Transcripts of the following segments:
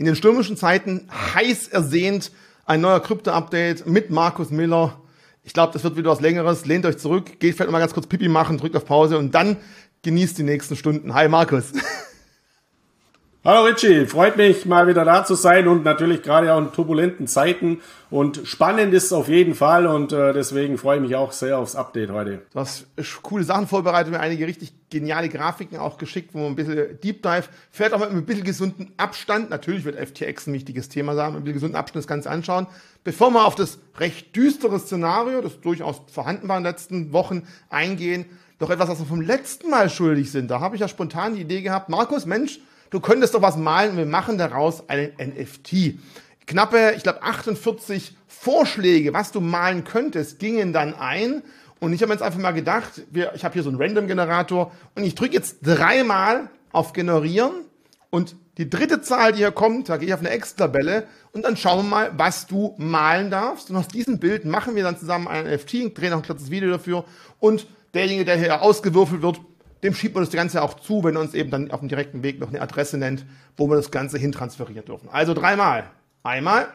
In den stürmischen Zeiten heiß ersehnt ein neuer Krypto-Update mit Markus Miller. Ich glaube, das wird wieder was Längeres. Lehnt euch zurück, geht vielleicht mal ganz kurz Pipi machen, drückt auf Pause und dann genießt die nächsten Stunden. Hi Markus. Hallo Richie, freut mich mal wieder da zu sein und natürlich gerade auch in turbulenten Zeiten und spannend ist es auf jeden Fall und äh, deswegen freue ich mich auch sehr aufs Update heute. Du hast coole Sachen vorbereitet, mir einige richtig geniale Grafiken auch geschickt, wo man ein bisschen Deep Dive, fährt auch mit ein bisschen gesunden Abstand, natürlich wird FTX ein wichtiges Thema sein, mit ein bisschen gesunden Abstand das Ganze anschauen. Bevor wir auf das recht düstere Szenario, das durchaus vorhanden war in den letzten Wochen, eingehen, doch etwas, was wir vom letzten Mal schuldig sind. Da habe ich ja spontan die Idee gehabt, Markus, Mensch, du könntest doch was malen und wir machen daraus einen NFT. Knappe, ich glaube, 48 Vorschläge, was du malen könntest, gingen dann ein. Und ich habe jetzt einfach mal gedacht, wir, ich habe hier so einen Random-Generator und ich drücke jetzt dreimal auf Generieren und die dritte Zahl, die hier kommt, da gehe ich auf eine Excel-Tabelle und dann schauen wir mal, was du malen darfst. Und aus diesem Bild machen wir dann zusammen ein NFT, drehen auch ein kurzes Video dafür und derjenige, der hier ausgewürfelt wird, dem schiebt man das Ganze auch zu, wenn uns eben dann auf dem direkten Weg noch eine Adresse nennt, wo wir das Ganze hintransferieren dürfen. Also dreimal. Einmal,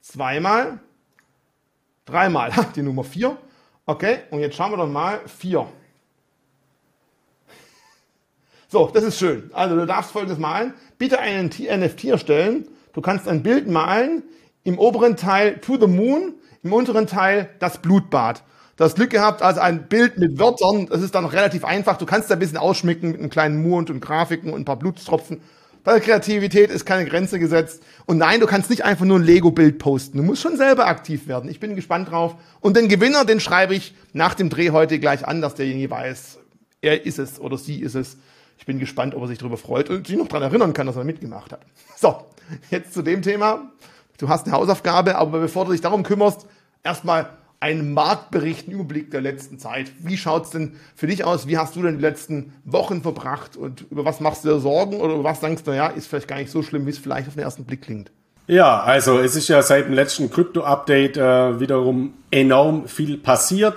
zweimal, dreimal. Die Nummer vier. Okay, und jetzt schauen wir doch mal. Vier. So, das ist schön. Also du darfst folgendes malen. Bitte einen NFT erstellen. Du kannst ein Bild malen. Im oberen Teil To the Moon, im unteren Teil das Blutbad. Du hast Glück gehabt, also ein Bild mit Wörtern, das ist dann noch relativ einfach. Du kannst da ein bisschen ausschmücken mit einem kleinen Mond und Grafiken und ein paar Blutstropfen. Bei der Kreativität ist keine Grenze gesetzt. Und nein, du kannst nicht einfach nur ein Lego-Bild posten. Du musst schon selber aktiv werden. Ich bin gespannt drauf. Und den Gewinner, den schreibe ich nach dem Dreh heute gleich an, dass derjenige weiß, er ist es oder sie ist es. Ich bin gespannt, ob er sich darüber freut und sich noch daran erinnern kann, dass er mitgemacht hat. So, jetzt zu dem Thema. Du hast eine Hausaufgabe, aber bevor du dich darum kümmerst, erstmal einen Marktbericht, einen Überblick der letzten Zeit. Wie schaut es denn für dich aus? Wie hast du denn die letzten Wochen verbracht und über was machst du dir Sorgen oder über was denkst du, ja, ist vielleicht gar nicht so schlimm, wie es vielleicht auf den ersten Blick klingt? Ja, also es ist ja seit dem letzten Krypto-Update äh, wiederum enorm viel passiert.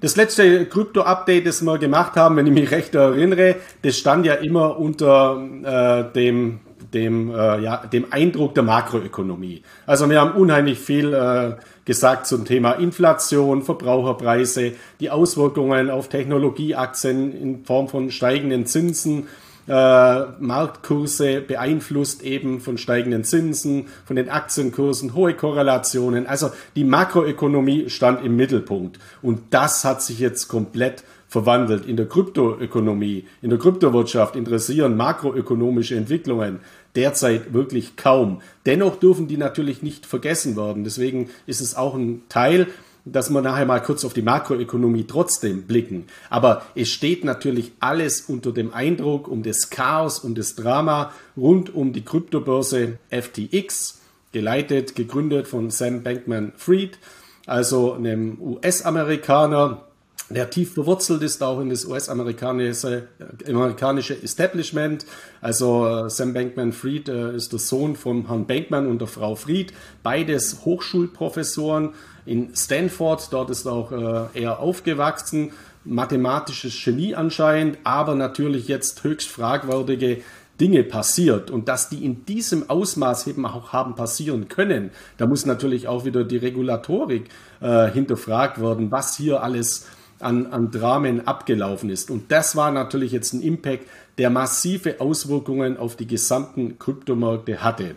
Das letzte Krypto-Update, das wir gemacht haben, wenn ich mich recht erinnere, das stand ja immer unter äh, dem dem, äh, ja, dem Eindruck der Makroökonomie. Also wir haben unheimlich viel äh, gesagt zum Thema Inflation, Verbraucherpreise, die Auswirkungen auf Technologieaktien in Form von steigenden Zinsen, äh, Marktkurse beeinflusst eben von steigenden Zinsen, von den Aktienkursen, hohe Korrelationen. Also die Makroökonomie stand im Mittelpunkt. Und das hat sich jetzt komplett verwandelt. In der Kryptoökonomie, in der Kryptowirtschaft interessieren makroökonomische Entwicklungen derzeit wirklich kaum. Dennoch dürfen die natürlich nicht vergessen werden. Deswegen ist es auch ein Teil, dass wir nachher mal kurz auf die Makroökonomie trotzdem blicken. Aber es steht natürlich alles unter dem Eindruck um das Chaos und das Drama rund um die Kryptobörse FTX, geleitet, gegründet von Sam Bankman-Fried, also einem US-Amerikaner, der tief verwurzelt ist auch in das US-amerikanische amerikanische Establishment. Also äh, Sam Bankman-Fried äh, ist der Sohn von Herrn Bankman und der Frau Fried, beides Hochschulprofessoren in Stanford. Dort ist auch äh, er aufgewachsen. Mathematisches Genie anscheinend, aber natürlich jetzt höchst fragwürdige Dinge passiert und dass die in diesem Ausmaß eben auch haben passieren können, da muss natürlich auch wieder die Regulatorik äh, hinterfragt werden, was hier alles an, an Dramen abgelaufen ist. Und das war natürlich jetzt ein Impact, der massive Auswirkungen auf die gesamten Kryptomärkte hatte.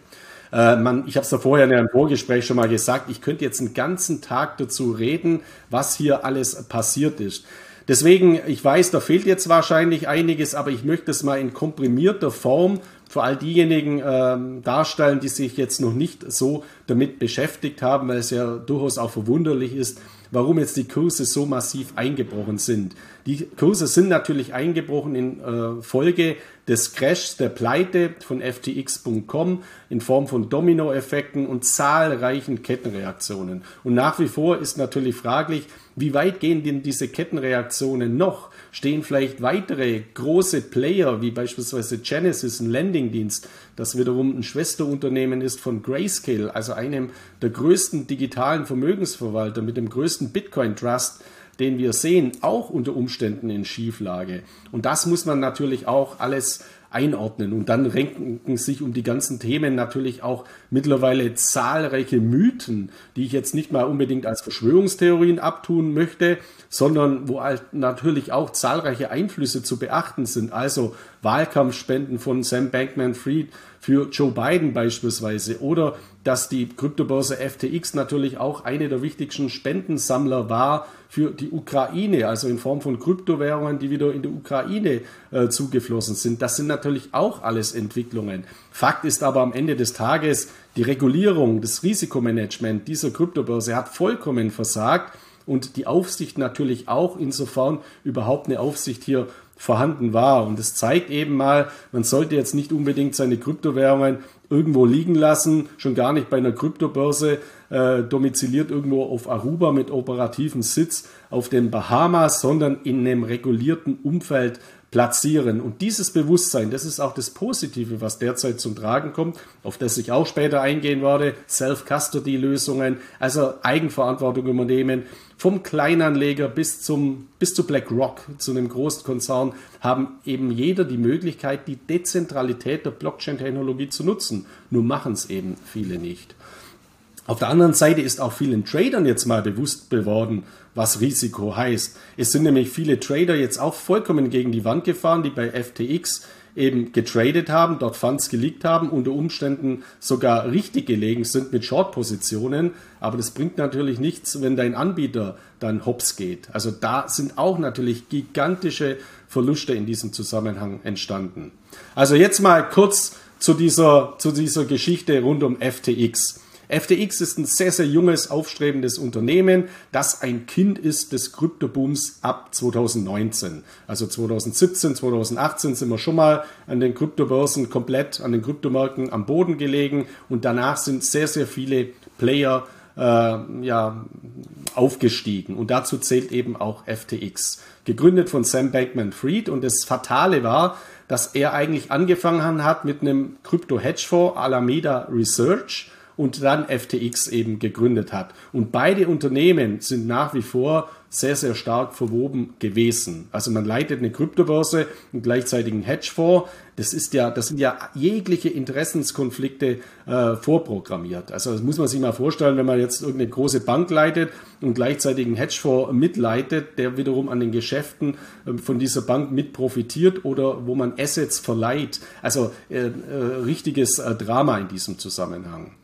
Äh, man, ich habe es da vorher in einem Vorgespräch schon mal gesagt, ich könnte jetzt einen ganzen Tag dazu reden, was hier alles passiert ist. Deswegen, ich weiß, da fehlt jetzt wahrscheinlich einiges, aber ich möchte es mal in komprimierter Form für all diejenigen ähm, darstellen, die sich jetzt noch nicht so damit beschäftigt haben, weil es ja durchaus auch verwunderlich ist, warum jetzt die Kurse so massiv eingebrochen sind. Die Kurse sind natürlich eingebrochen in äh, Folge des Crashs der Pleite von FTX.com in Form von Dominoeffekten und zahlreichen Kettenreaktionen. Und nach wie vor ist natürlich fraglich, wie weit gehen denn diese Kettenreaktionen noch? Stehen vielleicht weitere große Player, wie beispielsweise Genesis, ein Landingdienst, das wiederum ein Schwesterunternehmen ist von Grayscale, also einem der größten digitalen Vermögensverwalter mit dem größten Bitcoin Trust, den wir sehen, auch unter Umständen in Schieflage. Und das muss man natürlich auch alles einordnen. Und dann renken sich um die ganzen Themen natürlich auch mittlerweile zahlreiche Mythen, die ich jetzt nicht mal unbedingt als Verschwörungstheorien abtun möchte, sondern wo natürlich auch zahlreiche Einflüsse zu beachten sind. Also Wahlkampfspenden von Sam Bankman-Fried für Joe Biden beispielsweise oder dass die Kryptobörse FTX natürlich auch eine der wichtigsten Spendensammler war für die Ukraine, also in Form von Kryptowährungen, die wieder in die Ukraine äh, zugeflossen sind. Das sind natürlich auch alles Entwicklungen. Fakt ist aber am Ende des Tages, die Regulierung, das Risikomanagement dieser Kryptobörse hat vollkommen versagt und die Aufsicht natürlich auch, insofern überhaupt eine Aufsicht hier vorhanden war. Und es zeigt eben mal, man sollte jetzt nicht unbedingt seine Kryptowährungen irgendwo liegen lassen, schon gar nicht bei einer Kryptobörse, äh, domiziliert irgendwo auf Aruba mit operativen Sitz auf den Bahamas, sondern in einem regulierten Umfeld platzieren. Und dieses Bewusstsein, das ist auch das Positive, was derzeit zum Tragen kommt, auf das ich auch später eingehen werde, Self-Custody-Lösungen, also Eigenverantwortung übernehmen. Vom Kleinanleger bis zum, bis zu BlackRock, zu einem Großkonzern, haben eben jeder die Möglichkeit, die Dezentralität der Blockchain-Technologie zu nutzen. Nur machen es eben viele nicht. Auf der anderen Seite ist auch vielen Tradern jetzt mal bewusst geworden, was Risiko heißt. Es sind nämlich viele Trader jetzt auch vollkommen gegen die Wand gefahren, die bei FTX eben getradet haben, dort Funds geleakt haben, unter Umständen sogar richtig gelegen sind mit Short-Positionen. Aber das bringt natürlich nichts, wenn dein Anbieter dann hops geht. Also da sind auch natürlich gigantische Verluste in diesem Zusammenhang entstanden. Also jetzt mal kurz zu dieser, zu dieser Geschichte rund um FTX. FTX ist ein sehr, sehr junges, aufstrebendes Unternehmen, das ein Kind ist des Kryptobooms ab 2019. Also 2017, 2018 sind wir schon mal an den Kryptobörsen komplett, an den Kryptomärkten am Boden gelegen und danach sind sehr, sehr viele Player äh, ja, aufgestiegen. Und dazu zählt eben auch FTX. Gegründet von Sam Bankman-Fried und das Fatale war, dass er eigentlich angefangen hat mit einem Krypto-Hedgefonds Alameda Research und dann FTX eben gegründet hat. Und beide Unternehmen sind nach wie vor sehr, sehr stark verwoben gewesen. Also man leitet eine Kryptobörse und gleichzeitig einen Hedgefonds. Das ist ja, das sind ja jegliche Interessenskonflikte äh, vorprogrammiert. Also das muss man sich mal vorstellen, wenn man jetzt irgendeine große Bank leitet und gleichzeitig einen Hedgefonds mitleitet, der wiederum an den Geschäften äh, von dieser Bank mit profitiert oder wo man Assets verleiht. Also äh, äh richtiges äh, Drama in diesem Zusammenhang.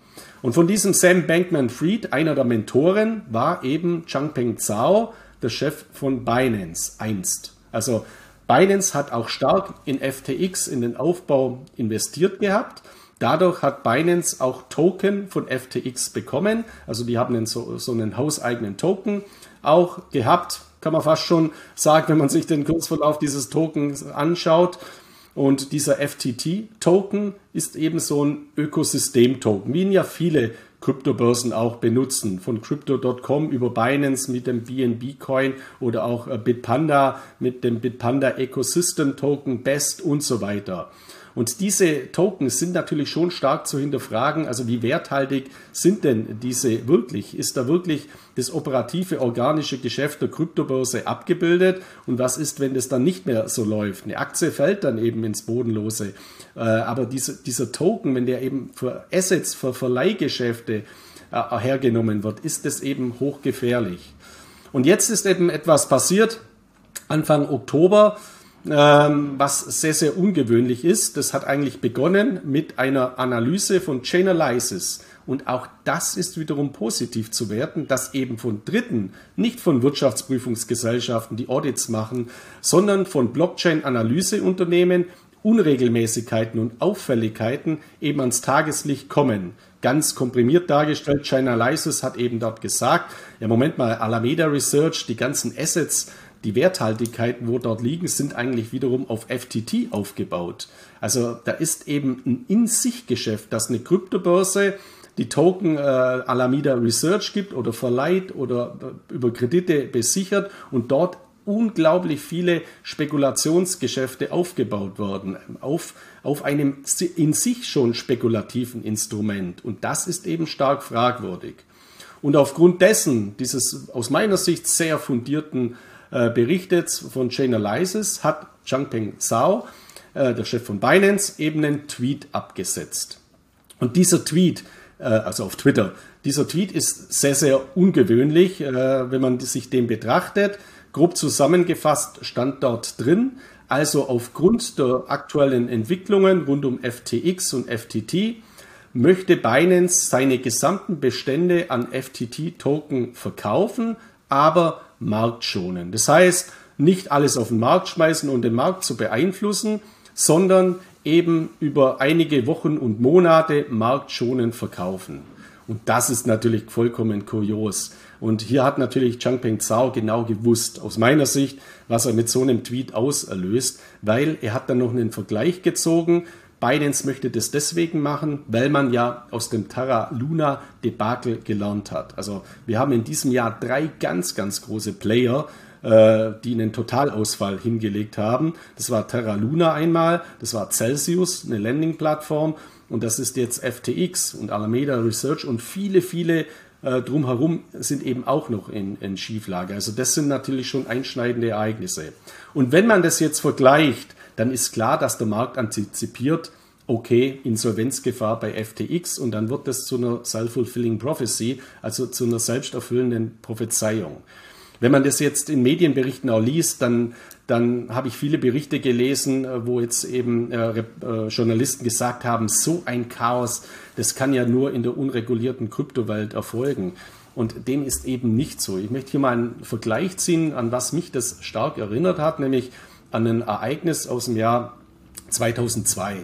Und von diesem Sam Bankman-Fried, einer der Mentoren, war eben Changpeng Zhao, der Chef von Binance einst. Also Binance hat auch stark in FTX, in den Aufbau investiert gehabt. Dadurch hat Binance auch Token von FTX bekommen. Also die haben so, so einen hauseigenen Token auch gehabt, kann man fast schon sagen, wenn man sich den Kurzverlauf dieses Tokens anschaut. Und dieser FTT-Token ist eben so ein Ökosystem-Token, wie ihn ja viele Kryptobörsen auch benutzen. Von Crypto.com über Binance mit dem BNB Coin oder auch äh, Bitpanda mit dem Bitpanda Ecosystem Token Best und so weiter. Und diese Tokens sind natürlich schon stark zu hinterfragen. Also wie werthaltig sind denn diese wirklich? Ist da wirklich das operative organische Geschäft der Kryptobörse abgebildet? Und was ist, wenn das dann nicht mehr so läuft? Eine Aktie fällt dann eben ins Bodenlose. Äh, aber diese, dieser Token, wenn der eben für Assets, für Verleihgeschäfte äh, hergenommen wird, ist das eben hochgefährlich. Und jetzt ist eben etwas passiert. Anfang Oktober was sehr, sehr ungewöhnlich ist. Das hat eigentlich begonnen mit einer Analyse von Chainalysis. Und auch das ist wiederum positiv zu werten, dass eben von Dritten, nicht von Wirtschaftsprüfungsgesellschaften, die Audits machen, sondern von Blockchain-Analyseunternehmen Unregelmäßigkeiten und Auffälligkeiten eben ans Tageslicht kommen. Ganz komprimiert dargestellt, Chainalysis hat eben dort gesagt, ja Moment mal, Alameda Research, die ganzen Assets, die Werthaltigkeiten, wo dort liegen, sind eigentlich wiederum auf FTT aufgebaut. Also da ist eben ein In-sich-Geschäft, dass eine Kryptobörse die Token äh, Alameda Research gibt oder verleiht oder äh, über Kredite besichert und dort unglaublich viele Spekulationsgeschäfte aufgebaut worden, auf, auf einem in sich schon spekulativen Instrument. Und das ist eben stark fragwürdig. Und aufgrund dessen, dieses aus meiner Sicht sehr fundierten äh, berichtet von Chainalysis, hat Changpeng Zhao äh, der Chef von Binance, eben einen Tweet abgesetzt. Und dieser Tweet, äh, also auf Twitter, dieser Tweet ist sehr, sehr ungewöhnlich, wenn man sich den betrachtet. Grob zusammengefasst stand dort drin, also aufgrund der aktuellen Entwicklungen rund um FTX und FTT möchte Binance seine gesamten Bestände an FTT-Token verkaufen, aber marktschonen. Das heißt, nicht alles auf den Markt schmeißen und den Markt zu beeinflussen, sondern eben über einige Wochen und Monate marktschonend verkaufen. Und das ist natürlich vollkommen kurios. Und hier hat natürlich Changpeng Zhao genau gewusst, aus meiner Sicht, was er mit so einem Tweet auserlöst, weil er hat dann noch einen Vergleich gezogen. Binance möchte das deswegen machen, weil man ja aus dem Terra Luna Debakel gelernt hat. Also wir haben in diesem Jahr drei ganz, ganz große Player, äh, die einen Totalausfall hingelegt haben. Das war Terra Luna einmal, das war Celsius, eine Landing-Plattform und das ist jetzt FTX und Alameda Research und viele, viele äh, drumherum sind eben auch noch in, in Schieflage. Also das sind natürlich schon einschneidende Ereignisse. Und wenn man das jetzt vergleicht, dann ist klar, dass der Markt antizipiert, okay, Insolvenzgefahr bei FTX und dann wird das zu einer self-fulfilling prophecy, also zu einer selbsterfüllenden Prophezeiung. Wenn man das jetzt in Medienberichten auch liest, dann, dann habe ich viele Berichte gelesen, äh, wo jetzt eben äh, äh, Journalisten gesagt haben, so ein Chaos, das kann ja nur in der unregulierten Kryptowelt erfolgen. Und dem ist eben nicht so. Ich möchte hier mal einen Vergleich ziehen, an was mich das stark erinnert hat, nämlich an ein Ereignis aus dem Jahr 2002.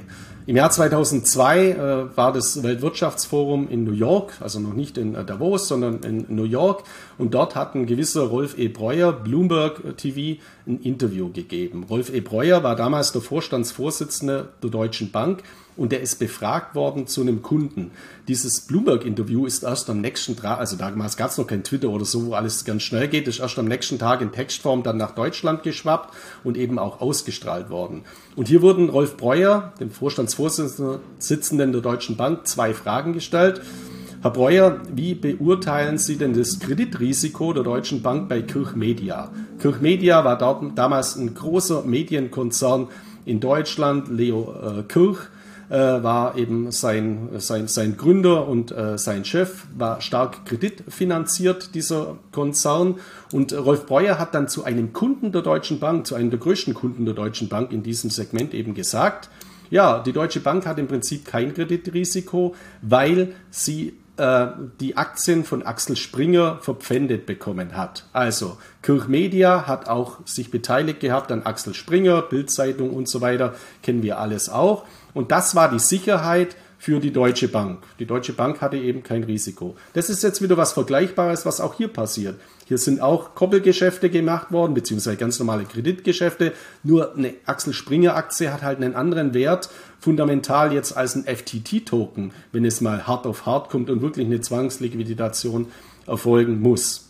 Im Jahr 2002 äh, war das Weltwirtschaftsforum in New York, also noch nicht in äh, Davos, sondern in New York. Und dort hat ein gewisser Rolf E. Breuer, Bloomberg TV, ein Interview gegeben. Rolf E. Breuer war damals der Vorstandsvorsitzende der Deutschen Bank und der ist befragt worden zu einem Kunden. Dieses Bloomberg-Interview ist erst am nächsten Tag, also damals gab es noch kein Twitter oder so, wo alles ganz schnell geht, ist erst am nächsten Tag in Textform dann nach Deutschland geschwappt und eben auch ausgestrahlt worden. Und hier wurden Rolf Breuer, dem Vorstandsvorsitzenden der Deutschen Bank, zwei Fragen gestellt. Herr Breuer, wie beurteilen Sie denn das Kreditrisiko der Deutschen Bank bei Kirch Media? Kirch Media war damals ein großer Medienkonzern in Deutschland, Leo äh, Kirch äh, war eben sein, sein, sein Gründer und äh, sein Chef, war stark kreditfinanziert, dieser Konzern. Und Rolf Breuer hat dann zu einem Kunden der Deutschen Bank, zu einem der größten Kunden der Deutschen Bank in diesem Segment eben gesagt, ja, die Deutsche Bank hat im Prinzip kein Kreditrisiko, weil sie äh, die Aktien von Axel Springer verpfändet bekommen hat. Also Kirch Media hat auch sich beteiligt gehabt an Axel Springer, Bildzeitung und so weiter, kennen wir alles auch. Und das war die Sicherheit für die Deutsche Bank. Die Deutsche Bank hatte eben kein Risiko. Das ist jetzt wieder was Vergleichbares, was auch hier passiert. Hier sind auch Koppelgeschäfte gemacht worden, beziehungsweise ganz normale Kreditgeschäfte. Nur eine Axel Springer Aktie hat halt einen anderen Wert, fundamental jetzt als ein FTT-Token, wenn es mal hart auf hart kommt und wirklich eine Zwangsliquidation erfolgen muss.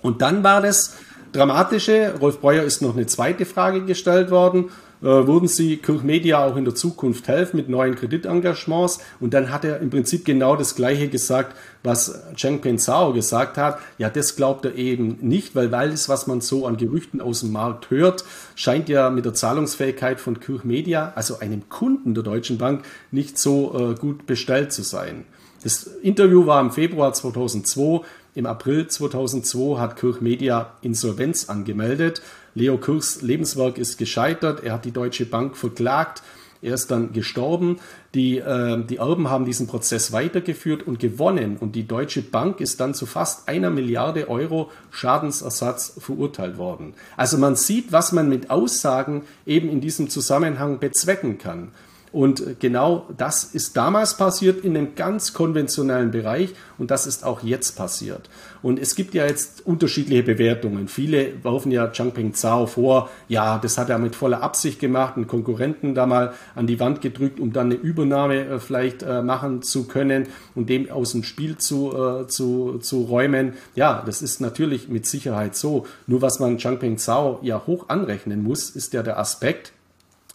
Und dann war das Dramatische, Rolf Breuer ist noch eine zweite Frage gestellt worden würden Sie Kirch Media auch in der Zukunft helfen mit neuen Kreditengagements? Und dann hat er im Prinzip genau das Gleiche gesagt, was Cheng Penzao gesagt hat. Ja, das glaubt er eben nicht, weil alles, was man so an Gerüchten aus dem Markt hört, scheint ja mit der Zahlungsfähigkeit von Kirch Media, also einem Kunden der Deutschen Bank, nicht so äh, gut bestellt zu sein. Das Interview war im Februar 2002. Im April 2002 hat Kirch Media Insolvenz angemeldet. Leo Kirchs Lebenswerk ist gescheitert. Er hat die Deutsche Bank verklagt. Er ist dann gestorben. Die, äh, die Erben haben diesen Prozess weitergeführt und gewonnen. Und die Deutsche Bank ist dann zu fast einer Milliarde Euro Schadensersatz verurteilt worden. Also man sieht, was man mit Aussagen eben in diesem Zusammenhang bezwecken kann. Und genau das ist damals passiert in einem ganz konventionellen Bereich und das ist auch jetzt passiert. Und es gibt ja jetzt unterschiedliche Bewertungen. Viele werfen ja Changpeng Zhao vor, ja, das hat er mit voller Absicht gemacht, einen Konkurrenten da mal an die Wand gedrückt, um dann eine Übernahme äh, vielleicht äh, machen zu können und dem aus dem Spiel zu, äh, zu, zu räumen. Ja, das ist natürlich mit Sicherheit so. Nur was man Changpeng Zhao ja hoch anrechnen muss, ist ja der Aspekt,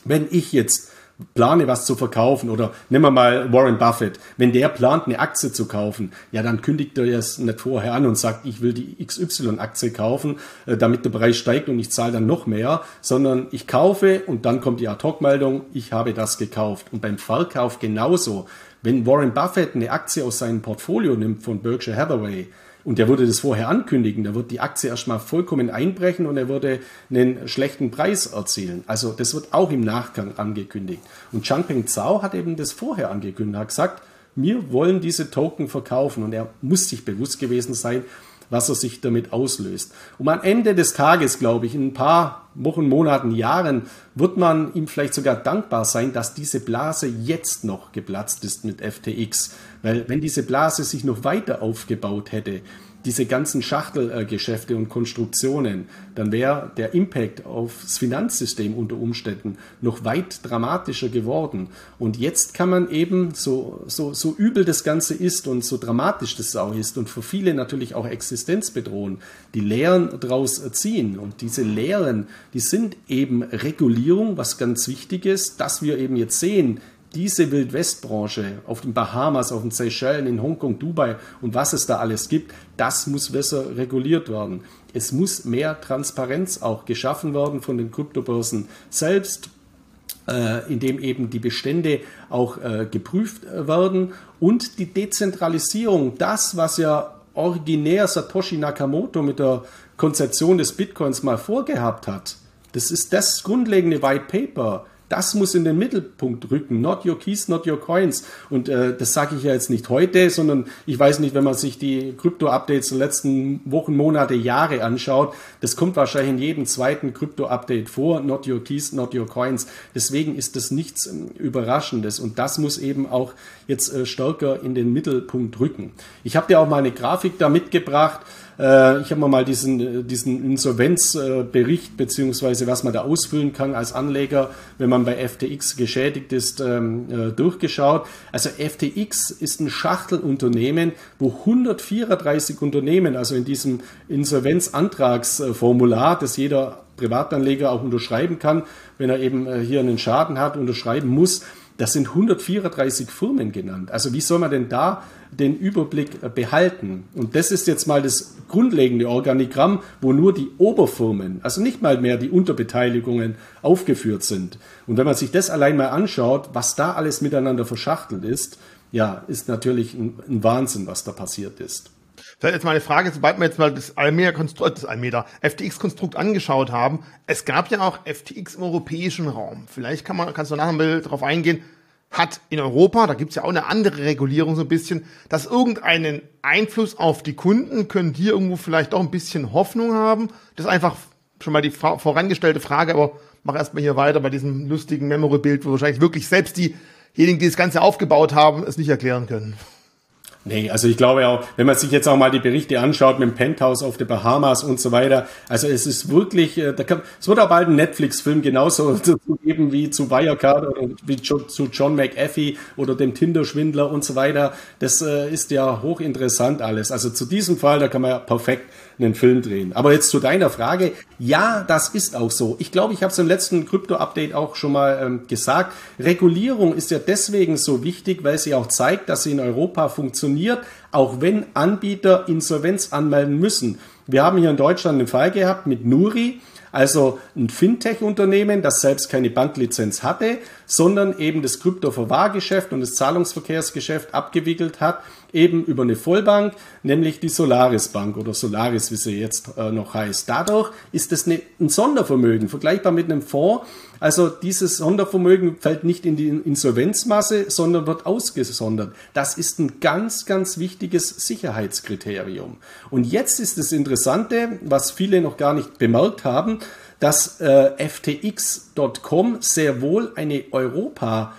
wenn ich jetzt plane was zu verkaufen oder nehmen wir mal Warren Buffett, wenn der plant eine Aktie zu kaufen, ja dann kündigt er es nicht vorher an und sagt, ich will die XY-Aktie kaufen, äh, damit der Preis steigt und ich zahle dann noch mehr, sondern ich kaufe und dann kommt die Ad-Hoc-Meldung, ich habe das gekauft. Und beim Verkauf genauso. Wenn Warren Buffett eine Aktie aus seinem Portfolio nimmt von Berkshire Hathaway, und der würde das vorher ankündigen, da wird die Aktie erstmal vollkommen einbrechen und er würde einen schlechten Preis erzielen. Also das wird auch im Nachgang angekündigt. Und Changpeng Zhao hat eben das vorher angekündigt, hat gesagt, wir wollen diese Token verkaufen und er muss sich bewusst gewesen sein, was er sich damit auslöst. Und am Ende des Tages, glaube ich, in ein paar Wochen, Monaten, Jahren, wird man ihm vielleicht sogar dankbar sein, dass diese Blase jetzt noch geplatzt ist mit FTX. Weil wenn diese Blase sich noch weiter aufgebaut hätte, diese ganzen Schachtelgeschäfte und Konstruktionen, dann wäre der Impact aufs Finanzsystem unter Umständen noch weit dramatischer geworden. Und jetzt kann man eben, so, so, so übel das Ganze ist und so dramatisch das auch ist und für viele natürlich auch Existenz bedrohen, die Lehren daraus ziehen. Und diese Lehren, die sind eben Regulierung, was ganz wichtig ist, dass wir eben jetzt sehen, diese Wildwestbranche auf den Bahamas, auf den Seychellen, in Hongkong, Dubai und was es da alles gibt, das muss besser reguliert werden. Es muss mehr Transparenz auch geschaffen werden von den Kryptobörsen selbst, äh, indem eben die Bestände auch äh, geprüft werden und die Dezentralisierung, das, was ja originär Satoshi Nakamoto mit der Konzeption des Bitcoins mal vorgehabt hat. Das ist das grundlegende White Paper das muss in den Mittelpunkt rücken. Not your keys, not your coins. Und äh, das sage ich ja jetzt nicht heute, sondern ich weiß nicht, wenn man sich die Krypto-Updates der letzten Wochen, Monate, Jahre anschaut, das kommt wahrscheinlich in jedem zweiten Krypto-Update vor. Not your keys, not your coins. Deswegen ist das nichts ähm, Überraschendes. Und das muss eben auch jetzt äh, stärker in den Mittelpunkt rücken. Ich habe dir auch mal eine Grafik da mitgebracht. Äh, ich habe mir mal diesen, äh, diesen Insolvenzbericht beziehungsweise was man da ausfüllen kann als Anleger, wenn man bei FTX geschädigt ist, ähm, äh, durchgeschaut. Also FTX ist ein Schachtelunternehmen, wo 134 Unternehmen, also in diesem Insolvenzantragsformular, das jeder Privatanleger auch unterschreiben kann, wenn er eben hier einen Schaden hat, unterschreiben muss, das sind 134 Firmen genannt. Also wie soll man denn da den Überblick äh, behalten? Und das ist jetzt mal das grundlegende Organigramm, wo nur die Oberfirmen, also nicht mal mehr die Unterbeteiligungen aufgeführt sind. Und wenn man sich das allein mal anschaut, was da alles miteinander verschachtelt ist, ja, ist natürlich ein, ein Wahnsinn, was da passiert ist. Vielleicht jetzt mal eine Frage, sobald wir jetzt mal das Almeda-Konstrukt, das Almeda, FTX-Konstrukt angeschaut haben. Es gab ja auch FTX im europäischen Raum. Vielleicht kann man, kannst du nachher mal darauf eingehen, hat in Europa, da gibt's ja auch eine andere Regulierung so ein bisschen, dass irgendeinen Einfluss auf die Kunden, können die irgendwo vielleicht auch ein bisschen Hoffnung haben? Das ist einfach schon mal die vorangestellte Frage, aber mach erstmal hier weiter bei diesem lustigen Memory-Bild, wo wahrscheinlich wirklich selbst diejenigen, die das Ganze aufgebaut haben, es nicht erklären können. Nee, also ich glaube auch, wenn man sich jetzt auch mal die Berichte anschaut mit dem Penthouse auf den Bahamas und so weiter, also es ist wirklich, äh, da kann, es wird auch bald ein Netflix-Film genauso zu geben wie zu Wirecard oder wie zu John McAfee oder dem Tinder-Schwindler und so weiter. Das äh, ist ja hochinteressant alles. Also zu diesem Fall, da kann man ja perfekt einen Film drehen. Aber jetzt zu deiner Frage. Ja, das ist auch so. Ich glaube, ich habe es im letzten Krypto-Update auch schon mal ähm, gesagt. Regulierung ist ja deswegen so wichtig, weil sie auch zeigt, dass sie in Europa funktioniert, auch wenn Anbieter Insolvenz anmelden müssen. Wir haben hier in Deutschland einen Fall gehabt mit Nuri. Also ein Fintech-Unternehmen, das selbst keine Banklizenz hatte, sondern eben das Kryptoverwahrgeschäft und das Zahlungsverkehrsgeschäft abgewickelt hat, eben über eine Vollbank, nämlich die Solaris Bank oder Solaris, wie sie jetzt äh, noch heißt. Dadurch ist es eine, ein Sondervermögen, vergleichbar mit einem Fonds. Also dieses Sondervermögen fällt nicht in die Insolvenzmasse, sondern wird ausgesondert. Das ist ein ganz, ganz wichtiges Sicherheitskriterium. Und jetzt ist das Interessante, was viele noch gar nicht bemerkt haben, dass äh, FTX.com sehr wohl eine Europa-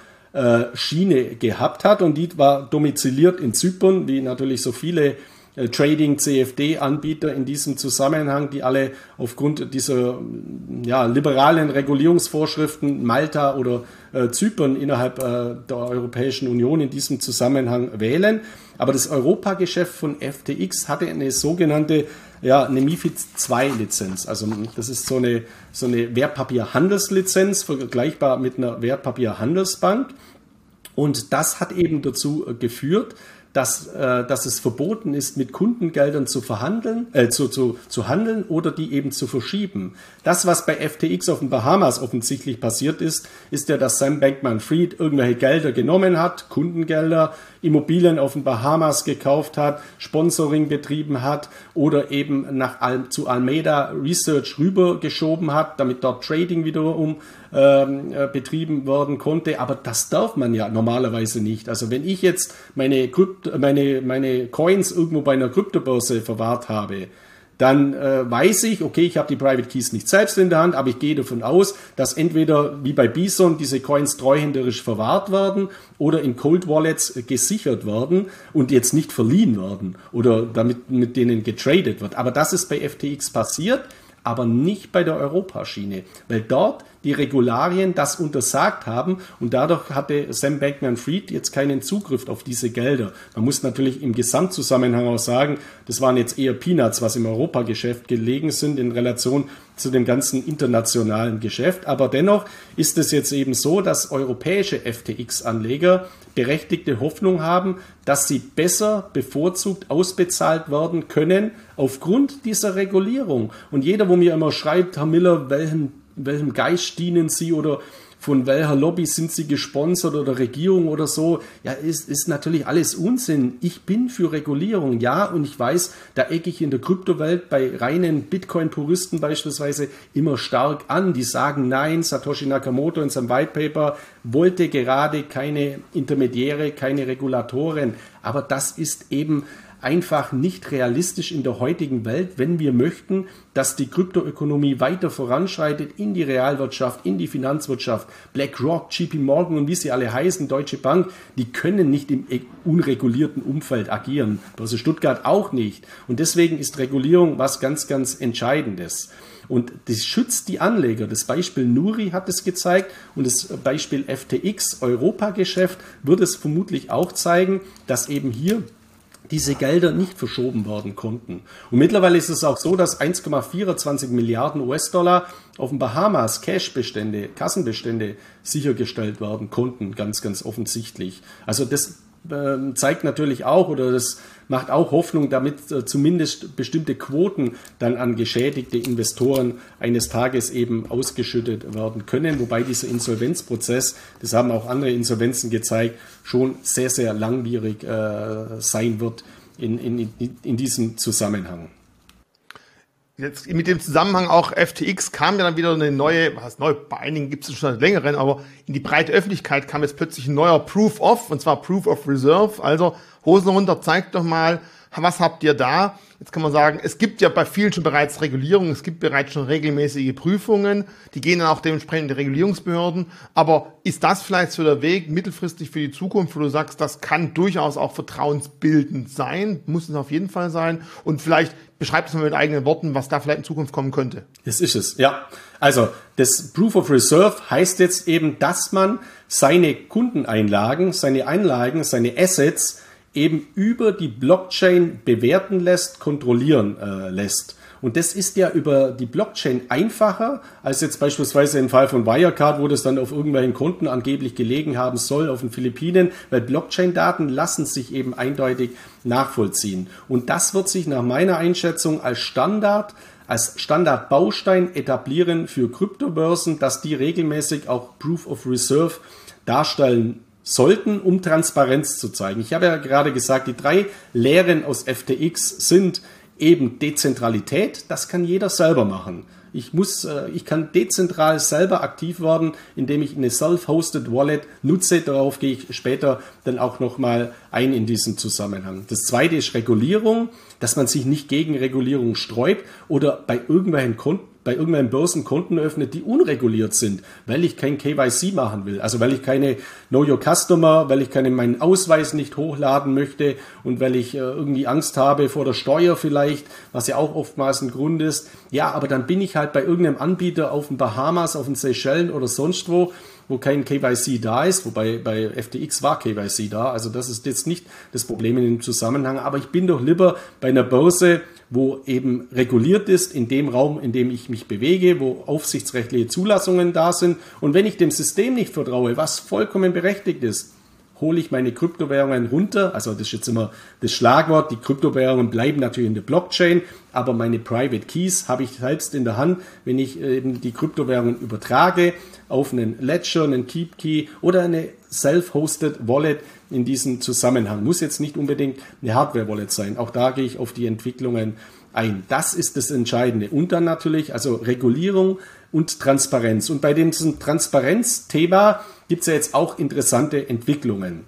Schiene gehabt hat. Und die war domiziliert in Zypern, wie natürlich so viele äh, Trading CFD-Anbieter in diesem Zusammenhang, die alle aufgrund dieser ja, liberalen Regulierungsvorschriften Malta oder äh, Zypern innerhalb äh, der Europäischen Union in diesem Zusammenhang wählen. Aber das Europageschäft von FTX hatte eine sogenannte ja, eine MIFID II Lizenz. Also das ist so eine, so eine Wertpapierhandelslizenz, vergleichbar mit einer Wertpapierhandelsbank. Und das hat eben dazu geführt, dass, äh, dass es verboten ist, mit Kundengeldern zu verhandeln, äh, zu, zu, zu handeln oder die eben zu verschieben. Das, was bei FTX auf den Bahamas offensichtlich passiert ist, ist ja, dass Sam Bankman-Fried irgendwelche Gelder genommen hat, Kundengelder, Immobilien auf den Bahamas gekauft hat, Sponsoring betrieben hat oder eben nach Al zu Almeida Research rübergeschoben hat, damit dort Trading wiederum ähm, äh, betrieben werden konnte. Aber das darf man ja normalerweise nicht. Also wenn ich jetzt meine, Krypt meine, meine Coins irgendwo bei einer Kryptobörse verwahrt habe, dann äh, weiß ich, okay, ich habe die Private Keys nicht selbst in der Hand, aber ich gehe davon aus, dass entweder wie bei Bison diese Coins treuhänderisch verwahrt werden oder in Cold Wallets gesichert werden und jetzt nicht verliehen werden oder damit mit denen getradet wird. Aber das ist bei FTX passiert aber nicht bei der Europaschiene, weil dort die Regularien das untersagt haben und dadurch hatte Sam Bankman-Fried jetzt keinen Zugriff auf diese Gelder. Man muss natürlich im Gesamtzusammenhang auch sagen, das waren jetzt eher Peanuts, was im Europageschäft gelegen sind in Relation zu dem ganzen internationalen Geschäft. Aber dennoch ist es jetzt eben so, dass europäische FTX-Anleger berechtigte Hoffnung haben, dass sie besser bevorzugt ausbezahlt werden können aufgrund dieser Regulierung. Und jeder, wo mir immer schreibt, Herr Miller, welchen, welchem Geist dienen Sie oder von welcher Lobby sind sie gesponsert oder Regierung oder so. Ja, ist, ist natürlich alles Unsinn. Ich bin für Regulierung, ja, und ich weiß, da ecke ich in der Kryptowelt bei reinen Bitcoin-Puristen beispielsweise immer stark an. Die sagen nein, Satoshi Nakamoto in seinem White Paper wollte gerade keine Intermediäre, keine Regulatoren. Aber das ist eben einfach nicht realistisch in der heutigen Welt, wenn wir möchten, dass die Kryptoökonomie weiter voranschreitet in die Realwirtschaft, in die Finanzwirtschaft. BlackRock, JP Morgan und wie sie alle heißen, Deutsche Bank, die können nicht im unregulierten Umfeld agieren. Börse Stuttgart auch nicht. Und deswegen ist Regulierung was ganz, ganz Entscheidendes. Und das schützt die Anleger. Das Beispiel Nuri hat es gezeigt und das Beispiel FTX Europageschäft wird es vermutlich auch zeigen, dass eben hier diese Gelder nicht verschoben werden konnten. Und mittlerweile ist es auch so, dass 1,24 Milliarden US-Dollar auf den Bahamas Cash-Bestände, Kassenbestände sichergestellt werden konnten, ganz, ganz offensichtlich. Also das äh, zeigt natürlich auch oder das macht auch Hoffnung, damit äh, zumindest bestimmte Quoten dann an geschädigte Investoren eines Tages eben ausgeschüttet werden können. Wobei dieser Insolvenzprozess, das haben auch andere Insolvenzen gezeigt, schon sehr, sehr langwierig äh, sein wird in, in, in diesem Zusammenhang. Jetzt mit dem Zusammenhang auch FTX kam ja dann wieder eine neue, was neu, bei einigen gibt es schon seit längerem, aber in die breite Öffentlichkeit kam jetzt plötzlich ein neuer Proof of, und zwar Proof of Reserve. Also Hosen runter, zeigt doch mal, was habt ihr da? Jetzt kann man sagen, es gibt ja bei vielen schon bereits Regulierungen, es gibt bereits schon regelmäßige Prüfungen, die gehen dann auch dementsprechend in die Regulierungsbehörden. Aber ist das vielleicht so der Weg mittelfristig für die Zukunft, wo du sagst, das kann durchaus auch vertrauensbildend sein, muss es auf jeden Fall sein? Und vielleicht beschreibt es mal mit eigenen Worten, was da vielleicht in Zukunft kommen könnte. Das ist es, ja. Also das Proof of Reserve heißt jetzt eben, dass man seine Kundeneinlagen, seine Einlagen, seine Assets eben über die Blockchain bewerten lässt, kontrollieren äh, lässt. Und das ist ja über die Blockchain einfacher als jetzt beispielsweise im Fall von Wirecard, wo das dann auf irgendwelchen Konten angeblich gelegen haben soll auf den Philippinen, weil Blockchain-Daten lassen sich eben eindeutig nachvollziehen. Und das wird sich nach meiner Einschätzung als Standard als Standardbaustein etablieren für Kryptobörsen, dass die regelmäßig auch Proof of Reserve darstellen sollten, um Transparenz zu zeigen. Ich habe ja gerade gesagt, die drei Lehren aus FTX sind eben Dezentralität, das kann jeder selber machen. Ich muss, äh, ich kann dezentral selber aktiv werden, indem ich eine self-hosted Wallet nutze. Darauf gehe ich später dann auch nochmal ein in diesem Zusammenhang. Das zweite ist Regulierung, dass man sich nicht gegen Regulierung sträubt oder bei irgendwelchen bei irgendeinem Börsenkonten öffnet, die unreguliert sind, weil ich kein KYC machen will. Also weil ich keine Know Your Customer, weil ich keine, meinen Ausweis nicht hochladen möchte und weil ich äh, irgendwie Angst habe vor der Steuer vielleicht, was ja auch oftmals ein Grund ist. Ja, aber dann bin ich halt bei irgendeinem Anbieter auf den Bahamas, auf den Seychellen oder sonst wo wo kein KYC da ist, wobei bei FTX war KYC da, also das ist jetzt nicht das Problem in dem Zusammenhang, aber ich bin doch lieber bei einer Börse, wo eben reguliert ist, in dem Raum, in dem ich mich bewege, wo aufsichtsrechtliche Zulassungen da sind und wenn ich dem System nicht vertraue, was vollkommen berechtigt ist, hole ich meine Kryptowährungen runter. Also das ist jetzt immer das Schlagwort. Die Kryptowährungen bleiben natürlich in der Blockchain, aber meine Private Keys habe ich selbst in der Hand, wenn ich eben die Kryptowährungen übertrage auf einen Ledger, einen Keep Key oder eine Self-Hosted Wallet in diesem Zusammenhang. Muss jetzt nicht unbedingt eine Hardware-Wallet sein. Auch da gehe ich auf die Entwicklungen ein. Das ist das Entscheidende. Und dann natürlich, also Regulierung und Transparenz. Und bei diesem Transparenz-Thema gibt es ja jetzt auch interessante Entwicklungen.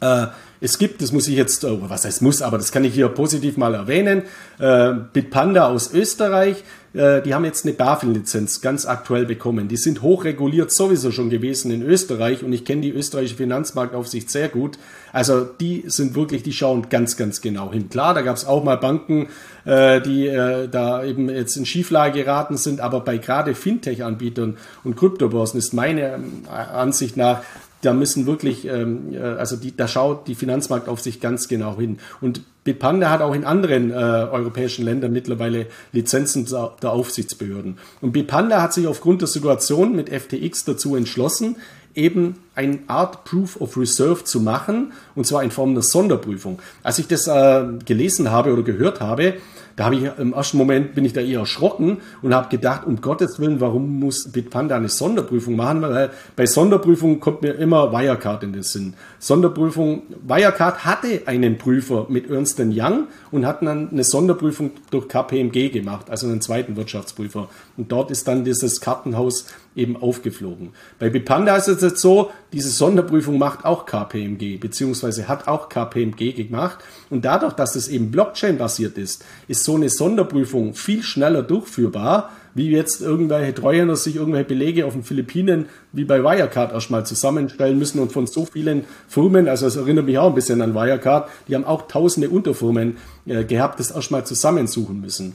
Äh, es gibt, das muss ich jetzt, oh, was heißt muss, aber das kann ich hier positiv mal erwähnen, äh, Bitpanda aus Österreich, äh, die haben jetzt eine BaFin-Lizenz ganz aktuell bekommen. Die sind hochreguliert sowieso schon gewesen in Österreich und ich kenne die österreichische Finanzmarktaufsicht sehr gut. Also die sind wirklich, die schauen ganz, ganz genau hin. Klar, da gab es auch mal Banken, äh, die äh, da eben jetzt in Schieflage geraten sind, aber bei gerade Fintech-Anbietern und Kryptobörsen ist meine äh, Ansicht nach da müssen wirklich, ähm, äh, also die, da schaut die Finanzmarktaufsicht ganz genau hin. Und Bitpanda hat auch in anderen äh, europäischen Ländern mittlerweile Lizenzen der Aufsichtsbehörden. Und Bitpanda hat sich aufgrund der Situation mit FTX dazu entschlossen, eben eine Art Proof of Reserve zu machen, und zwar in Form einer Sonderprüfung. Als ich das äh, gelesen habe oder gehört habe, da habe ich im ersten Moment bin ich da eher erschrocken und habe gedacht, um Gottes Willen, warum muss Bitpanda eine Sonderprüfung machen? Weil bei Sonderprüfungen kommt mir immer Wirecard in den Sinn. Sonderprüfung, Wirecard hatte einen Prüfer mit Ernst Young und hat dann eine Sonderprüfung durch KPMG gemacht, also einen zweiten Wirtschaftsprüfer. Und dort ist dann dieses Kartenhaus eben aufgeflogen. Bei Bipanda ist es jetzt so, diese Sonderprüfung macht auch KPMG, beziehungsweise hat auch KPMG gemacht. Und dadurch, dass es eben Blockchain-basiert ist, ist so eine Sonderprüfung viel schneller durchführbar, wie jetzt irgendwelche Treuhänder sich irgendwelche Belege auf den Philippinen wie bei Wirecard erstmal zusammenstellen müssen und von so vielen Firmen, also es erinnert mich auch ein bisschen an Wirecard, die haben auch tausende Unterfirmen äh, gehabt, das erstmal zusammensuchen müssen.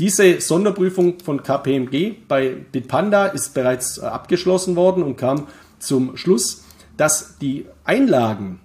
Diese Sonderprüfung von KPMG bei Bitpanda ist bereits äh, abgeschlossen worden und kam zum Schluss, dass die Einlagen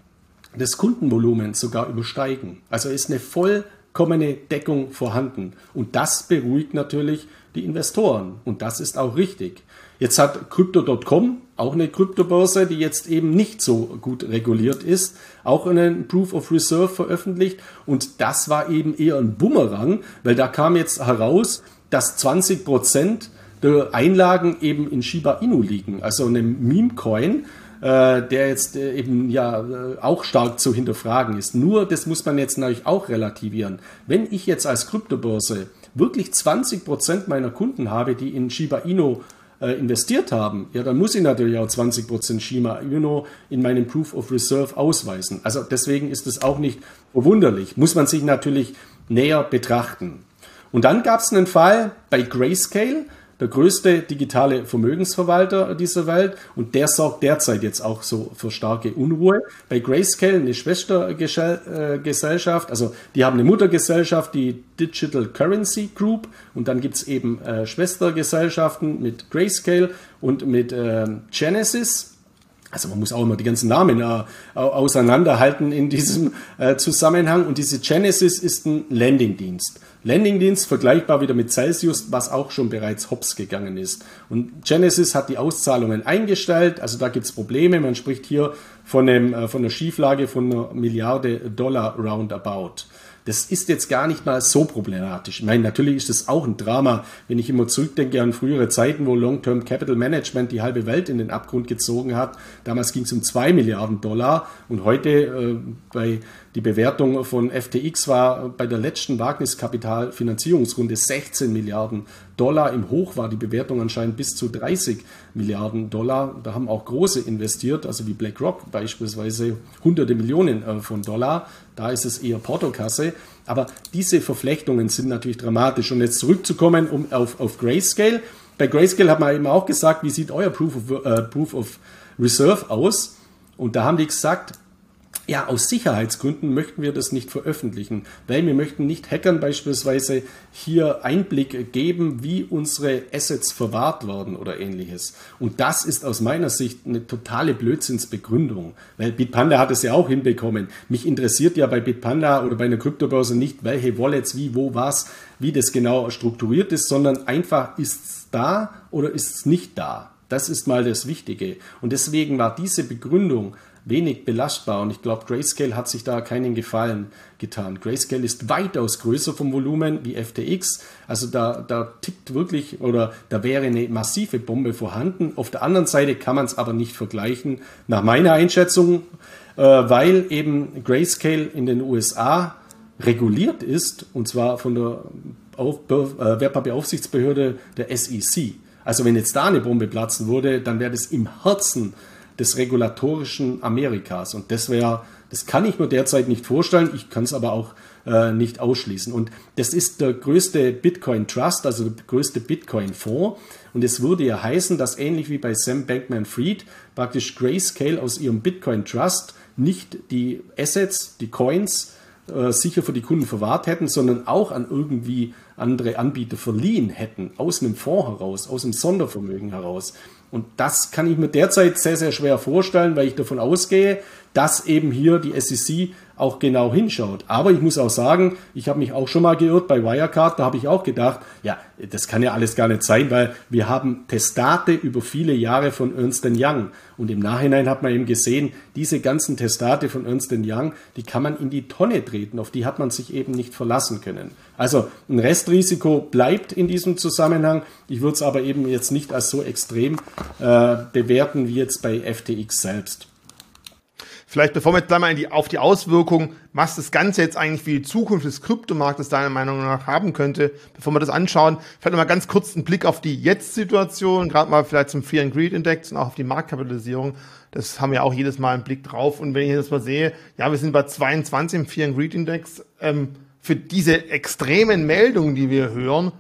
des Kundenvolumens sogar übersteigen. Also ist eine vollkommene Deckung vorhanden. Und das beruhigt natürlich die Investoren. Und das ist auch richtig. Jetzt hat Crypto.com, auch eine Kryptobörse, die jetzt eben nicht so gut reguliert ist, auch einen Proof of Reserve veröffentlicht. Und das war eben eher ein Bumerang, weil da kam jetzt heraus, dass 20 Prozent der Einlagen eben in Shiba Inu liegen, also einem Meme-Coin, äh, der jetzt äh, eben ja äh, auch stark zu hinterfragen ist. Nur, das muss man jetzt natürlich auch relativieren. Wenn ich jetzt als Kryptobörse wirklich 20 Prozent meiner Kunden habe, die in Shiba Inu äh, investiert haben, ja, dann muss ich natürlich auch 20% Shima Inu in meinem Proof of Reserve ausweisen. Also deswegen ist es auch nicht verwunderlich. Muss man sich natürlich näher betrachten. Und dann gab es einen Fall bei Grayscale, der größte digitale Vermögensverwalter dieser Welt und der sorgt derzeit jetzt auch so für starke Unruhe. Bei Grayscale, eine Schwestergesellschaft, also die haben eine Muttergesellschaft, die Digital Currency Group und dann gibt es eben äh, Schwestergesellschaften mit Grayscale und mit äh, Genesis. Also man muss auch immer die ganzen Namen äh, auseinanderhalten in diesem äh, Zusammenhang. Und diese Genesis ist ein Landingdienst. Landingdienst vergleichbar wieder mit Celsius, was auch schon bereits hops gegangen ist. Und Genesis hat die Auszahlungen eingestellt, also da gibt es Probleme. Man spricht hier von, einem, äh, von einer Schieflage von einer Milliarde Dollar roundabout. Das ist jetzt gar nicht mal so problematisch. Ich meine, natürlich ist es auch ein Drama, wenn ich immer zurückdenke an frühere Zeiten, wo Long-Term Capital Management die halbe Welt in den Abgrund gezogen hat. Damals ging es um zwei Milliarden Dollar und heute äh, bei Die Bewertung von FTX war bei der letzten Wagniskapitalfinanzierungsrunde 16 Milliarden Dollar. Im Hoch war die Bewertung anscheinend bis zu 30 Milliarden Dollar. Da haben auch große investiert, also wie BlackRock beispielsweise hunderte Millionen äh, von Dollar. Da ist es eher Portokasse. Aber diese Verflechtungen sind natürlich dramatisch. Und jetzt zurückzukommen um, auf, auf Grayscale. Bei Grayscale hat man eben auch gesagt, wie sieht euer Proof of, äh, Proof of Reserve aus? Und da haben die gesagt, ja, aus Sicherheitsgründen möchten wir das nicht veröffentlichen, weil wir möchten nicht Hackern beispielsweise hier Einblick geben, wie unsere Assets verwahrt werden oder ähnliches. Und das ist aus meiner Sicht eine totale Blödsinnsbegründung, weil Bitpanda hat es ja auch hinbekommen. Mich interessiert ja bei Bitpanda oder bei einer Kryptobörse nicht, welche Wallets, wie, wo, was, wie das genau strukturiert ist, sondern einfach ist es da oder ist es nicht da. Das ist mal das Wichtige. Und deswegen war diese Begründung wenig belastbar und ich glaube, Grayscale hat sich da keinen Gefallen getan. Grayscale ist weitaus größer vom Volumen wie FTX, also da, da tickt wirklich oder da wäre eine massive Bombe vorhanden. Auf der anderen Seite kann man es aber nicht vergleichen, nach meiner Einschätzung, äh, weil eben Grayscale in den USA reguliert ist und zwar von der Auf äh, Wertpapieraufsichtsbehörde der SEC. Also wenn jetzt da eine Bombe platzen würde, dann wäre das im Herzen des regulatorischen Amerikas. Und das wäre, das kann ich mir derzeit nicht vorstellen. Ich kann es aber auch äh, nicht ausschließen. Und das ist der größte Bitcoin Trust, also der größte Bitcoin Fonds. Und es würde ja heißen, dass ähnlich wie bei Sam Bankman Fried praktisch Grayscale aus ihrem Bitcoin Trust nicht die Assets, die Coins äh, sicher für die Kunden verwahrt hätten, sondern auch an irgendwie andere Anbieter verliehen hätten, aus einem Fonds heraus, aus einem Sondervermögen heraus. Und das kann ich mir derzeit sehr, sehr schwer vorstellen, weil ich davon ausgehe, dass eben hier die SEC auch genau hinschaut. Aber ich muss auch sagen, ich habe mich auch schon mal geirrt bei Wirecard, da habe ich auch gedacht, ja, das kann ja alles gar nicht sein, weil wir haben Testate über viele Jahre von Ernst Young. Und im Nachhinein hat man eben gesehen, diese ganzen Testate von Ernst Young, die kann man in die Tonne treten, auf die hat man sich eben nicht verlassen können. Also ein Restrisiko bleibt in diesem Zusammenhang. Ich würde es aber eben jetzt nicht als so extrem äh, bewerten wie jetzt bei FTX selbst. Vielleicht bevor wir jetzt mal die, auf die Auswirkungen, was das Ganze jetzt eigentlich für die Zukunft des Kryptomarktes deiner Meinung nach haben könnte, bevor wir das anschauen, vielleicht noch mal ganz kurz einen Blick auf die Jetzt-Situation, gerade mal vielleicht zum Fear and Greed Index und auch auf die Marktkapitalisierung. Das haben wir auch jedes Mal einen Blick drauf. Und wenn ich das mal sehe, ja, wir sind bei 22 im Fear and Greed Index. Ähm, für diese extremen Meldungen, die wir hören,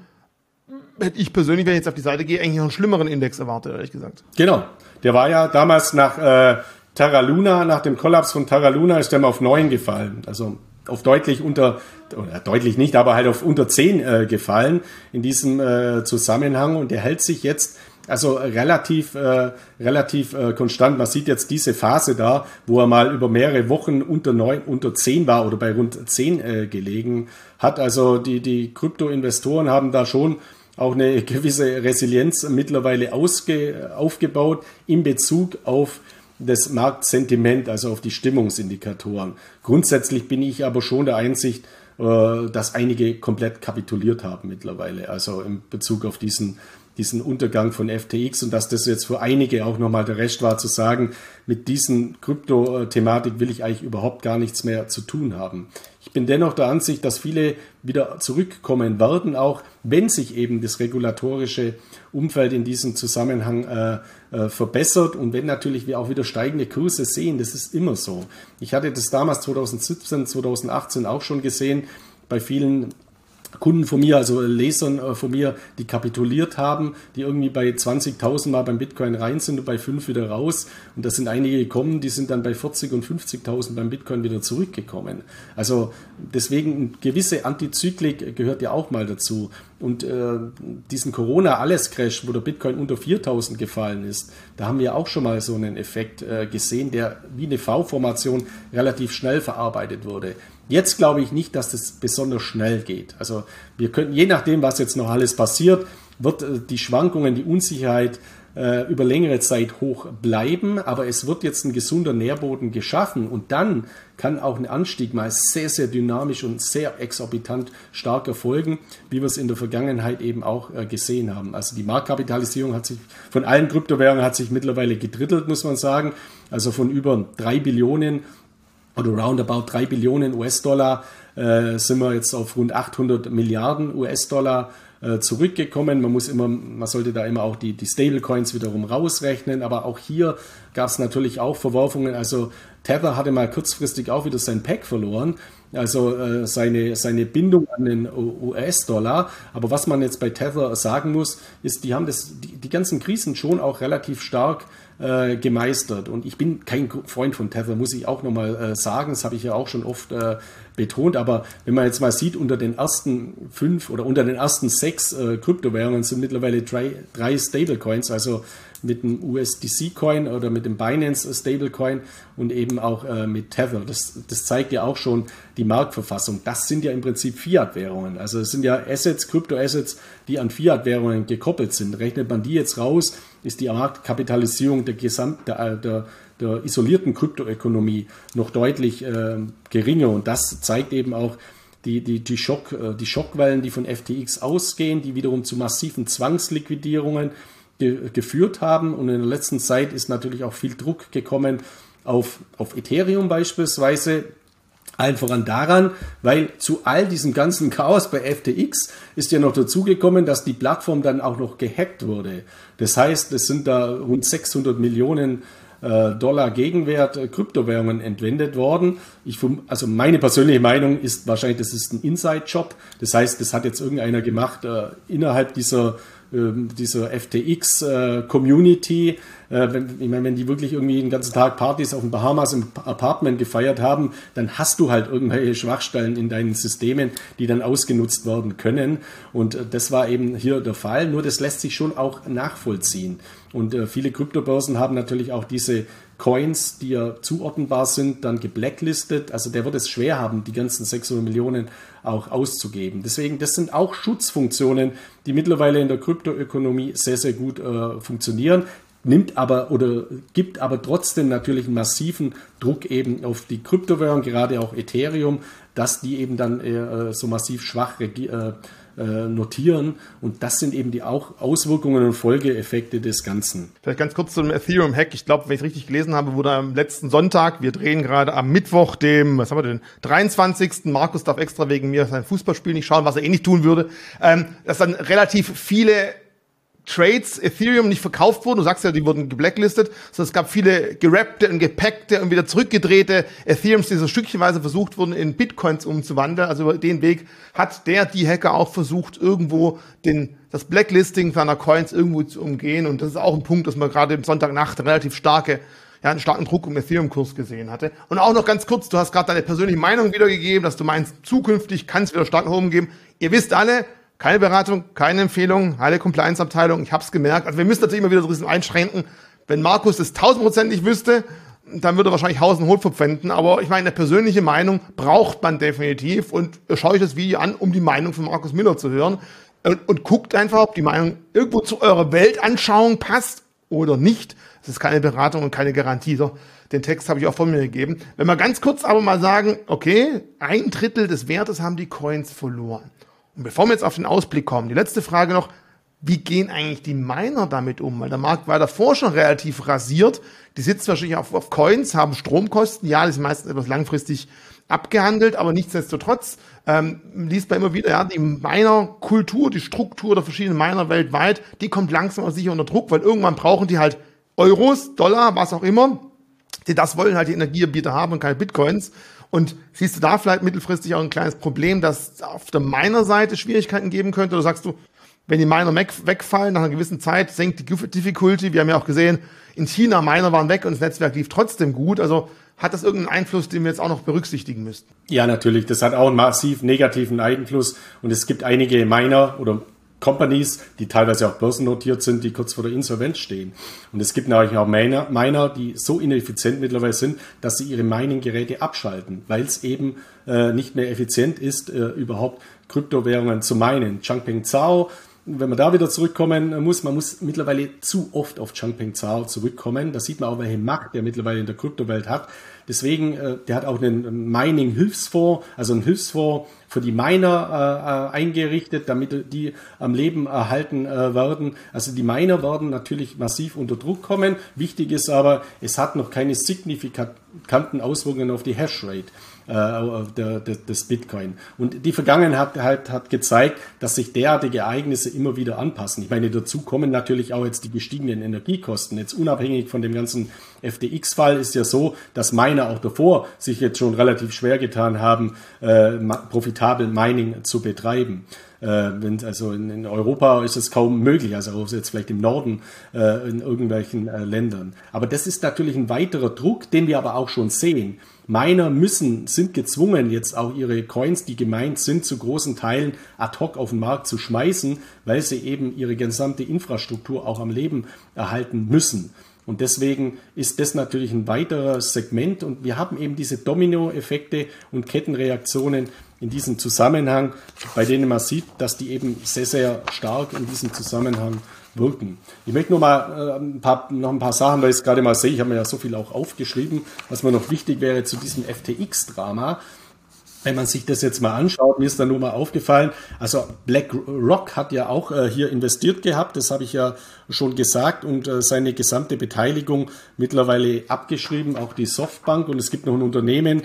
hätte ich persönlich, wenn ich jetzt auf die Seite gehe, eigentlich noch einen schlimmeren Index erwartet, ehrlich gesagt. Genau. Der war ja damals nach äh, Terra Luna, nach dem Kollaps von Terra Luna ist der mal auf 9 gefallen. Also auf deutlich unter, oder deutlich nicht, aber halt auf unter 10 äh, gefallen in diesem äh, Zusammenhang. Und der hält sich jetzt also relativ, äh, relativ äh, konstant. Man sieht jetzt diese Phase da, wo er mal über mehrere Wochen unter neun, unter zehn war oder bei rund zehn äh, gelegen hat. Also die, die Krypto-Investoren haben da schon auch eine gewisse Resilienz mittlerweile ausge, aufgebaut in Bezug auf das Marktsentiment, also auf die Stimmungsindikatoren. Grundsätzlich bin ich aber schon der Einsicht, äh, dass einige komplett kapituliert haben mittlerweile, also in Bezug auf diesen diesen Untergang von FTX und dass das jetzt für einige auch nochmal der Rest war zu sagen, mit diesen Krypto-Thematik will ich eigentlich überhaupt gar nichts mehr zu tun haben. Ich bin dennoch der Ansicht, dass viele wieder zurückkommen werden, auch wenn sich eben das regulatorische Umfeld in diesem Zusammenhang äh, äh, verbessert und wenn natürlich wir auch wieder steigende Kurse sehen, das ist immer so. Ich hatte das damals 2017, 2018 auch schon gesehen bei vielen Kunden von mir, also Lesern äh, von mir, die kapituliert haben, die irgendwie bei 20.000 mal beim Bitcoin rein sind und bei 5 wieder raus. Und da sind einige gekommen, die sind dann bei 40 und 50.000 beim Bitcoin wieder zurückgekommen. Also deswegen gewisse Antizyklik gehört ja auch mal dazu. Und äh, diesen Corona-Alles-Crash, wo der Bitcoin unter 4000 gefallen ist, da haben wir auch schon mal so einen Effekt äh, gesehen, der wie eine V-Formation relativ schnell verarbeitet wurde. Jetzt glaube ich nicht, dass das besonders schnell geht. Also wir könnten, je nachdem, was jetzt noch alles passiert, wird äh, die Schwankungen, die Unsicherheit äh, über längere Zeit hoch bleiben, aber es wird jetzt ein gesunder Nährboden geschaffen und dann kann auch ein Anstieg mal sehr, sehr dynamisch und sehr exorbitant stark erfolgen, wie wir es in der Vergangenheit eben auch äh, gesehen haben. Also die Marktkapitalisierung hat sich von allen Kryptowährungen hat sich mittlerweile gedrittelt, muss man sagen. Also von über drei Billionen oder roundabout 3 Billionen US-Dollar äh, sind wir jetzt auf rund 800 Milliarden US-Dollar äh, zurückgekommen. Man muss immer, man sollte da immer auch die, die Stablecoins wiederum rausrechnen, aber auch hier gab es natürlich auch Verworfungen. Also Tether hatte mal kurzfristig auch wieder sein Pack verloren, also äh, seine, seine Bindung an den US-Dollar. Aber was man jetzt bei Tether sagen muss, ist, die haben das, die, die ganzen Krisen schon auch relativ stark äh, gemeistert. Und ich bin kein Freund von Tether, muss ich auch nochmal äh, sagen. Das habe ich ja auch schon oft äh, betont. Aber wenn man jetzt mal sieht, unter den ersten fünf oder unter den ersten sechs äh, Kryptowährungen sind mittlerweile drei, drei Stablecoins, also mit dem USDC-Coin oder mit dem Binance Stablecoin und eben auch äh, mit Tether. Das, das zeigt ja auch schon die Marktverfassung. Das sind ja im Prinzip Fiat-Währungen. Also es sind ja Assets, Krypto-Assets, die an Fiat-Währungen gekoppelt sind. Rechnet man die jetzt raus, ist die Marktkapitalisierung der, Gesamt, der, der, der isolierten Kryptoökonomie noch deutlich äh, geringer. Und das zeigt eben auch, die, die, die, Schock, äh, die Schockwellen, die von FTX ausgehen, die wiederum zu massiven Zwangsliquidierungen ge geführt haben. Und in der letzten Zeit ist natürlich auch viel Druck gekommen auf, auf Ethereum beispielsweise. Allen voran daran, weil zu all diesem ganzen Chaos bei FTX ist ja noch dazugekommen, dass die Plattform dann auch noch gehackt wurde. Das heißt, es sind da rund 600 Millionen äh, Dollar Gegenwert äh, Kryptowährungen entwendet worden. Ich, also meine persönliche Meinung ist wahrscheinlich, das ist ein Inside-Job. Das heißt, das hat jetzt irgendeiner gemacht äh, innerhalb dieser ähm, dieser FTX-Community, äh, äh, wenn, ich meine, wenn die wirklich irgendwie den ganzen Tag Partys auf den Bahamas im Apartment gefeiert haben, dann hast du halt irgendwelche Schwachstellen in deinen Systemen, die dann ausgenutzt werden können. Und äh, das war eben hier der Fall. Nur das lässt sich schon auch nachvollziehen. Und viele Kryptobörsen haben natürlich auch diese Coins, die ja zuordnenbar sind, dann geblacklistet. Also der wird es schwer haben, die ganzen 600 Millionen auch auszugeben. Deswegen, das sind auch Schutzfunktionen, die mittlerweile in der Kryptoökonomie sehr, sehr gut äh, funktionieren nimmt aber oder gibt aber trotzdem natürlich einen massiven Druck eben auf die Kryptowährung, gerade auch Ethereum, dass die eben dann äh, so massiv schwach äh, äh, notieren. Und das sind eben die auch Auswirkungen und Folgeeffekte des Ganzen. Vielleicht ganz kurz zum Ethereum-Hack. Ich glaube, wenn ich es richtig gelesen habe, wurde am letzten Sonntag, wir drehen gerade am Mittwoch, dem, was haben wir denn, 23. Markus darf extra wegen mir sein Fußballspiel nicht schauen, was er eh nicht tun würde, ähm, dass dann relativ viele Trades Ethereum nicht verkauft wurden. Du sagst ja, die wurden geblacklistet. sondern es gab viele gerappte und gepackte und wieder zurückgedrehte Ethereums, die so stückchenweise versucht wurden, in Bitcoins umzuwandeln. Also über den Weg hat der, die Hacker auch versucht, irgendwo den, das Blacklisting seiner Coins irgendwo zu umgehen. Und das ist auch ein Punkt, dass man gerade im Sonntagnacht relativ starke ja, einen starken Druck im Ethereum-Kurs gesehen hatte. Und auch noch ganz kurz, du hast gerade deine persönliche Meinung wiedergegeben, dass du meinst, zukünftig kann es wieder stark nach oben geben. Ihr wisst alle, keine Beratung, keine Empfehlung, heile Compliance-Abteilung. Ich habe es gemerkt. Also wir müssen natürlich immer wieder so ein bisschen einschränken. Wenn Markus das tausendprozentig wüsste, dann würde er wahrscheinlich Haus und Hut verpfänden. Aber ich meine, eine persönliche Meinung braucht man definitiv. Und schaue euch das Video an, um die Meinung von Markus Miller zu hören. Und, und guckt einfach, ob die Meinung irgendwo zu eurer Weltanschauung passt oder nicht. Es ist keine Beratung und keine Garantie. So, den Text habe ich auch von mir gegeben. Wenn wir ganz kurz aber mal sagen, okay, ein Drittel des Wertes haben die Coins verloren. Und bevor wir jetzt auf den Ausblick kommen, die letzte Frage noch, wie gehen eigentlich die Miner damit um? Weil der Markt war davor schon relativ rasiert. Die sitzen wahrscheinlich auf, auf Coins, haben Stromkosten. Ja, die sind meistens etwas langfristig abgehandelt, aber nichtsdestotrotz ähm, liest man immer wieder, ja, die Miner-Kultur, die Struktur der verschiedenen Miner weltweit, die kommt langsam aber sicher unter Druck, weil irgendwann brauchen die halt Euros, Dollar, was auch immer. Die das wollen halt die Energiebieter haben und keine Bitcoins. Und siehst du da vielleicht mittelfristig auch ein kleines Problem, dass auf der Miner-Seite Schwierigkeiten geben könnte? Oder sagst du, wenn die Miner wegfallen, nach einer gewissen Zeit senkt die Difficulty. Wir haben ja auch gesehen, in China Miner waren weg und das Netzwerk lief trotzdem gut. Also hat das irgendeinen Einfluss, den wir jetzt auch noch berücksichtigen müssten? Ja, natürlich. Das hat auch einen massiv negativen Einfluss. Und es gibt einige Miner oder Companies, die teilweise auch börsennotiert sind, die kurz vor der Insolvenz stehen. Und es gibt natürlich auch Miner, Miner die so ineffizient mittlerweile sind, dass sie ihre Mining-Geräte abschalten, weil es eben äh, nicht mehr effizient ist, äh, überhaupt Kryptowährungen zu meinen. Changpeng Zhao, wenn man da wieder zurückkommen muss, man muss mittlerweile zu oft auf Changpeng Zhao zurückkommen. Da sieht man auch, welche Macht der mittlerweile in der Kryptowelt hat. Deswegen, äh, der hat auch einen Mining-Hilfsfonds, also einen Hilfsfonds für die Miner äh, eingerichtet, damit die am Leben erhalten äh, werden. Also die Miner werden natürlich massiv unter Druck kommen. Wichtig ist aber, es hat noch keine signifikanten Auswirkungen auf die Hashrate äh, des Bitcoin. Und die Vergangenheit hat, hat gezeigt, dass sich derartige Ereignisse immer wieder anpassen. Ich meine, dazu kommen natürlich auch jetzt die gestiegenen Energiekosten. Jetzt unabhängig von dem ganzen FTX-Fall ist ja so, dass Miner auch davor sich jetzt schon relativ schwer getan haben, äh, profitabel Mining zu betreiben. Äh, wenn, also in, in, Europa ist es kaum möglich, also jetzt vielleicht im Norden äh, in irgendwelchen äh, Ländern. Aber das ist natürlich ein weiterer Druck, den wir aber auch schon sehen. Miner müssen, sind gezwungen, jetzt auch ihre Coins, die gemeint sind, zu großen Teilen ad hoc auf den Markt zu schmeißen, weil sie eben ihre gesamte Infrastruktur auch am Leben erhalten müssen. Und deswegen ist das natürlich ein weiteres Segment und wir haben eben diese Dominoeffekte und Kettenreaktionen in diesem Zusammenhang, bei denen man sieht, dass die eben sehr, sehr stark in diesem Zusammenhang wirken. Ich möchte nur mal äh, ein paar, noch ein paar Sachen, weil ich es gerade mal sehe, ich habe mir ja so viel auch aufgeschrieben, was mir noch wichtig wäre zu diesem FTX-Drama. Wenn man sich das jetzt mal anschaut, mir ist da nur mal aufgefallen, also BlackRock hat ja auch äh, hier investiert gehabt, das habe ich ja schon gesagt, und äh, seine gesamte Beteiligung mittlerweile abgeschrieben, auch die Softbank. Und es gibt noch ein Unternehmen,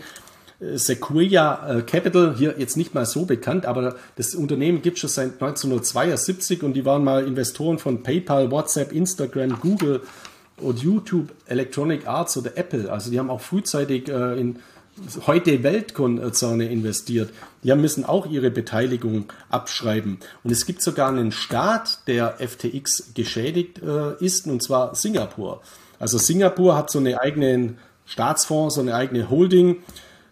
Sequoia äh, Capital, hier jetzt nicht mal so bekannt, aber das Unternehmen gibt es schon seit 1972 und die waren mal Investoren von PayPal, WhatsApp, Instagram, Google und YouTube, Electronic Arts oder Apple. Also die haben auch frühzeitig äh, in heute Weltkonzerne investiert. Die müssen auch ihre Beteiligung abschreiben. Und es gibt sogar einen Staat, der FTX geschädigt äh, ist, und zwar Singapur. Also Singapur hat so eine eigene Staatsfonds, so eine eigene Holding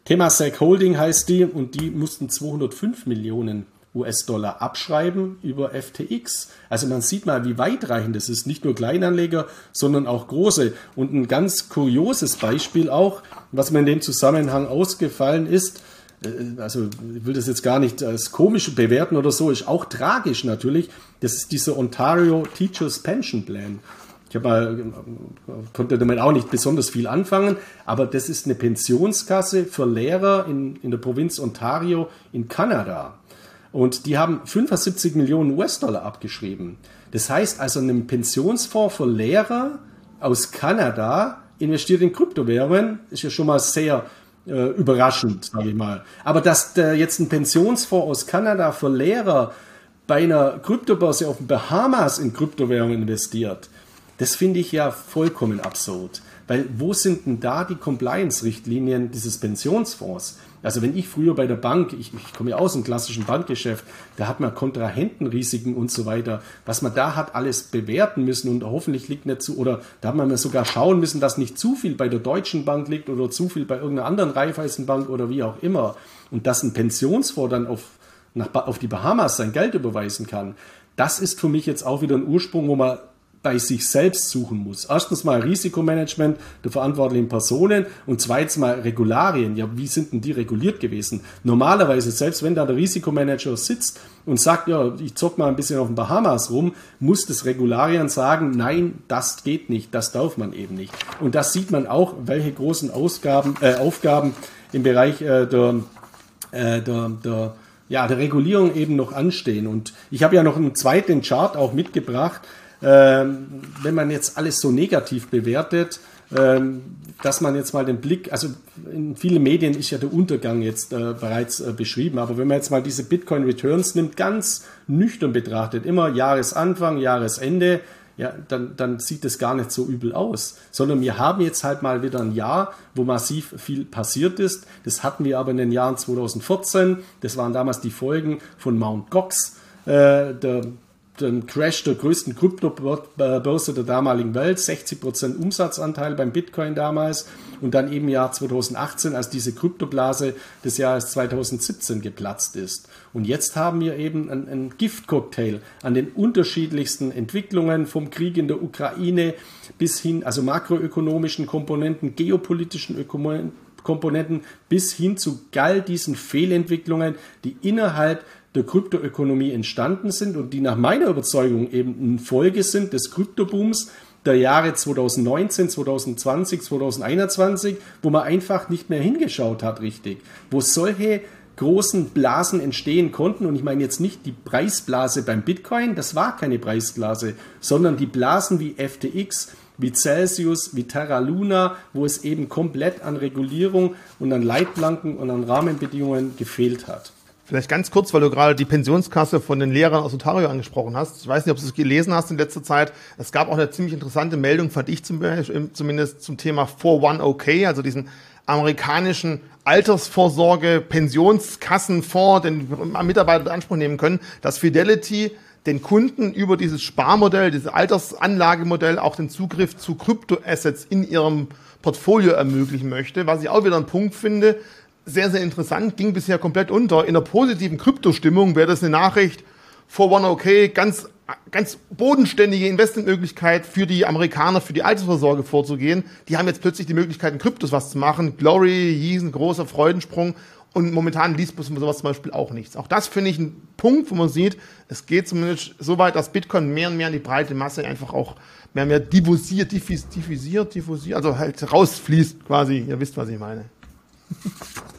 Temasek Holding heißt die und die mussten 205 Millionen US-Dollar abschreiben über FTX. Also man sieht mal, wie weitreichend das ist. Nicht nur Kleinanleger, sondern auch große. Und ein ganz kurioses Beispiel auch, was mir in dem Zusammenhang ausgefallen ist, äh, also ich will das jetzt gar nicht als komisch bewerten oder so, ist auch tragisch natürlich. Das ist dieser Ontario Teachers Pension Plan. Ich habe mal, konnte damit auch nicht besonders viel anfangen, aber das ist eine Pensionskasse für Lehrer in, in der Provinz Ontario in Kanada. Und die haben 75 Millionen US-Dollar abgeschrieben. Das heißt also, ein Pensionsfonds für Lehrer aus Kanada investiert in Kryptowährungen, ist ja schon mal sehr äh, überraschend, sage ich mal. Aber dass der jetzt ein Pensionsfonds aus Kanada für Lehrer bei einer Kryptobörse auf den Bahamas in Kryptowährungen investiert, das finde ich ja vollkommen absurd. Weil wo sind denn da die Compliance-Richtlinien dieses Pensionsfonds? Also wenn ich früher bei der Bank, ich, ich komme ja aus dem klassischen Bankgeschäft, da hat man Kontrahentenrisiken und so weiter, was man da hat alles bewerten müssen und hoffentlich liegt nicht zu, oder da hat man sogar schauen müssen, dass nicht zu viel bei der Deutschen Bank liegt oder zu viel bei irgendeiner anderen Raiffeisenbank oder wie auch immer. Und dass ein Pensionsfonds dann auf, nach, auf die Bahamas sein Geld überweisen kann, das ist für mich jetzt auch wieder ein Ursprung, wo man bei sich selbst suchen muss. Erstens mal Risikomanagement der verantwortlichen Personen und zweitens mal Regularien. Ja, wie sind denn die reguliert gewesen? Normalerweise, selbst wenn da der Risikomanager sitzt und sagt, ja, ich zock mal ein bisschen auf den Bahamas rum, muss das Regularien sagen, nein, das geht nicht, das darf man eben nicht. Und das sieht man auch, welche großen Ausgaben, äh, Aufgaben im Bereich äh, der, äh, der, der ja, der Regulierung eben noch anstehen. Und ich habe ja noch einen zweiten Chart auch mitgebracht, ähm, wenn man jetzt alles so negativ bewertet, ähm, dass man jetzt mal den Blick, also in vielen Medien ist ja der Untergang jetzt äh, bereits äh, beschrieben, aber wenn man jetzt mal diese Bitcoin Returns nimmt, ganz nüchtern betrachtet, immer Jahresanfang, Jahresende, ja, dann, dann sieht es gar nicht so übel aus. Sondern wir haben jetzt halt mal wieder ein Jahr, wo massiv viel passiert ist. Das hatten wir aber in den Jahren 2014. Das waren damals die Folgen von Mount Gox, äh, der den Crash der größten Kryptobörse der damaligen Welt, 60% Umsatzanteil beim Bitcoin damals und dann eben Jahr 2018, als diese Kryptoblase des Jahres 2017 geplatzt ist. Und jetzt haben wir eben einen, Giftcocktail an den unterschiedlichsten Entwicklungen vom Krieg in der Ukraine bis hin, also makroökonomischen Komponenten, geopolitischen Komponenten bis hin zu all diesen Fehlentwicklungen, die innerhalb der Kryptoökonomie entstanden sind und die nach meiner Überzeugung eben eine Folge sind des Kryptobooms der Jahre 2019, 2020, 2021, wo man einfach nicht mehr hingeschaut hat richtig, wo solche großen Blasen entstehen konnten. Und ich meine jetzt nicht die Preisblase beim Bitcoin, das war keine Preisblase, sondern die Blasen wie FTX, wie Celsius, wie Terra Luna, wo es eben komplett an Regulierung und an Leitplanken und an Rahmenbedingungen gefehlt hat. Vielleicht ganz kurz, weil du gerade die Pensionskasse von den Lehrern aus Ontario angesprochen hast. Ich weiß nicht, ob du es gelesen hast in letzter Zeit. Es gab auch eine ziemlich interessante Meldung, fand ich zumindest zum Thema 401ok, also diesen amerikanischen Altersvorsorge, Pensionskassenfonds, den Mitarbeiter in Anspruch nehmen können, dass Fidelity den Kunden über dieses Sparmodell, dieses Altersanlagemodell auch den Zugriff zu Kryptoassets in ihrem Portfolio ermöglichen möchte, was ich auch wieder einen Punkt finde, sehr, sehr interessant, ging bisher komplett unter. In der positiven Kryptostimmung wäre das eine Nachricht, for one okay, ganz, ganz bodenständige Investmentmöglichkeit für die Amerikaner, für die Altersvorsorge vorzugehen. Die haben jetzt plötzlich die Möglichkeit, in Kryptos was zu machen. Glory ein großer Freudensprung. Und momentan liest man sowas zum Beispiel auch nichts. Auch das finde ich ein Punkt, wo man sieht, es geht zumindest so weit, dass Bitcoin mehr und mehr in die breite Masse einfach auch mehr und mehr diffusiert, diffusiert, diffusiert, also halt rausfließt quasi. Ihr wisst, was ich meine.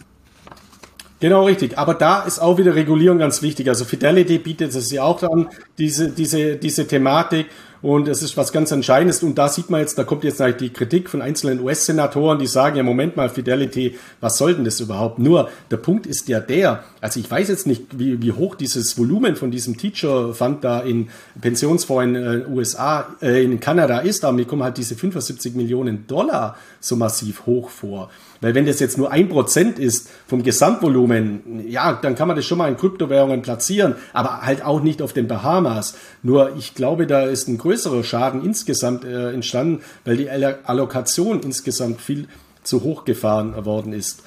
Genau richtig. Aber da ist auch wieder Regulierung ganz wichtig. Also Fidelity bietet es ja auch an, diese, diese, diese Thematik. Und es ist was ganz Entscheidendes. Und da sieht man jetzt, da kommt jetzt die Kritik von einzelnen US-Senatoren, die sagen, ja, Moment mal, Fidelity, was soll denn das überhaupt? Nur, der Punkt ist ja der, also ich weiß jetzt nicht, wie, wie hoch dieses Volumen von diesem Teacher Fund da in Pensionsfonds in äh, USA, äh, in Kanada ist, aber mir kommen halt diese 75 Millionen Dollar so massiv hoch vor. Weil wenn das jetzt nur ein Prozent ist vom Gesamtvolumen, ja, dann kann man das schon mal in Kryptowährungen platzieren, aber halt auch nicht auf den Bahamas. Nur ich glaube, da ist ein größerer Schaden insgesamt äh, entstanden, weil die Allokation insgesamt viel zu hoch gefahren worden ist.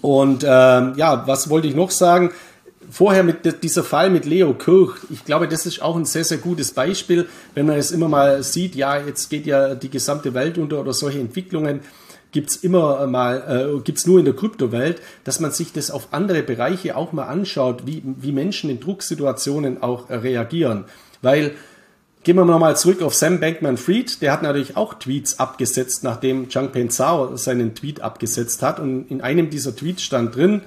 Und ähm, ja, was wollte ich noch sagen? Vorher mit dieser Fall mit Leo Kirch, ich glaube, das ist auch ein sehr, sehr gutes Beispiel, wenn man es immer mal sieht, ja, jetzt geht ja die gesamte Welt unter oder solche Entwicklungen gibt's immer mal, äh, gibt's nur in der Kryptowelt, dass man sich das auf andere Bereiche auch mal anschaut, wie, wie Menschen in Drucksituationen auch äh, reagieren. Weil, gehen wir nochmal zurück auf Sam Bankman-Fried, der hat natürlich auch Tweets abgesetzt, nachdem Changpeng Zhao seinen Tweet abgesetzt hat. Und in einem dieser Tweets stand drin,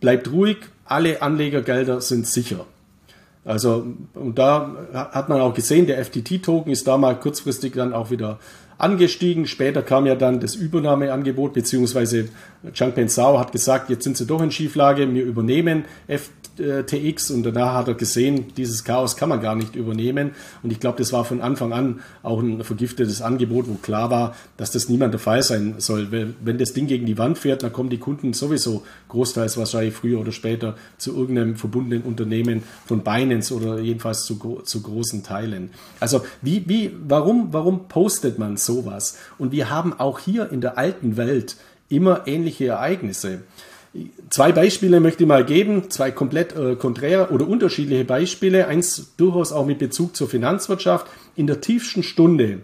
bleibt ruhig, alle Anlegergelder sind sicher. Also, und da hat man auch gesehen, der FTT-Token ist da mal kurzfristig dann auch wieder angestiegen. Später kam ja dann das Übernahmeangebot, beziehungsweise Changpeng Zhao hat gesagt, jetzt sind sie doch in Schieflage, wir übernehmen FTX und danach hat er gesehen, dieses Chaos kann man gar nicht übernehmen. Und ich glaube, das war von Anfang an auch ein vergiftetes Angebot, wo klar war, dass das niemand der Fall sein soll. Wenn das Ding gegen die Wand fährt, dann kommen die Kunden sowieso großteils wahrscheinlich früher oder später zu irgendeinem verbundenen Unternehmen von Binance oder jedenfalls zu, zu großen Teilen. Also wie, wie, warum, warum postet man sowas? Und wir haben auch hier in der alten Welt immer ähnliche Ereignisse. Zwei Beispiele möchte ich mal geben, zwei komplett äh, konträr oder unterschiedliche Beispiele. Eins durchaus auch mit Bezug zur Finanzwirtschaft. In der tiefsten Stunde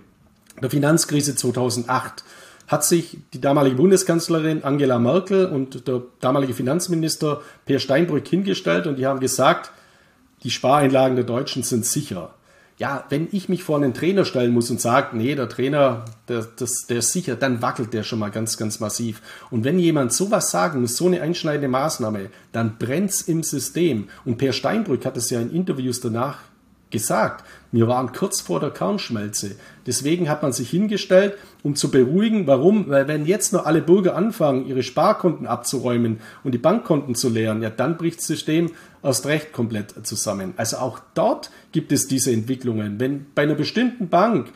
der Finanzkrise 2008 hat sich die damalige Bundeskanzlerin Angela Merkel und der damalige Finanzminister Per Steinbrück hingestellt und die haben gesagt, die Spareinlagen der Deutschen sind sicher ja, wenn ich mich vor einen Trainer stellen muss und sage, nee, der Trainer, der, das, der ist sicher, dann wackelt der schon mal ganz, ganz massiv. Und wenn jemand sowas sagen muss, so eine einschneidende Maßnahme, dann brennt's im System. Und Per Steinbrück hat es ja in Interviews danach gesagt. Wir waren kurz vor der Kernschmelze. Deswegen hat man sich hingestellt, um zu beruhigen. Warum? Weil wenn jetzt nur alle Bürger anfangen, ihre Sparkonten abzuräumen und die Bankkonten zu leeren, ja, dann bricht das System erst recht komplett zusammen. Also auch dort gibt es diese Entwicklungen. Wenn bei einer bestimmten Bank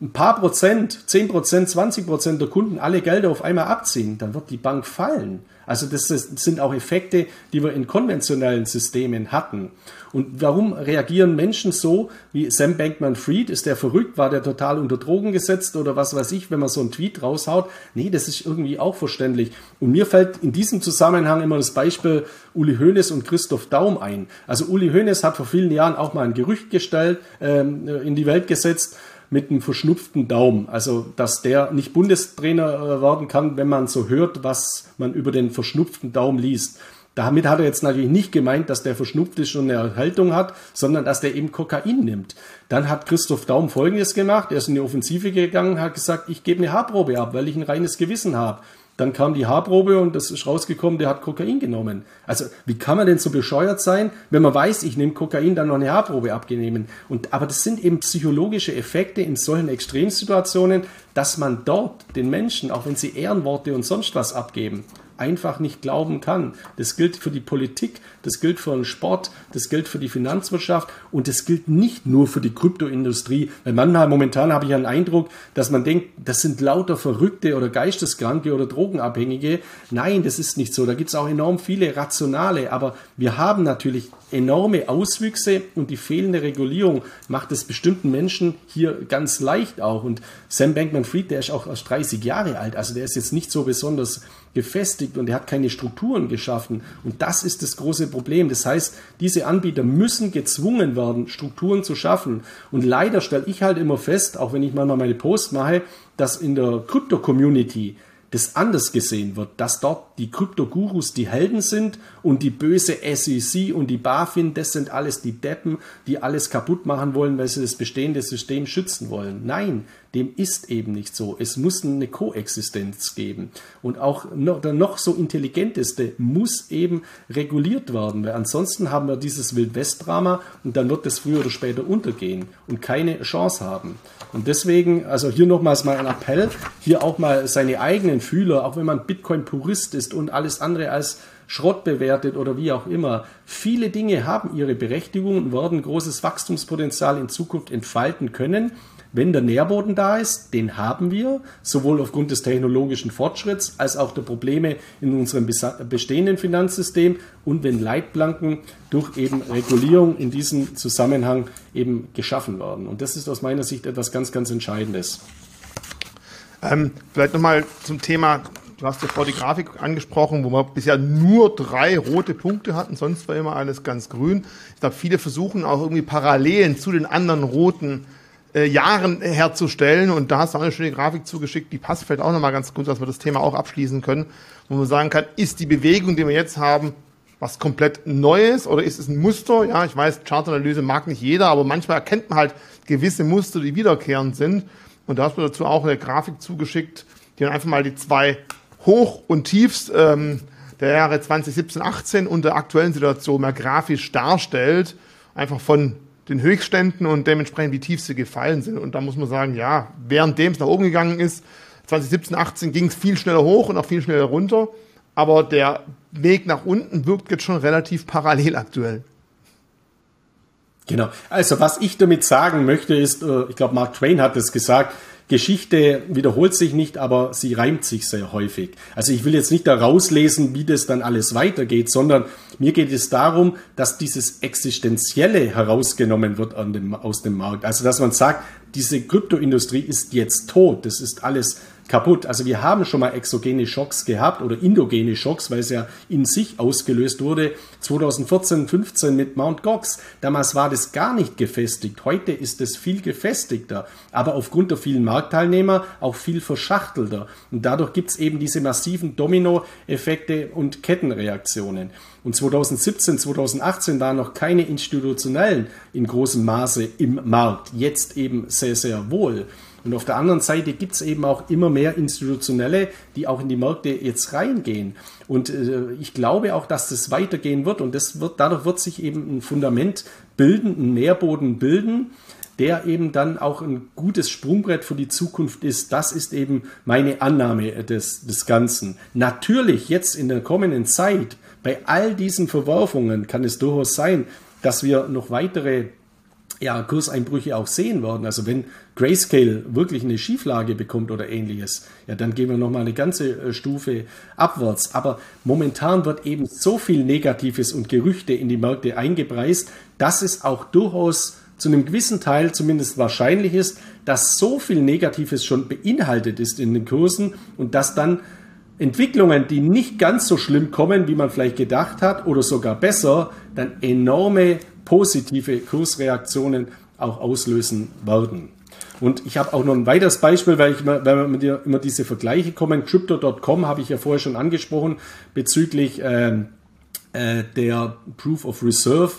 ein paar Prozent, 10 Prozent, 20 Prozent der Kunden alle Gelder auf einmal abziehen, dann wird die Bank fallen. Also das sind auch Effekte, die wir in konventionellen Systemen hatten. Und warum reagieren Menschen so wie Sam Bankman-Fried? Ist der verrückt? War der total unter Drogen gesetzt oder was weiß ich, wenn man so einen Tweet raushaut? Nee, das ist irgendwie auch verständlich. Und mir fällt in diesem Zusammenhang immer das Beispiel Uli Hoeneß und Christoph Daum ein. Also Uli Hoeneß hat vor vielen Jahren auch mal ein Gerücht gestellt, ähm, in die Welt gesetzt, mit einem verschnupften Daumen. Also, dass der nicht Bundestrainer äh, werden kann, wenn man so hört, was man über den verschnupften Daumen liest. Damit hat er jetzt natürlich nicht gemeint, dass der verschnupft ist und eine Erhaltung hat, sondern dass der eben Kokain nimmt. Dann hat Christoph Daum Folgendes gemacht. Er ist in die Offensive gegangen, hat gesagt, ich gebe eine Haarprobe ab, weil ich ein reines Gewissen habe. Dann kam die Haarprobe und das ist rausgekommen, der hat Kokain genommen. Also wie kann man denn so bescheuert sein, wenn man weiß, ich nehme Kokain, dann noch eine Haarprobe abgenehmen? Und aber das sind eben psychologische Effekte in solchen Extremsituationen, dass man dort den Menschen, auch wenn sie Ehrenworte und sonst was abgeben, einfach nicht glauben kann. Das gilt für die Politik, das gilt für den Sport, das gilt für die Finanzwirtschaft und das gilt nicht nur für die Kryptoindustrie. Weil manchmal, momentan habe ich einen Eindruck, dass man denkt, das sind lauter Verrückte oder Geisteskranke oder Drogenabhängige. Nein, das ist nicht so. Da gibt es auch enorm viele rationale, aber wir haben natürlich enorme Auswüchse und die fehlende Regulierung macht es bestimmten Menschen hier ganz leicht auch. Und Sam Bankman-Fried, der ist auch erst 30 Jahre alt, also der ist jetzt nicht so besonders gefestigt und er hat keine Strukturen geschaffen. Und das ist das große Problem. Das heißt, diese Anbieter müssen gezwungen werden, Strukturen zu schaffen. Und leider stelle ich halt immer fest, auch wenn ich manchmal meine Post mache, dass in der Krypto-Community das anders gesehen wird, dass dort die Krypto-Gurus die Helden sind und die böse SEC und die BaFin, das sind alles die Deppen, die alles kaputt machen wollen, weil sie das bestehende System schützen wollen. Nein, dem ist eben nicht so. Es muss eine Koexistenz geben. Und auch der noch so intelligenteste muss eben reguliert werden, weil ansonsten haben wir dieses Wildwest-Drama und dann wird es früher oder später untergehen und keine Chance haben. Und deswegen, also hier nochmals mal ein Appell, hier auch mal seine eigenen Fühler, auch wenn man Bitcoin-Purist ist und alles andere als Schrott bewertet oder wie auch immer. Viele Dinge haben ihre Berechtigung und werden großes Wachstumspotenzial in Zukunft entfalten können. Wenn der Nährboden da ist, den haben wir, sowohl aufgrund des technologischen Fortschritts als auch der Probleme in unserem bestehenden Finanzsystem und wenn Leitplanken durch eben Regulierung in diesem Zusammenhang eben geschaffen werden. Und das ist aus meiner Sicht etwas ganz, ganz Entscheidendes. Ähm, vielleicht nochmal zum Thema, du hast ja vor die Grafik angesprochen, wo wir bisher nur drei rote Punkte hatten, sonst war immer alles ganz grün. Ich glaube, viele versuchen auch irgendwie Parallelen zu den anderen roten äh, Jahren herzustellen. Und da hast du auch eine schöne Grafik zugeschickt, die passt vielleicht auch nochmal ganz gut, dass wir das Thema auch abschließen können, wo man sagen kann, ist die Bewegung, die wir jetzt haben, was komplett Neues oder ist es ein Muster? Ja, ich weiß, Chartanalyse mag nicht jeder, aber manchmal erkennt man halt gewisse Muster, die wiederkehrend sind. Und da hast du dazu auch eine Grafik zugeschickt, die dann einfach mal die zwei Hoch- und Tiefs ähm, der Jahre 2017, 18 und der aktuellen Situation mal grafisch darstellt. Einfach von den Höchstständen und dementsprechend wie tief sie gefallen sind. Und da muss man sagen, ja, währenddem es nach oben gegangen ist, 2017, 18 ging es viel schneller hoch und auch viel schneller runter. Aber der Weg nach unten wirkt jetzt schon relativ parallel aktuell. Genau. Also was ich damit sagen möchte ist, äh, ich glaube Mark Twain hat es gesagt, Geschichte wiederholt sich nicht, aber sie reimt sich sehr häufig. Also ich will jetzt nicht da rauslesen, wie das dann alles weitergeht, sondern mir geht es darum, dass dieses Existenzielle herausgenommen wird dem, aus dem Markt. Also dass man sagt, diese Kryptoindustrie ist jetzt tot, das ist alles kaputt. Also wir haben schon mal exogene Schocks gehabt oder indogene Schocks, weil es ja in sich ausgelöst wurde. 2014, 15 mit Mount Gox. Damals war das gar nicht gefestigt. Heute ist es viel gefestigter, aber aufgrund der vielen Marktteilnehmer auch viel verschachtelter. Und dadurch gibt es eben diese massiven Dominoeffekte und Kettenreaktionen. Und 2017, 2018 waren noch keine institutionellen in großem Maße im Markt. Jetzt eben sehr, sehr wohl. Und auf der anderen Seite gibt es eben auch immer mehr Institutionelle, die auch in die Märkte jetzt reingehen. Und äh, ich glaube auch, dass das weitergehen wird und das wird, dadurch wird sich eben ein Fundament bilden, ein Nährboden bilden, der eben dann auch ein gutes Sprungbrett für die Zukunft ist. Das ist eben meine Annahme des, des Ganzen. Natürlich jetzt in der kommenden Zeit, bei all diesen Verwerfungen kann es durchaus sein, dass wir noch weitere ja, Kurseinbrüche auch sehen werden. Also wenn Grayscale wirklich eine Schieflage bekommt oder ähnliches, ja, dann gehen wir nochmal eine ganze äh, Stufe abwärts. Aber momentan wird eben so viel Negatives und Gerüchte in die Märkte eingepreist, dass es auch durchaus zu einem gewissen Teil zumindest wahrscheinlich ist, dass so viel Negatives schon beinhaltet ist in den Kursen und dass dann Entwicklungen, die nicht ganz so schlimm kommen, wie man vielleicht gedacht hat, oder sogar besser, dann enorme positive Kursreaktionen auch auslösen werden. Und ich habe auch noch ein weiteres Beispiel, weil, ich, weil wir mit dir immer diese Vergleiche kommen. Crypto.com habe ich ja vorher schon angesprochen bezüglich äh, äh, der Proof of Reserve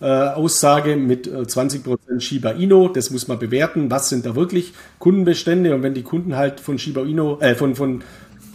äh, Aussage mit 20% äh, Shiba Inu. Das muss man bewerten. Was sind da wirklich Kundenbestände? Und wenn die Kunden halt von Shiba Inu, äh, von, von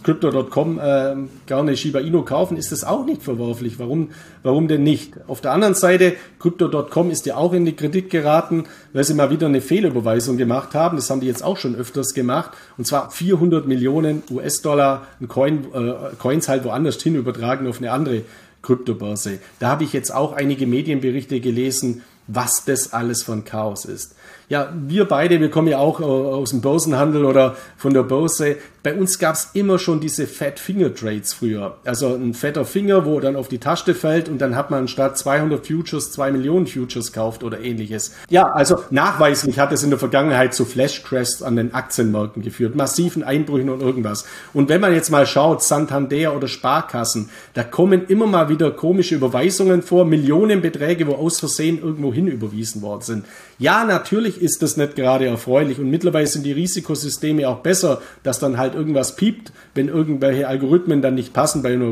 Crypto.com äh, gerne Shiba Inu kaufen, ist das auch nicht verwerflich. Warum, warum denn nicht? Auf der anderen Seite, Crypto.com ist ja auch in die Kritik geraten, weil sie mal wieder eine Fehlüberweisung gemacht haben. Das haben die jetzt auch schon öfters gemacht. Und zwar 400 Millionen US-Dollar Coin, äh, Coins halt woanders hin übertragen auf eine andere Kryptobörse. Da habe ich jetzt auch einige Medienberichte gelesen, was das alles von Chaos ist. Ja, wir beide, wir kommen ja auch äh, aus dem Börsenhandel oder von der Börse. Bei uns gab es immer schon diese Fat Finger Trades früher. Also ein fetter Finger, wo dann auf die Tasche fällt und dann hat man statt 200 Futures 2 Millionen Futures kauft oder ähnliches. Ja, also nachweislich hat es in der Vergangenheit zu Flash Crashs an den Aktienmärkten geführt, massiven Einbrüchen und irgendwas. Und wenn man jetzt mal schaut, Santander oder Sparkassen, da kommen immer mal wieder komische Überweisungen vor, Millionenbeträge, wo aus Versehen irgendwo hin überwiesen worden sind. Ja, natürlich ist das nicht gerade erfreulich und mittlerweile sind die Risikosysteme auch besser, dass dann halt irgendwas piept, wenn irgendwelche Algorithmen dann nicht passen bei einer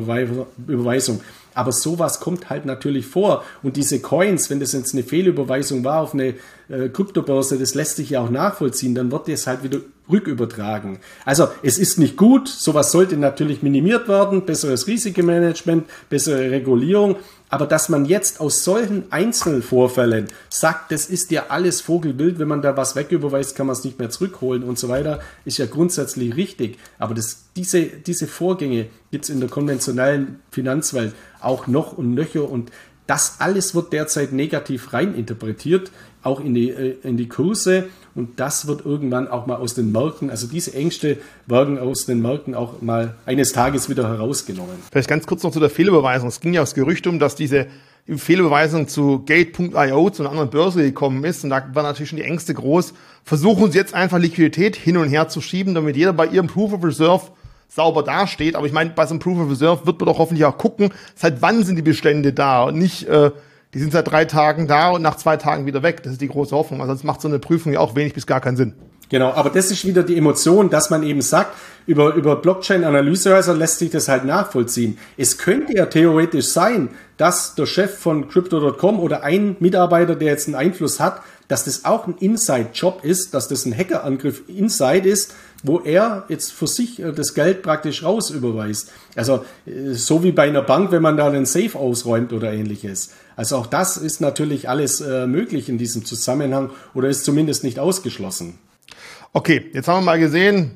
Überweisung. Aber sowas kommt halt natürlich vor. Und diese Coins, wenn das jetzt eine Fehlüberweisung war auf eine äh, Kryptobörse, das lässt sich ja auch nachvollziehen, dann wird das halt wieder rückübertragen. Also es ist nicht gut, sowas sollte natürlich minimiert werden, besseres Risikomanagement, bessere Regulierung, aber dass man jetzt aus solchen Einzelvorfällen sagt, das ist ja alles Vogelwild, wenn man da was wegüberweist, kann man es nicht mehr zurückholen und so weiter, ist ja grundsätzlich richtig. Aber das, diese, diese Vorgänge gibt es in der konventionellen Finanzwelt auch noch und nöcher und das alles wird derzeit negativ reininterpretiert, auch in die, äh, in die Kurse und das wird irgendwann auch mal aus den Märkten, also diese Ängste werden aus den Märkten auch mal eines Tages wieder herausgenommen. Vielleicht ganz kurz noch zu der Fehlüberweisung. Es ging ja das Gerücht um, dass diese Fehlüberweisung zu Gate.io, zu einer anderen Börse gekommen ist. Und da waren natürlich schon die Ängste groß. Versuchen sie jetzt einfach Liquidität hin und her zu schieben, damit jeder bei ihrem Proof of Reserve sauber dasteht. Aber ich meine, bei so einem Proof of Reserve wird man doch hoffentlich auch gucken, seit wann sind die Bestände da und nicht, äh, die sind seit drei Tagen da und nach zwei Tagen wieder weg. Das ist die große Hoffnung. Sonst macht so eine Prüfung ja auch wenig bis gar keinen Sinn. Genau, aber das ist wieder die Emotion, dass man eben sagt, über, über Blockchain-Analysehäuser lässt sich das halt nachvollziehen. Es könnte ja theoretisch sein, dass der Chef von Crypto.com oder ein Mitarbeiter, der jetzt einen Einfluss hat, dass das auch ein Inside-Job ist, dass das ein Hackerangriff Inside ist, wo er jetzt für sich äh, das Geld praktisch raus überweist. Also äh, so wie bei einer Bank, wenn man da einen Safe ausräumt oder ähnliches. Also auch das ist natürlich alles äh, möglich in diesem Zusammenhang oder ist zumindest nicht ausgeschlossen. Okay, jetzt haben wir mal gesehen,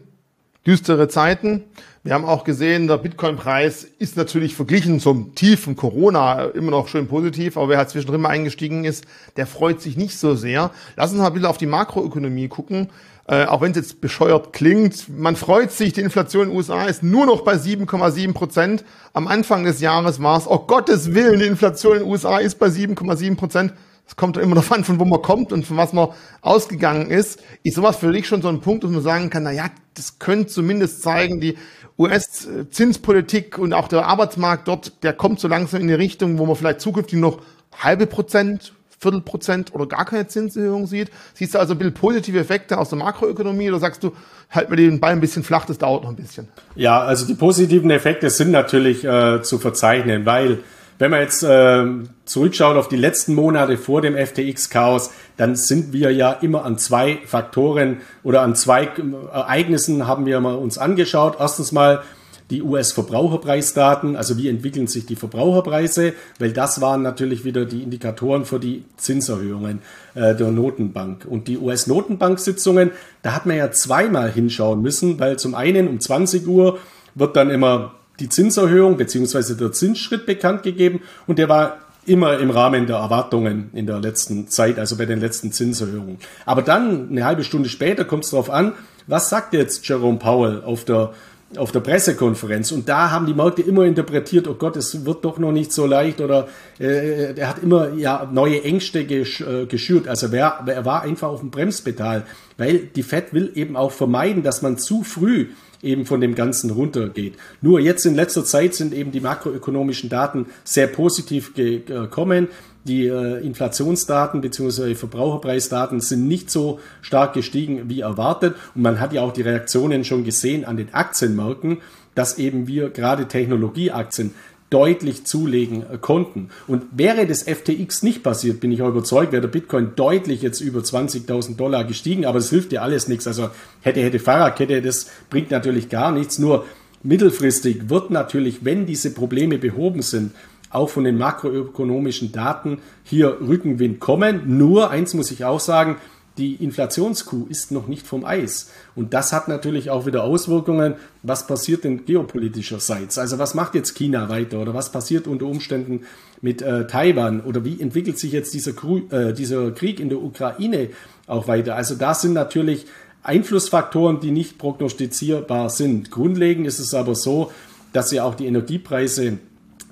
düstere Zeiten. Wir haben auch gesehen, der Bitcoin-Preis ist natürlich verglichen zum tiefen Corona immer noch schön positiv, aber wer halt zwischendrin mal eingestiegen ist, der freut sich nicht so sehr. Lass uns mal ein bisschen auf die Makroökonomie gucken. Äh, auch wenn es jetzt bescheuert klingt, man freut sich, die Inflation in den USA ist nur noch bei 7,7 Prozent. Am Anfang des Jahres war es, oh Gottes Willen, die Inflation in den USA ist bei 7,7 Prozent. Es kommt immer darauf an, von wo man kommt und von was man ausgegangen ist. Ist sowas für dich schon so ein Punkt, dass man sagen kann, na ja, das könnte zumindest zeigen, die US-Zinspolitik und auch der Arbeitsmarkt dort, der kommt so langsam in die Richtung, wo man vielleicht zukünftig noch halbe Prozent, Viertelprozent oder gar keine Zinserhöhung sieht. Siehst du also ein bisschen positive Effekte aus der Makroökonomie oder sagst du, halt mir den Ball ein bisschen flach, das dauert noch ein bisschen? Ja, also die positiven Effekte sind natürlich äh, zu verzeichnen, weil wenn man jetzt äh, zurückschaut auf die letzten Monate vor dem FTX-Chaos, dann sind wir ja immer an zwei Faktoren oder an zwei äh, Ereignissen haben wir mal uns angeschaut. Erstens mal die US-Verbraucherpreisdaten, also wie entwickeln sich die Verbraucherpreise, weil das waren natürlich wieder die Indikatoren für die Zinserhöhungen äh, der Notenbank. Und die US-Notenbank-Sitzungen, da hat man ja zweimal hinschauen müssen, weil zum einen um 20 Uhr wird dann immer die Zinserhöhung bzw. der Zinsschritt bekannt gegeben und der war immer im Rahmen der Erwartungen in der letzten Zeit, also bei den letzten Zinserhöhungen. Aber dann, eine halbe Stunde später, kommt es darauf an, was sagt jetzt Jerome Powell auf der, auf der Pressekonferenz? Und da haben die Märkte immer interpretiert, oh Gott, es wird doch noch nicht so leicht oder äh, er hat immer ja, neue Ängste gesch, äh, geschürt. Also er, er war einfach auf dem Bremspedal, weil die Fed will eben auch vermeiden, dass man zu früh eben von dem Ganzen runtergeht. Nur jetzt in letzter Zeit sind eben die makroökonomischen Daten sehr positiv gekommen. Die äh, Inflationsdaten bzw. Verbraucherpreisdaten sind nicht so stark gestiegen wie erwartet. Und man hat ja auch die Reaktionen schon gesehen an den Aktienmärkten, dass eben wir gerade Technologieaktien deutlich zulegen äh, konnten. Und wäre das FTX nicht passiert, bin ich auch überzeugt, wäre der Bitcoin deutlich jetzt über 20.000 Dollar gestiegen, aber es hilft dir alles nichts. Also hätte, hätte Fahrradkette, das bringt natürlich gar nichts. Nur mittelfristig wird natürlich, wenn diese Probleme behoben sind, auch von den makroökonomischen Daten hier Rückenwind kommen. Nur eins muss ich auch sagen, die Inflationskuh ist noch nicht vom Eis. Und das hat natürlich auch wieder Auswirkungen. Was passiert denn geopolitischerseits? Also was macht jetzt China weiter oder was passiert unter Umständen mit äh, Taiwan oder wie entwickelt sich jetzt dieser, äh, dieser Krieg in der Ukraine auch weiter? Also da sind natürlich Einflussfaktoren, die nicht prognostizierbar sind. Grundlegend ist es aber so, dass ja auch die Energiepreise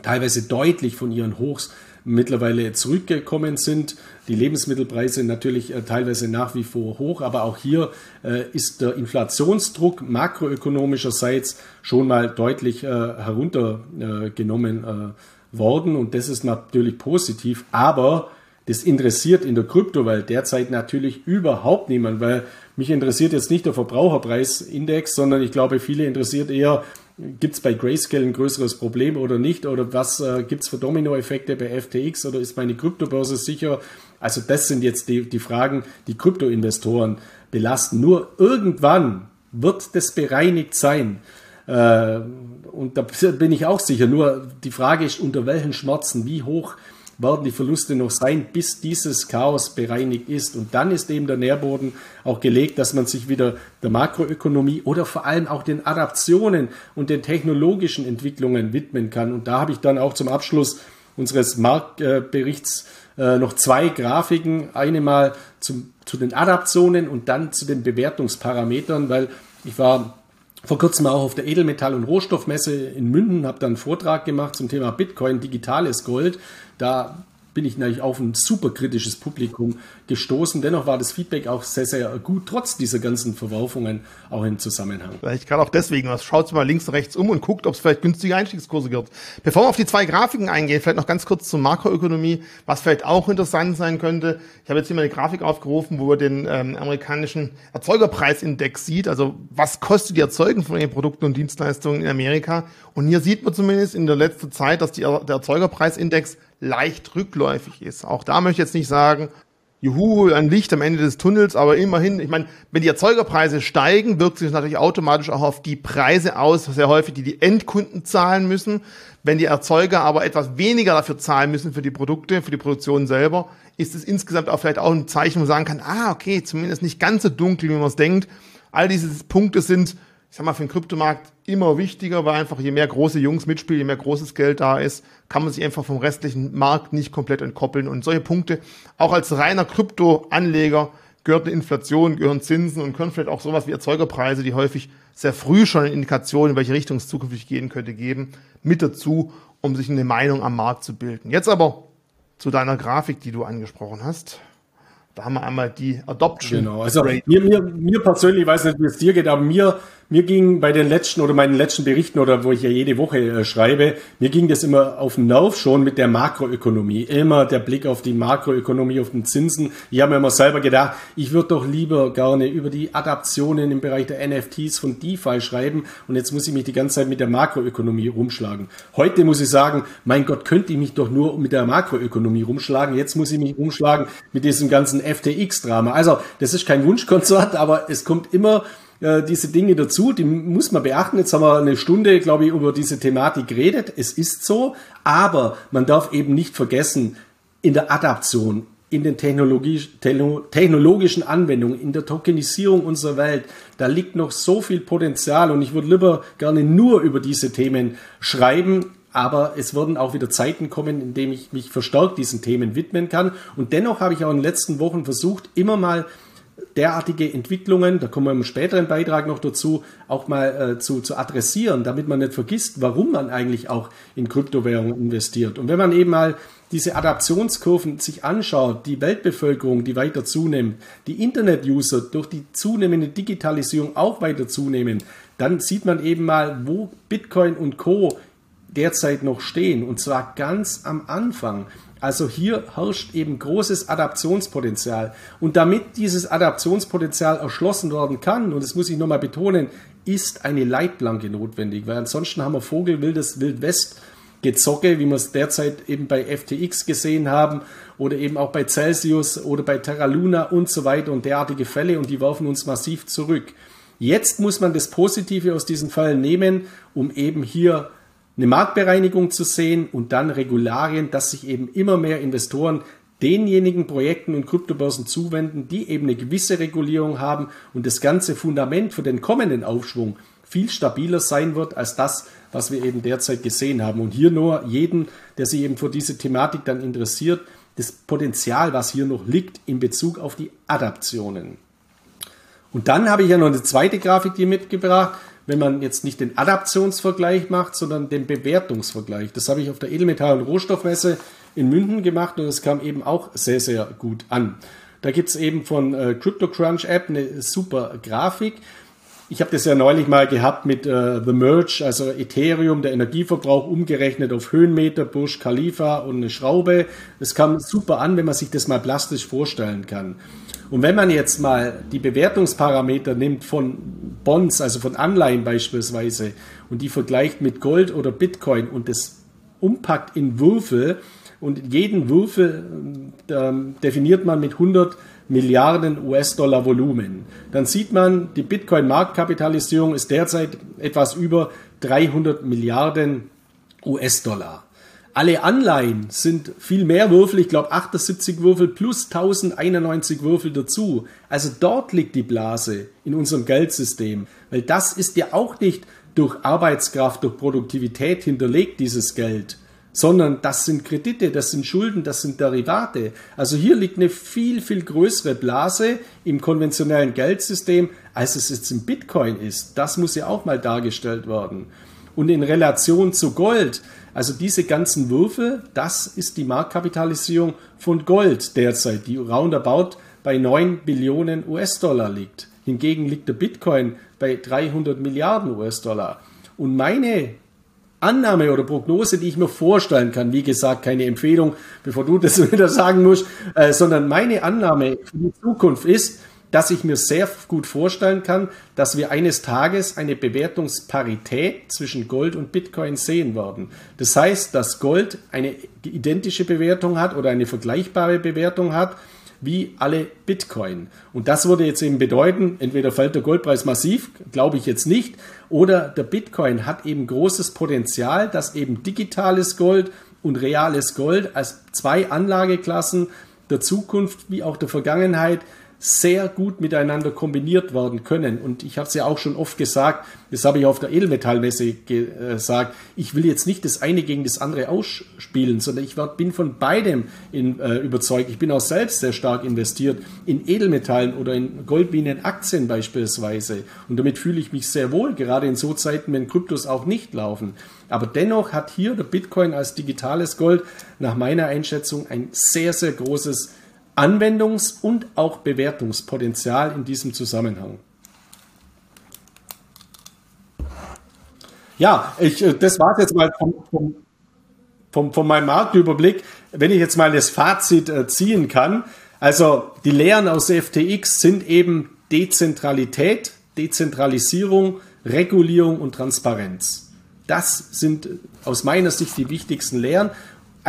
teilweise deutlich von ihren Hochs mittlerweile zurückgekommen sind. Die Lebensmittelpreise natürlich äh, teilweise nach wie vor hoch, aber auch hier äh, ist der Inflationsdruck makroökonomischerseits schon mal deutlich äh, heruntergenommen worden und das ist natürlich positiv, aber das interessiert in der Kryptowelt derzeit natürlich überhaupt niemand, weil mich interessiert jetzt nicht der Verbraucherpreisindex, sondern ich glaube, viele interessiert eher, Gibt es bei Grayscale ein größeres Problem oder nicht? Oder was äh, gibt es für Dominoeffekte bei FTX? Oder ist meine Kryptobörse sicher? Also das sind jetzt die, die Fragen, die Kryptoinvestoren belasten. Nur irgendwann wird das bereinigt sein. Äh, und da bin ich auch sicher. Nur die Frage ist, unter welchen Schmerzen, wie hoch werden die Verluste noch sein, bis dieses Chaos bereinigt ist. Und dann ist eben der Nährboden auch gelegt, dass man sich wieder der Makroökonomie oder vor allem auch den Adaptionen und den technologischen Entwicklungen widmen kann. Und da habe ich dann auch zum Abschluss unseres Marktberichts äh, noch zwei Grafiken. Eine mal zum, zu den Adaptionen und dann zu den Bewertungsparametern, weil ich war vor kurzem auch auf der Edelmetall- und Rohstoffmesse in Münden, habe dann einen Vortrag gemacht zum Thema Bitcoin, digitales Gold. Da bin ich natürlich auf ein super kritisches Publikum gestoßen. Dennoch war das Feedback auch sehr, sehr gut, trotz dieser ganzen Verwerfungen auch im Zusammenhang. Vielleicht gerade auch deswegen was. Schaut mal links und rechts um und guckt, ob es vielleicht günstige Einstiegskurse gibt. Bevor wir auf die zwei Grafiken eingehen, vielleicht noch ganz kurz zur Makroökonomie, was vielleicht auch interessant sein könnte. Ich habe jetzt hier mal eine Grafik aufgerufen, wo man den ähm, amerikanischen Erzeugerpreisindex sieht. Also was kostet die Erzeugung von den Produkten und Dienstleistungen in Amerika? Und hier sieht man zumindest in der letzten Zeit, dass die, der Erzeugerpreisindex leicht rückläufig ist. Auch da möchte ich jetzt nicht sagen, juhu, ein Licht am Ende des Tunnels, aber immerhin, ich meine, wenn die Erzeugerpreise steigen, wirkt sich das natürlich automatisch auch auf die Preise aus, sehr häufig, die die Endkunden zahlen müssen. Wenn die Erzeuger aber etwas weniger dafür zahlen müssen für die Produkte, für die Produktion selber, ist es insgesamt auch vielleicht auch ein Zeichen, wo man sagen kann, ah, okay, zumindest nicht ganz so dunkel, wie man es denkt. All diese Punkte sind ich sag mal, für den Kryptomarkt immer wichtiger, weil einfach je mehr große Jungs mitspielen, je mehr großes Geld da ist, kann man sich einfach vom restlichen Markt nicht komplett entkoppeln. Und solche Punkte, auch als reiner Kryptoanleger, gehört eine Inflation, gehören Zinsen und können vielleicht auch sowas wie Erzeugerpreise, die häufig sehr früh schon eine Indikation, in welche Richtung es zukünftig gehen könnte, geben, mit dazu, um sich eine Meinung am Markt zu bilden. Jetzt aber zu deiner Grafik, die du angesprochen hast. Da haben wir einmal die Adoption. Genau, also mir, mir, mir persönlich, ich weiß nicht, wie es dir geht, aber mir mir ging bei den letzten oder meinen letzten Berichten oder wo ich ja jede Woche äh, schreibe, mir ging das immer auf den Nerv schon mit der Makroökonomie. Immer der Blick auf die Makroökonomie, auf den Zinsen. Ich habe mir immer selber gedacht, ich würde doch lieber gerne über die Adaptionen im Bereich der NFTs von DeFi schreiben und jetzt muss ich mich die ganze Zeit mit der Makroökonomie rumschlagen. Heute muss ich sagen, mein Gott, könnte ich mich doch nur mit der Makroökonomie rumschlagen. Jetzt muss ich mich rumschlagen mit diesem ganzen FTX-Drama. Also, das ist kein Wunschkonzert, aber es kommt immer äh, diese Dinge dazu, die muss man beachten. Jetzt haben wir eine Stunde, glaube ich, über diese Thematik geredet. Es ist so, aber man darf eben nicht vergessen, in der Adaption, in den technologisch, technologischen Anwendungen, in der Tokenisierung unserer Welt, da liegt noch so viel Potenzial und ich würde lieber gerne nur über diese Themen schreiben, aber es werden auch wieder Zeiten kommen, in denen ich mich verstärkt diesen Themen widmen kann. Und dennoch habe ich auch in den letzten Wochen versucht, immer mal derartige Entwicklungen, da kommen wir im späteren Beitrag noch dazu, auch mal äh, zu, zu adressieren, damit man nicht vergisst, warum man eigentlich auch in Kryptowährungen investiert. Und wenn man eben mal diese Adaptionskurven sich anschaut, die Weltbevölkerung, die weiter zunimmt, die Internet-User durch die zunehmende Digitalisierung auch weiter zunehmen, dann sieht man eben mal, wo Bitcoin und Co derzeit noch stehen. Und zwar ganz am Anfang. Also hier herrscht eben großes Adaptionspotenzial. Und damit dieses Adaptionspotenzial erschlossen werden kann, und das muss ich nochmal betonen, ist eine Leitplanke notwendig, weil ansonsten haben wir Vogel, wildes Wildwest Gezocke, wie wir es derzeit eben bei FTX gesehen haben oder eben auch bei Celsius oder bei Terra Luna und so weiter und derartige Fälle und die werfen uns massiv zurück. Jetzt muss man das Positive aus diesen Fällen nehmen, um eben hier eine Marktbereinigung zu sehen und dann Regularien, dass sich eben immer mehr Investoren denjenigen Projekten und Kryptobörsen zuwenden, die eben eine gewisse Regulierung haben und das ganze Fundament für den kommenden Aufschwung viel stabiler sein wird als das, was wir eben derzeit gesehen haben. Und hier nur jeden, der sich eben für diese Thematik dann interessiert, das Potenzial, was hier noch liegt in Bezug auf die Adaptionen. Und dann habe ich ja noch eine zweite Grafik hier mitgebracht, wenn man jetzt nicht den Adaptionsvergleich macht, sondern den Bewertungsvergleich. Das habe ich auf der Edelmetall- und Rohstoffmesse in München gemacht und es kam eben auch sehr, sehr gut an. Da gibt es eben von äh, CryptoCrunch App eine super Grafik. Ich habe das ja neulich mal gehabt mit äh, The Merge, also Ethereum, der Energieverbrauch umgerechnet auf Höhenmeter, Burj Khalifa und eine Schraube. Das kam super an, wenn man sich das mal plastisch vorstellen kann. Und wenn man jetzt mal die Bewertungsparameter nimmt von Bonds, also von Anleihen beispielsweise, und die vergleicht mit Gold oder Bitcoin und das umpackt in Würfel, und jeden Würfel äh, definiert man mit 100 Milliarden US-Dollar Volumen. Dann sieht man, die Bitcoin-Marktkapitalisierung ist derzeit etwas über 300 Milliarden US-Dollar. Alle Anleihen sind viel mehr Würfel, ich glaube 78 Würfel plus 1091 Würfel dazu. Also dort liegt die Blase in unserem Geldsystem, weil das ist ja auch nicht durch Arbeitskraft, durch Produktivität hinterlegt, dieses Geld, sondern das sind Kredite, das sind Schulden, das sind Derivate. Also hier liegt eine viel, viel größere Blase im konventionellen Geldsystem, als es jetzt im Bitcoin ist. Das muss ja auch mal dargestellt werden. Und in Relation zu Gold, also diese ganzen Würfel, das ist die Marktkapitalisierung von Gold derzeit, die roundabout bei 9 Billionen US-Dollar liegt. Hingegen liegt der Bitcoin bei 300 Milliarden US-Dollar. Und meine Annahme oder Prognose, die ich mir vorstellen kann, wie gesagt, keine Empfehlung, bevor du das wieder sagen musst, äh, sondern meine Annahme für die Zukunft ist, dass ich mir sehr gut vorstellen kann, dass wir eines Tages eine Bewertungsparität zwischen Gold und Bitcoin sehen werden. Das heißt, dass Gold eine identische Bewertung hat oder eine vergleichbare Bewertung hat wie alle Bitcoin. Und das würde jetzt eben bedeuten, entweder fällt der Goldpreis massiv, glaube ich jetzt nicht, oder der Bitcoin hat eben großes Potenzial, dass eben digitales Gold und reales Gold als zwei Anlageklassen der Zukunft wie auch der Vergangenheit sehr gut miteinander kombiniert werden können. Und ich habe es ja auch schon oft gesagt, das habe ich auf der Edelmetallmesse gesagt, ich will jetzt nicht das eine gegen das andere ausspielen, sondern ich bin von beidem in, äh, überzeugt. Ich bin auch selbst sehr stark investiert in Edelmetallen oder in Goldminenaktien beispielsweise. Und damit fühle ich mich sehr wohl, gerade in so Zeiten, wenn Kryptos auch nicht laufen. Aber dennoch hat hier der Bitcoin als digitales Gold nach meiner Einschätzung ein sehr, sehr großes Anwendungs- und auch Bewertungspotenzial in diesem Zusammenhang. Ja, ich, äh, das war jetzt mal vom, vom, vom, von meinem Marktüberblick. Wenn ich jetzt mal das Fazit äh, ziehen kann, also die Lehren aus FTX sind eben Dezentralität, Dezentralisierung, Regulierung und Transparenz. Das sind aus meiner Sicht die wichtigsten Lehren.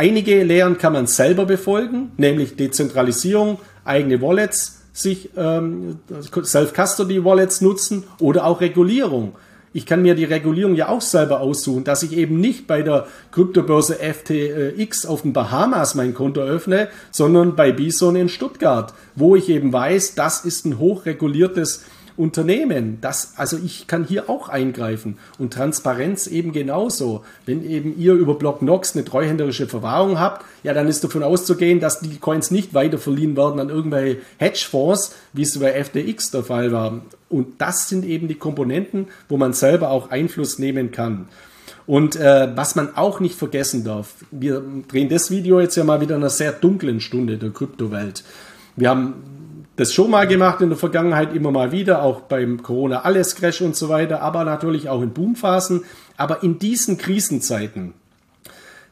Einige Lehren kann man selber befolgen, nämlich Dezentralisierung, eigene Wallets, sich ähm, Self-Custody-Wallets nutzen oder auch Regulierung. Ich kann mir die Regulierung ja auch selber aussuchen, dass ich eben nicht bei der Kryptobörse FTX auf den Bahamas mein Konto öffne, sondern bei Bison in Stuttgart, wo ich eben weiß, das ist ein hochreguliertes Unternehmen. Das, also ich kann hier auch eingreifen und Transparenz eben genauso. Wenn eben ihr über BlockNox eine treuhänderische Verwahrung habt, ja, dann ist davon auszugehen, dass die Coins nicht weiter verliehen werden an irgendwelche Hedgefonds, wie es bei FTX der Fall war. Und das sind eben die Komponenten, wo man selber auch Einfluss nehmen kann. Und äh, was man auch nicht vergessen darf, wir drehen das Video jetzt ja mal wieder in einer sehr dunklen Stunde der Kryptowelt. Wir haben das schon mal gemacht in der Vergangenheit, immer mal wieder, auch beim Corona alles Crash und so weiter, aber natürlich auch in Boomphasen. Aber in diesen Krisenzeiten,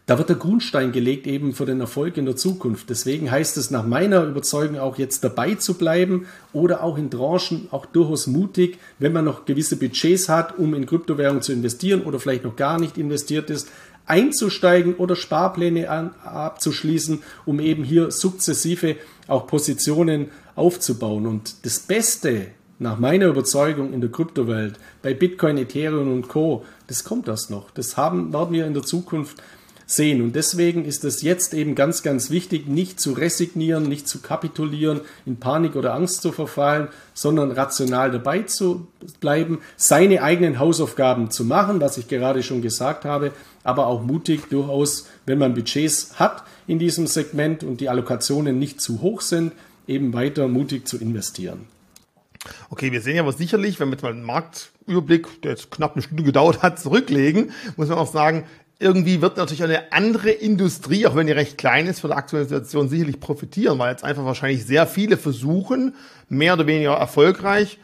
da wird der Grundstein gelegt eben für den Erfolg in der Zukunft. Deswegen heißt es nach meiner Überzeugung auch jetzt dabei zu bleiben oder auch in Tranchen auch durchaus mutig, wenn man noch gewisse Budgets hat, um in Kryptowährungen zu investieren oder vielleicht noch gar nicht investiert ist, einzusteigen oder Sparpläne an, abzuschließen, um eben hier sukzessive auch Positionen aufzubauen. Und das Beste nach meiner Überzeugung in der Kryptowelt, bei Bitcoin, Ethereum und Co., das kommt erst noch. Das haben, werden wir in der Zukunft sehen. Und deswegen ist es jetzt eben ganz, ganz wichtig, nicht zu resignieren, nicht zu kapitulieren, in Panik oder Angst zu verfallen, sondern rational dabei zu bleiben, seine eigenen Hausaufgaben zu machen, was ich gerade schon gesagt habe, aber auch mutig durchaus, wenn man Budgets hat in diesem Segment und die Allokationen nicht zu hoch sind, eben weiter mutig zu investieren. Okay, wir sehen ja aber sicherlich, wenn wir jetzt mal einen Marktüberblick, der jetzt knapp eine Stunde gedauert hat, zurücklegen, muss man auch sagen, irgendwie wird natürlich eine andere Industrie, auch wenn die recht klein ist, für die aktuelle Situation sicherlich profitieren, weil jetzt einfach wahrscheinlich sehr viele versuchen, mehr oder weniger erfolgreich,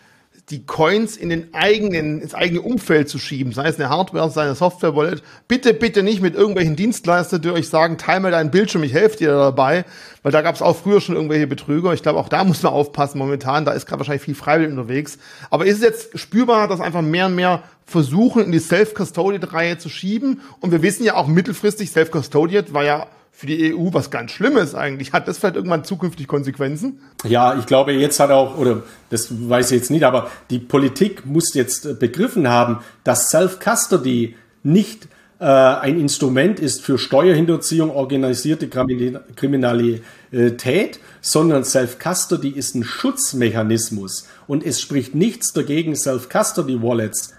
die Coins in den eigenen, ins eigene Umfeld zu schieben, sei es eine Hardware, sei es eine Software-Wallet. Bitte, bitte nicht mit irgendwelchen Dienstleistern, die euch sagen, teil mal deinen Bildschirm, ich helfe dir dabei, weil da gab es auch früher schon irgendwelche Betrüger. Ich glaube, auch da muss man aufpassen momentan, da ist gerade wahrscheinlich viel freiwillig unterwegs. Aber ist es jetzt spürbar, dass einfach mehr und mehr versuchen, in die Self-Custodied-Reihe zu schieben? Und wir wissen ja auch mittelfristig, Self-Custodied war ja für die EU was ganz Schlimmes eigentlich. Hat das vielleicht irgendwann zukünftig Konsequenzen? Ja, ich glaube, jetzt hat auch, oder das weiß ich jetzt nicht, aber die Politik muss jetzt begriffen haben, dass Self-Custody nicht äh, ein Instrument ist für Steuerhinterziehung, organisierte Kriminalität, sondern Self-Custody ist ein Schutzmechanismus. Und es spricht nichts dagegen, Self-Custody-Wallets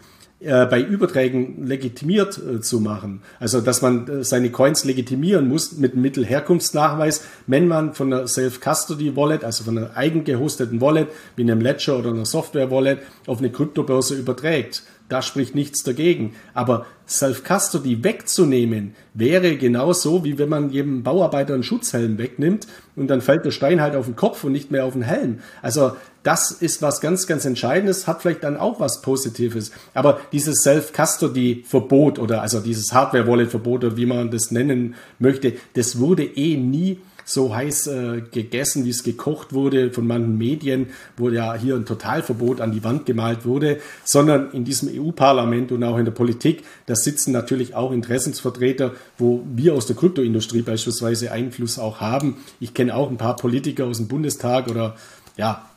äh, bei Überträgen legitimiert äh, zu machen. Also, dass man äh, seine Coins legitimieren muss mit Mittelherkunftsnachweis, wenn man von einer Self-Custody-Wallet, also von einer eigen gehosteten Wallet, wie einem Ledger oder einer Software-Wallet, auf eine Kryptobörse überträgt. Da spricht nichts dagegen. Aber Self-Custody wegzunehmen, wäre genauso, wie wenn man jedem Bauarbeiter einen Schutzhelm wegnimmt und dann fällt der Stein halt auf den Kopf und nicht mehr auf den Helm. Also das ist was ganz, ganz Entscheidendes, hat vielleicht dann auch was Positives. Aber dieses Self-Custody-Verbot oder also dieses Hardware-Wallet-Verbot oder wie man das nennen möchte, das wurde eh nie so heiß äh, gegessen, wie es gekocht wurde von manchen Medien, wo ja hier ein Totalverbot an die Wand gemalt wurde, sondern in diesem EU-Parlament und auch in der Politik, da sitzen natürlich auch Interessensvertreter, wo wir aus der Kryptoindustrie beispielsweise Einfluss auch haben. Ich kenne auch ein paar Politiker aus dem Bundestag oder ja,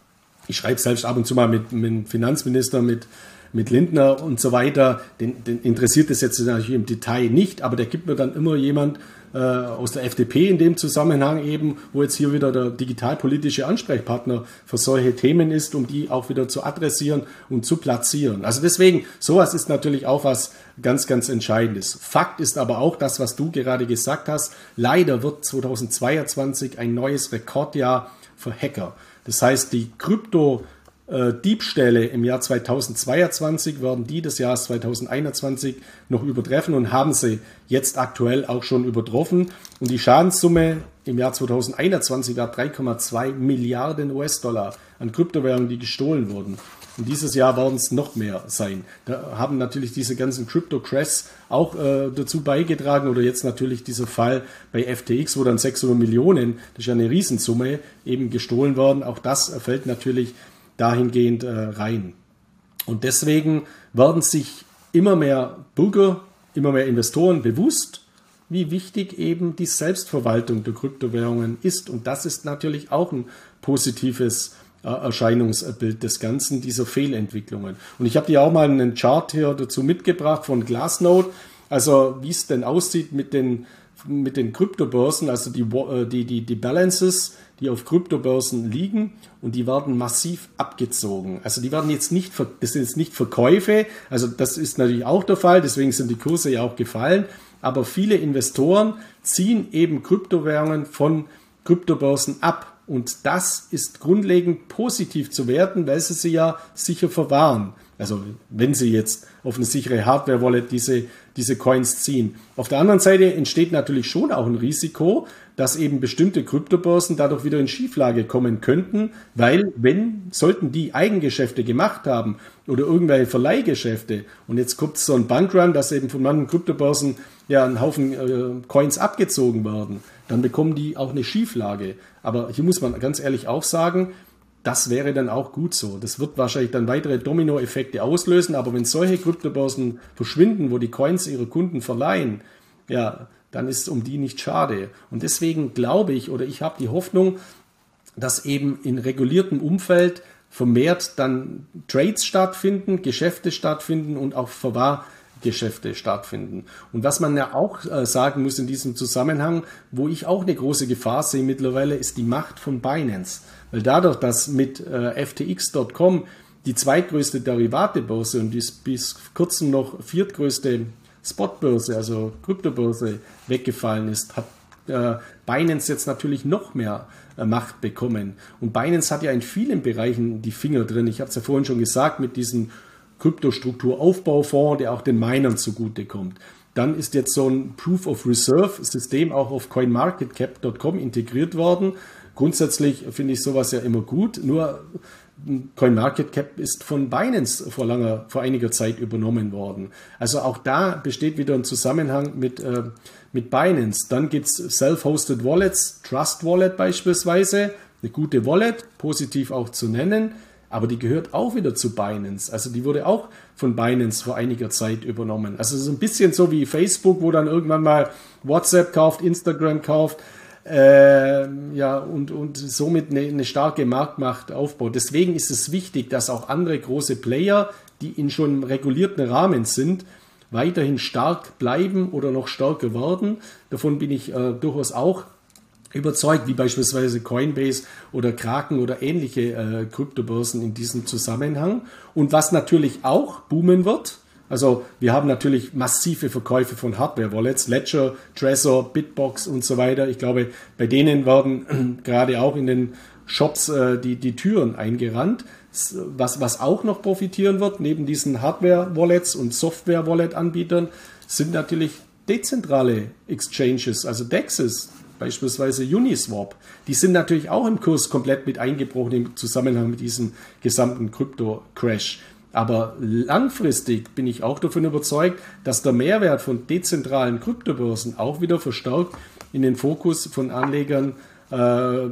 ich schreibe selbst ab und zu mal mit, mit dem Finanzminister, mit mit Lindner und so weiter, den, den interessiert das jetzt natürlich im Detail nicht, aber der gibt mir dann immer jemand äh, aus der FDP in dem Zusammenhang eben, wo jetzt hier wieder der digitalpolitische Ansprechpartner für solche Themen ist, um die auch wieder zu adressieren und zu platzieren. Also deswegen, sowas ist natürlich auch was ganz, ganz Entscheidendes. Fakt ist aber auch das, was du gerade gesagt hast. Leider wird 2022 ein neues Rekordjahr für Hacker. Das heißt, die Krypto- äh, Diebstähle im Jahr 2022 werden die des Jahres 2021 noch übertreffen und haben sie jetzt aktuell auch schon übertroffen. Und die Schadenssumme im Jahr 2021 war 3,2 Milliarden US-Dollar an Kryptowährungen, die gestohlen wurden. Und dieses Jahr werden es noch mehr sein. Da haben natürlich diese ganzen Crypto-Crashs auch äh, dazu beigetragen oder jetzt natürlich dieser Fall bei FTX, wo dann 600 Millionen, das ist ja eine Riesensumme, eben gestohlen werden. Auch das fällt natürlich dahingehend äh, rein. Und deswegen werden sich immer mehr Bürger, immer mehr Investoren bewusst, wie wichtig eben die Selbstverwaltung der Kryptowährungen ist. Und das ist natürlich auch ein positives äh, Erscheinungsbild des Ganzen, dieser Fehlentwicklungen. Und ich habe dir auch mal einen Chart hier dazu mitgebracht von Glassnode, also wie es denn aussieht mit den, mit den Kryptobörsen, also die, äh, die, die, die Balances die auf Kryptobörsen liegen und die werden massiv abgezogen. Also die werden jetzt nicht, das sind jetzt nicht Verkäufe, also das ist natürlich auch der Fall, deswegen sind die Kurse ja auch gefallen, aber viele Investoren ziehen eben Kryptowährungen von Kryptobörsen ab. Und das ist grundlegend positiv zu werten, weil sie sie ja sicher verwahren. Also wenn Sie jetzt auf eine sichere Hardware-Wallet diese, diese Coins ziehen. Auf der anderen Seite entsteht natürlich schon auch ein Risiko, dass eben bestimmte Kryptobörsen dadurch wieder in Schieflage kommen könnten, weil wenn, sollten die Eigengeschäfte gemacht haben oder irgendwelche Verleihgeschäfte und jetzt kommt so ein Bankrun, dass eben von manchen Kryptobörsen ja ein Haufen äh, Coins abgezogen werden, dann bekommen die auch eine Schieflage. Aber hier muss man ganz ehrlich auch sagen, das wäre dann auch gut so. Das wird wahrscheinlich dann weitere Dominoeffekte auslösen, aber wenn solche Kryptobörsen verschwinden, wo die Coins ihre Kunden verleihen, ja, dann ist es um die nicht schade. Und deswegen glaube ich oder ich habe die Hoffnung, dass eben in reguliertem Umfeld vermehrt dann Trades stattfinden, Geschäfte stattfinden und auch Verwahrgeschäfte stattfinden. Und was man ja auch äh, sagen muss in diesem Zusammenhang, wo ich auch eine große Gefahr sehe mittlerweile, ist die Macht von Binance. Weil dadurch, dass mit äh, FTX.com die zweitgrößte Derivatebörse und die bis kurzem noch viertgrößte Spotbörse, also Kryptobörse, weggefallen ist, hat äh, Binance jetzt natürlich noch mehr äh, Macht bekommen. Und Binance hat ja in vielen Bereichen die Finger drin. Ich habe es ja vorhin schon gesagt, mit diesem Kryptostrukturaufbaufonds, der auch den Minern zugutekommt. Dann ist jetzt so ein Proof of Reserve System auch auf CoinMarketCap.com integriert worden. Grundsätzlich finde ich sowas ja immer gut. Nur CoinMarketCap ist von Binance vor langer, vor einiger Zeit übernommen worden. Also auch da besteht wieder ein Zusammenhang mit, äh, mit Binance. Dann gibt es Self-Hosted Wallets, Trust Wallet beispielsweise, eine gute Wallet, positiv auch zu nennen, aber die gehört auch wieder zu Binance. Also die wurde auch von Binance vor einiger Zeit übernommen. Also es ist ein bisschen so wie Facebook, wo dann irgendwann mal WhatsApp kauft, Instagram kauft äh, ja, und, und somit eine, eine starke Marktmacht aufbaut. Deswegen ist es wichtig, dass auch andere große Player, die in schon regulierten Rahmen sind, weiterhin stark bleiben oder noch stärker werden. Davon bin ich äh, durchaus auch überzeugt, wie beispielsweise Coinbase oder Kraken oder ähnliche äh, Kryptobörsen in diesem Zusammenhang. Und was natürlich auch boomen wird, also wir haben natürlich massive Verkäufe von Hardware-Wallets, Ledger, Trezor, Bitbox und so weiter. Ich glaube, bei denen werden gerade auch in den Shops äh, die, die Türen eingerannt. Was, was auch noch profitieren wird, neben diesen Hardware-Wallets und Software-Wallet-Anbietern, sind natürlich dezentrale Exchanges, also DEXs, beispielsweise Uniswap. Die sind natürlich auch im Kurs komplett mit eingebrochen im Zusammenhang mit diesem gesamten Krypto-Crash. Aber langfristig bin ich auch davon überzeugt, dass der Mehrwert von dezentralen Kryptobörsen auch wieder verstärkt in den Fokus von Anlegern äh,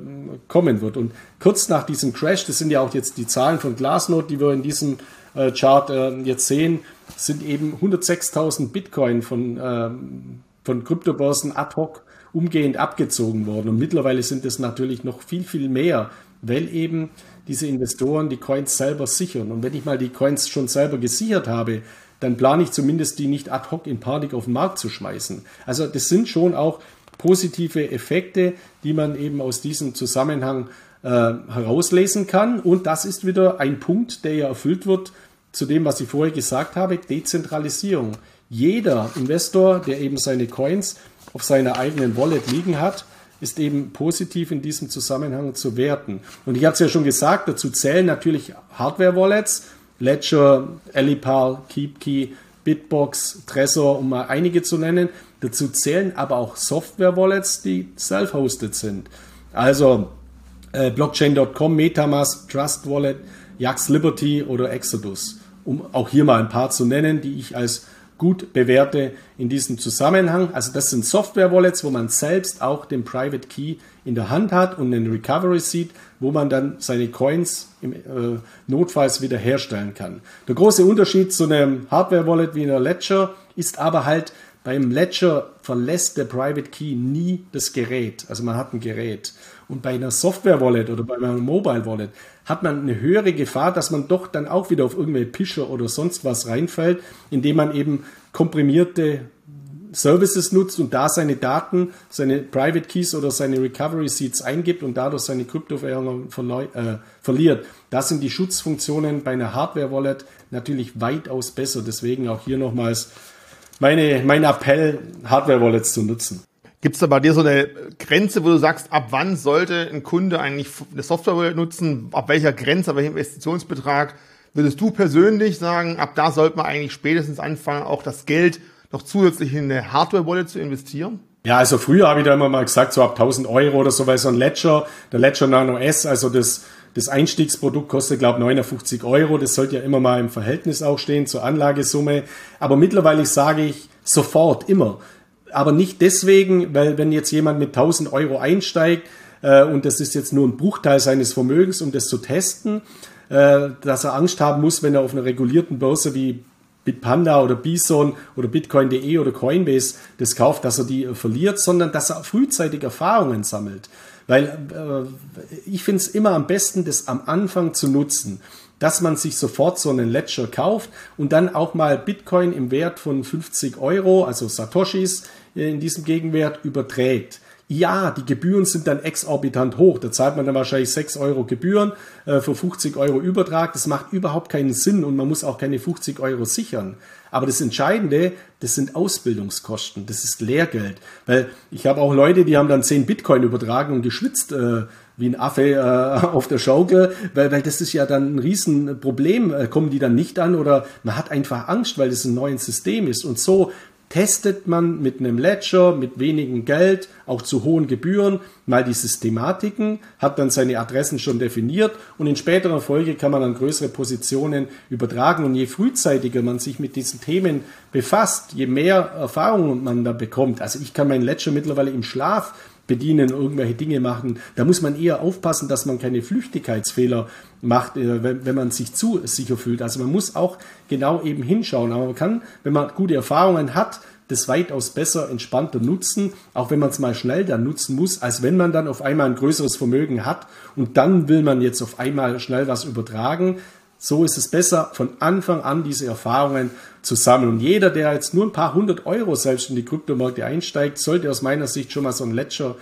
kommen wird. Und kurz nach diesem Crash, das sind ja auch jetzt die Zahlen von Glassnode, die wir in diesem äh, Chart äh, jetzt sehen, sind eben 106.000 Bitcoin von, ähm, von Kryptobörsen ad hoc umgehend abgezogen worden. Und mittlerweile sind es natürlich noch viel, viel mehr, weil eben diese Investoren die Coins selber sichern. Und wenn ich mal die Coins schon selber gesichert habe, dann plane ich zumindest die nicht ad hoc in Panik auf den Markt zu schmeißen. Also das sind schon auch positive Effekte, die man eben aus diesem Zusammenhang äh, herauslesen kann. Und das ist wieder ein Punkt, der ja erfüllt wird zu dem, was ich vorher gesagt habe, Dezentralisierung. Jeder Investor, der eben seine Coins auf seiner eigenen Wallet liegen hat, ist eben positiv in diesem Zusammenhang zu werten. Und ich habe es ja schon gesagt, dazu zählen natürlich Hardware-Wallets, Ledger, Elipal, KeepKey, Bitbox, Trezor, um mal einige zu nennen. Dazu zählen aber auch Software-Wallets, die self-hosted sind. Also äh, Blockchain.com, Metamask, Trust Wallet, Yax Liberty oder Exodus. Um auch hier mal ein paar zu nennen, die ich als gut bewährte in diesem Zusammenhang. Also das sind Software-Wallets, wo man selbst auch den Private Key in der Hand hat und einen Recovery Seed, wo man dann seine Coins im äh, Notfalls wieder herstellen kann. Der große Unterschied zu einem Hardware-Wallet wie einer Ledger ist aber halt, beim Ledger verlässt der Private Key nie das Gerät. Also man hat ein Gerät. Und bei einer Software-Wallet oder bei einer Mobile-Wallet hat man eine höhere Gefahr, dass man doch dann auch wieder auf irgendwelche Pischer oder sonst was reinfällt, indem man eben komprimierte Services nutzt und da seine Daten, seine Private Keys oder seine Recovery Seeds eingibt und dadurch seine Kryptowährung äh, verliert. Da sind die Schutzfunktionen bei einer Hardware-Wallet natürlich weitaus besser. Deswegen auch hier nochmals meine, mein Appell, Hardware-Wallets zu nutzen. Gibt es da bei dir so eine Grenze, wo du sagst, ab wann sollte ein Kunde eigentlich eine Software nutzen? Ab welcher Grenze, ab welchem Investitionsbetrag würdest du persönlich sagen, ab da sollte man eigentlich spätestens anfangen, auch das Geld noch zusätzlich in eine Hardware-Wallet zu investieren? Ja, also früher habe ich da immer mal gesagt, so ab 1000 Euro oder so, weil so ein Ledger, der Ledger Nano S, also das, das Einstiegsprodukt kostet, glaube ich, 59 Euro. Das sollte ja immer mal im Verhältnis auch stehen zur Anlagesumme. Aber mittlerweile sage ich sofort, immer aber nicht deswegen, weil wenn jetzt jemand mit 1000 Euro einsteigt äh, und das ist jetzt nur ein Bruchteil seines Vermögens, um das zu testen, äh, dass er Angst haben muss, wenn er auf einer regulierten Börse wie Bitpanda oder Bison oder Bitcoin.de oder Coinbase das kauft, dass er die verliert, sondern dass er frühzeitig Erfahrungen sammelt. Weil äh, ich finde es immer am besten, das am Anfang zu nutzen dass man sich sofort so einen Ledger kauft und dann auch mal Bitcoin im Wert von 50 Euro, also Satoshis in diesem Gegenwert, überträgt. Ja, die Gebühren sind dann exorbitant hoch. Da zahlt man dann wahrscheinlich 6 Euro Gebühren äh, für 50 Euro Übertrag. Das macht überhaupt keinen Sinn und man muss auch keine 50 Euro sichern. Aber das Entscheidende, das sind Ausbildungskosten, das ist Lehrgeld. Weil ich habe auch Leute, die haben dann 10 Bitcoin übertragen und geschwitzt äh, wie ein Affe äh, auf der Schaukel, weil, weil das ist ja dann ein Riesenproblem. Äh, kommen die dann nicht an oder man hat einfach Angst, weil das ein neues System ist. Und so testet man mit einem Ledger, mit wenigen Geld, auch zu hohen Gebühren, mal die Systematiken, hat dann seine Adressen schon definiert und in späterer Folge kann man dann größere Positionen übertragen. Und je frühzeitiger man sich mit diesen Themen befasst, je mehr Erfahrung man da bekommt. Also ich kann mein Ledger mittlerweile im Schlaf bedienen, irgendwelche Dinge machen. Da muss man eher aufpassen, dass man keine Flüchtigkeitsfehler macht, äh, wenn, man sich zu sicher fühlt. Also man muss auch genau eben hinschauen. Aber man kann, wenn man gute Erfahrungen hat, das weitaus besser, entspannter nutzen, auch wenn man es mal schnell dann nutzen muss, als wenn man dann auf einmal ein größeres Vermögen hat und dann will man jetzt auf einmal schnell was übertragen. So ist es besser, von Anfang an diese Erfahrungen zu sammeln. Und jeder, der jetzt nur ein paar hundert Euro selbst in die Kryptomärkte einsteigt, sollte aus meiner Sicht schon mal so ein Ledger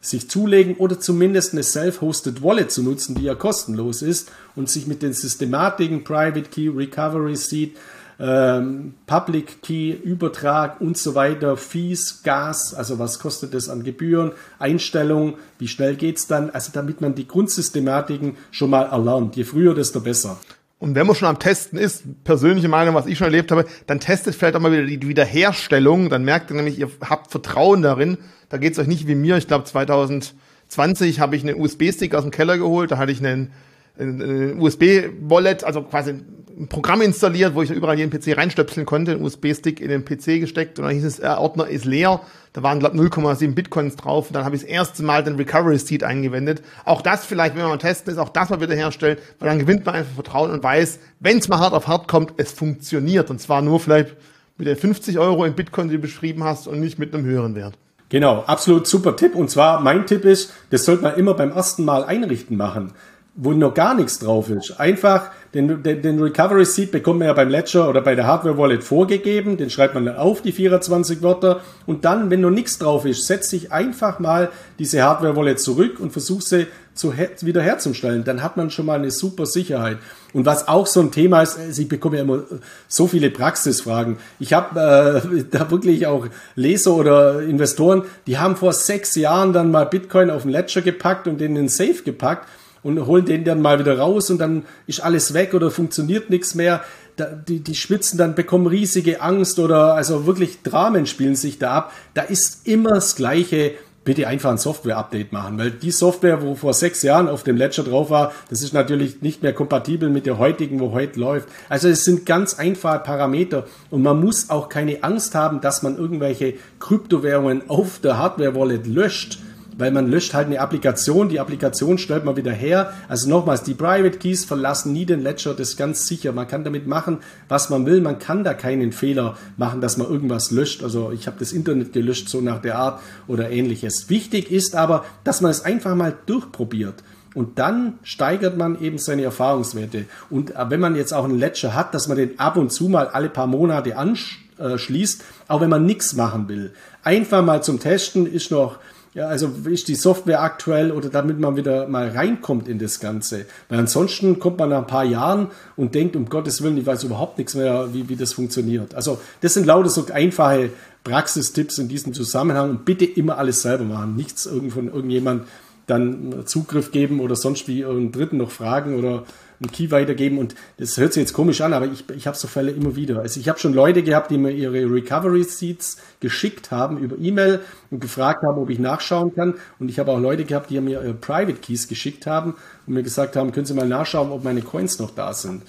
sich zulegen oder zumindest eine Self-Hosted Wallet zu nutzen, die ja kostenlos ist und sich mit den Systematiken Private Key, Recovery Seed, ähm, Public Key, Übertrag und so weiter, Fees, Gas, also was kostet es an Gebühren, Einstellungen, wie schnell geht es dann, also damit man die Grundsystematiken schon mal erlernt. Je früher, desto besser. Und wenn man schon am Testen ist, persönliche Meinung, was ich schon erlebt habe, dann testet vielleicht auch mal wieder die Wiederherstellung. Dann merkt ihr nämlich, ihr habt Vertrauen darin. Da geht es euch nicht wie mir. Ich glaube, 2020 habe ich einen USB-Stick aus dem Keller geholt. Da hatte ich einen, einen USB-Wallet, also quasi ein Programm installiert, wo ich überall jeden PC reinstöpseln konnte, einen USB-Stick in den PC gesteckt und dann hieß es, der Ordner ist leer. Da waren, glaube 0,7 Bitcoins drauf und dann habe ich das erste Mal den Recovery Seed eingewendet. Auch das vielleicht, wenn man mal testen ist, auch das mal wieder herstellen, weil dann gewinnt man einfach Vertrauen und weiß, wenn es mal hart auf hart kommt, es funktioniert. Und zwar nur vielleicht mit den 50 Euro in Bitcoin, die du beschrieben hast und nicht mit einem höheren Wert. Genau, absolut super Tipp. Und zwar mein Tipp ist, das sollte man immer beim ersten Mal einrichten machen wo noch gar nichts drauf ist. Einfach den, den, den Recovery Seed bekommt man ja beim Ledger oder bei der Hardware Wallet vorgegeben. Den schreibt man dann auf, die 24 Wörter. Und dann, wenn noch nichts drauf ist, setzt sich einfach mal diese Hardware Wallet zurück und versucht sie zu, wieder herzustellen. Dann hat man schon mal eine super Sicherheit. Und was auch so ein Thema ist, also ich bekomme ja immer so viele Praxisfragen. Ich habe äh, da wirklich auch Leser oder Investoren, die haben vor sechs Jahren dann mal Bitcoin auf den Ledger gepackt und in den Safe gepackt und holen den dann mal wieder raus und dann ist alles weg oder funktioniert nichts mehr. Da, die, die schwitzen dann, bekommen riesige Angst oder also wirklich Dramen spielen sich da ab. Da ist immer das Gleiche. Bitte einfach ein Software-Update machen, weil die Software, wo vor sechs Jahren auf dem Ledger drauf war, das ist natürlich nicht mehr kompatibel mit der heutigen, wo heute läuft. Also es sind ganz einfache Parameter und man muss auch keine Angst haben, dass man irgendwelche Kryptowährungen auf der Hardware-Wallet löscht weil man löscht halt eine Applikation, die Applikation stellt man wieder her. Also nochmals, die Private Keys verlassen nie den Ledger, das ist ganz sicher. Man kann damit machen, was man will. Man kann da keinen Fehler machen, dass man irgendwas löscht. Also ich habe das Internet gelöscht, so nach der Art oder ähnliches. Wichtig ist aber, dass man es einfach mal durchprobiert. Und dann steigert man eben seine Erfahrungswerte. Und wenn man jetzt auch einen Ledger hat, dass man den ab und zu mal alle paar Monate anschließt, auch wenn man nichts machen will. Einfach mal zum Testen ist noch ja, also ist die Software aktuell oder damit man wieder mal reinkommt in das Ganze. Weil ansonsten kommt man nach ein paar Jahren und denkt, um Gottes Willen, ich weiß überhaupt nichts mehr, wie, wie das funktioniert. Also das sind lauter so einfache Praxistipps in diesem Zusammenhang und bitte immer alles selber machen. Nichts irgend von irgendjemand dann Zugriff geben oder sonst wie einen Dritten noch fragen oder einen Key weitergeben. Und das hört sich jetzt komisch an, aber ich, ich habe so Fälle immer wieder. Also ich habe schon Leute gehabt, die mir ihre Recovery Seeds geschickt haben über E-Mail und gefragt haben, ob ich nachschauen kann. Und ich habe auch Leute gehabt, die mir ihre Private Keys geschickt haben und mir gesagt haben, können Sie mal nachschauen, ob meine Coins noch da sind.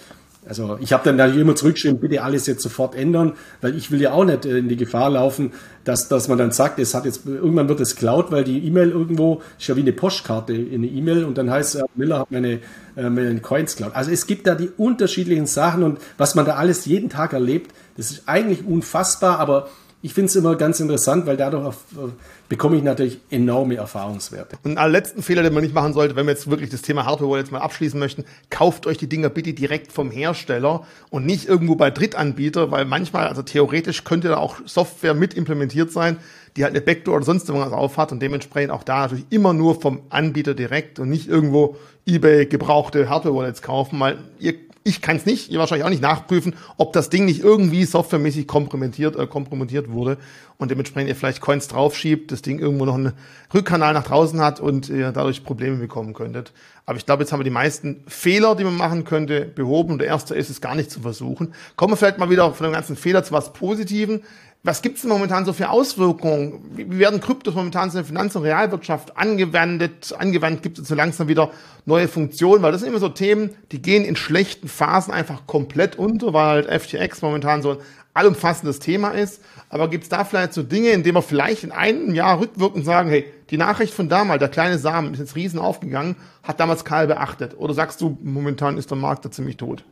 Also ich habe dann natürlich immer zurückgeschrieben, bitte alles jetzt sofort ändern, weil ich will ja auch nicht äh, in die Gefahr laufen, dass, dass man dann sagt, es hat jetzt irgendwann wird es klaut, weil die E-Mail irgendwo ist ja wie eine Postkarte in eine E-Mail und dann heißt Miller hat meine, äh, meine Coins klaut. Also es gibt da die unterschiedlichen Sachen und was man da alles jeden Tag erlebt, das ist eigentlich unfassbar, aber ich finde es immer ganz interessant, weil dadurch auf, äh, bekomme ich natürlich enorme Erfahrungswerte. Und einen letzten Fehler, den man nicht machen sollte, wenn wir jetzt wirklich das Thema Hardware jetzt mal abschließen möchten, kauft euch die Dinger bitte direkt vom Hersteller und nicht irgendwo bei Drittanbieter, weil manchmal, also theoretisch könnte da auch Software mit implementiert sein, die halt eine Backdoor oder sonst irgendwas aufhat und dementsprechend auch da natürlich immer nur vom Anbieter direkt und nicht irgendwo eBay gebrauchte Hardware-Wallets kaufen, weil ihr ich kann es nicht, ihr wahrscheinlich auch nicht nachprüfen, ob das Ding nicht irgendwie softwaremäßig kompromittiert, äh, kompromittiert wurde und dementsprechend ihr vielleicht Coins draufschiebt, das Ding irgendwo noch einen Rückkanal nach draußen hat und ihr dadurch Probleme bekommen könntet. Aber ich glaube, jetzt haben wir die meisten Fehler, die man machen könnte, behoben. Der erste ist es gar nicht zu versuchen. Kommen wir vielleicht mal wieder von dem ganzen Fehler zu was Positiven. Was gibt es momentan so für Auswirkungen? Wie werden Kryptos momentan in der Finanz- und Realwirtschaft angewendet? Angewandt gibt es so langsam wieder neue Funktionen, weil das sind immer so Themen, die gehen in schlechten Phasen einfach komplett unter, weil halt FTX momentan so ein allumfassendes Thema ist. Aber gibt es da vielleicht so Dinge, in denen wir vielleicht in einem Jahr rückwirkend sagen, hey, die Nachricht von damals, der kleine Samen ist jetzt riesen aufgegangen, hat damals Karl beachtet? Oder sagst du, momentan ist der Markt da ziemlich tot?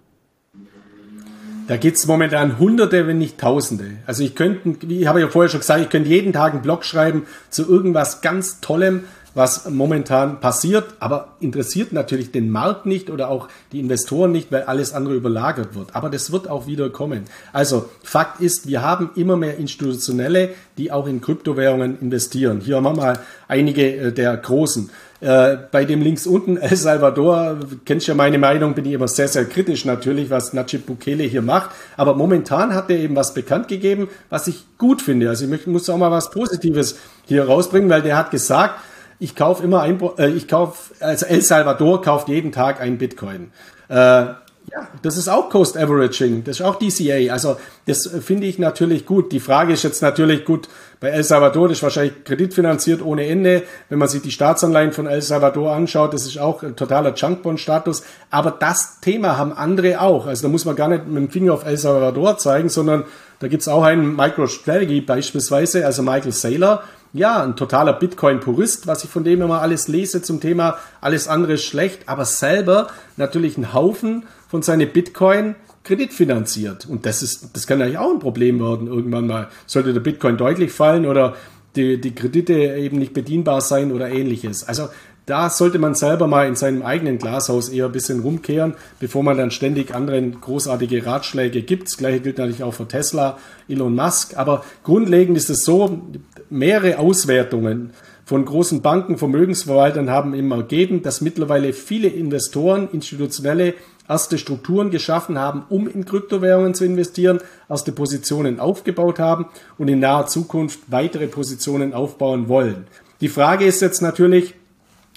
Da gibt's momentan Hunderte, wenn nicht Tausende. Also ich könnte, wie habe ich ja vorher schon gesagt, ich könnte jeden Tag einen Blog schreiben zu irgendwas ganz Tollem, was momentan passiert, aber interessiert natürlich den Markt nicht oder auch die Investoren nicht, weil alles andere überlagert wird. Aber das wird auch wieder kommen. Also Fakt ist, wir haben immer mehr Institutionelle, die auch in Kryptowährungen investieren. Hier haben wir mal einige äh, der großen. Äh, bei dem links unten El Salvador, kennst ja meine Meinung, bin ich immer sehr, sehr kritisch natürlich, was Najib Bukele hier macht. Aber momentan hat er eben was bekannt gegeben, was ich gut finde. Also ich muss auch mal was Positives hier rausbringen, weil der hat gesagt, ich kaufe immer ein, äh, ich kaufe, also El Salvador kauft jeden Tag ein Bitcoin. Äh, ja, das ist auch Cost Averaging, das ist auch DCA. Also das finde ich natürlich gut. Die Frage ist jetzt natürlich gut, bei El Salvador, das ist wahrscheinlich kreditfinanziert ohne Ende. Wenn man sich die Staatsanleihen von El Salvador anschaut, das ist auch ein totaler Junkbond-Status. Aber das Thema haben andere auch. Also da muss man gar nicht mit dem Finger auf El Salvador zeigen, sondern da gibt's auch einen MicroStrategy beispielsweise, also Michael Saylor, ja, ein totaler Bitcoin-Purist, was ich von dem immer alles lese zum Thema, alles andere ist schlecht, aber selber natürlich einen Haufen von seine Bitcoin kreditfinanziert. Und das ist, das kann eigentlich auch ein Problem werden irgendwann mal. Sollte der Bitcoin deutlich fallen oder die, die Kredite eben nicht bedienbar sein oder ähnliches. Also da sollte man selber mal in seinem eigenen Glashaus eher ein bisschen rumkehren, bevor man dann ständig anderen großartige Ratschläge gibt. Das gleiche gilt natürlich auch für Tesla, Elon Musk. Aber grundlegend ist es so, mehrere Auswertungen von großen Banken, Vermögensverwaltern haben immer ergeben, dass mittlerweile viele Investoren, institutionelle erste Strukturen geschaffen haben, um in Kryptowährungen zu investieren, erste Positionen aufgebaut haben und in naher Zukunft weitere Positionen aufbauen wollen. Die Frage ist jetzt natürlich,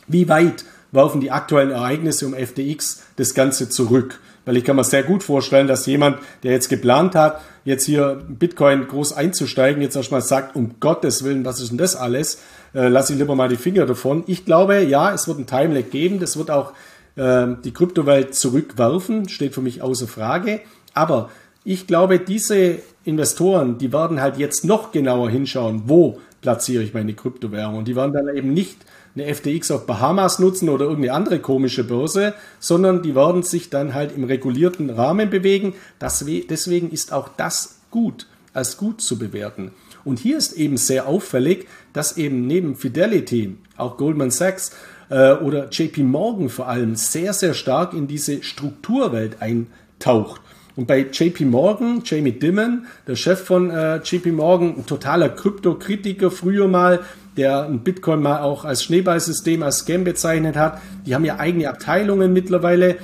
wie weit werfen die aktuellen Ereignisse um FTX das Ganze zurück? Weil ich kann mir sehr gut vorstellen, dass jemand, der jetzt geplant hat, jetzt hier Bitcoin groß einzusteigen, jetzt erstmal sagt, um Gottes Willen, was ist denn das alles? Äh, lass ich lieber mal die Finger davon. Ich glaube, ja, es wird ein Timelag geben. Das wird auch die Kryptowelt zurückwerfen. Steht für mich außer Frage. Aber ich glaube, diese Investoren, die werden halt jetzt noch genauer hinschauen, wo platziere ich meine Kryptowährung. Und die werden dann eben nicht eine FTX auf Bahamas nutzen oder irgendeine andere komische Börse, sondern die werden sich dann halt im regulierten Rahmen bewegen. Das, deswegen ist auch das gut, als gut zu bewerten. Und hier ist eben sehr auffällig, dass eben neben Fidelity auch Goldman Sachs äh, oder JP Morgan vor allem sehr, sehr stark in diese Strukturwelt eintaucht. Und bei JP Morgan, Jamie Dimon, der Chef von äh, JP Morgan, ein totaler Kryptokritiker früher mal, der ein Bitcoin mal auch als Schneeballsystem, als Scam bezeichnet hat. Die haben ja eigene Abteilungen mittlerweile.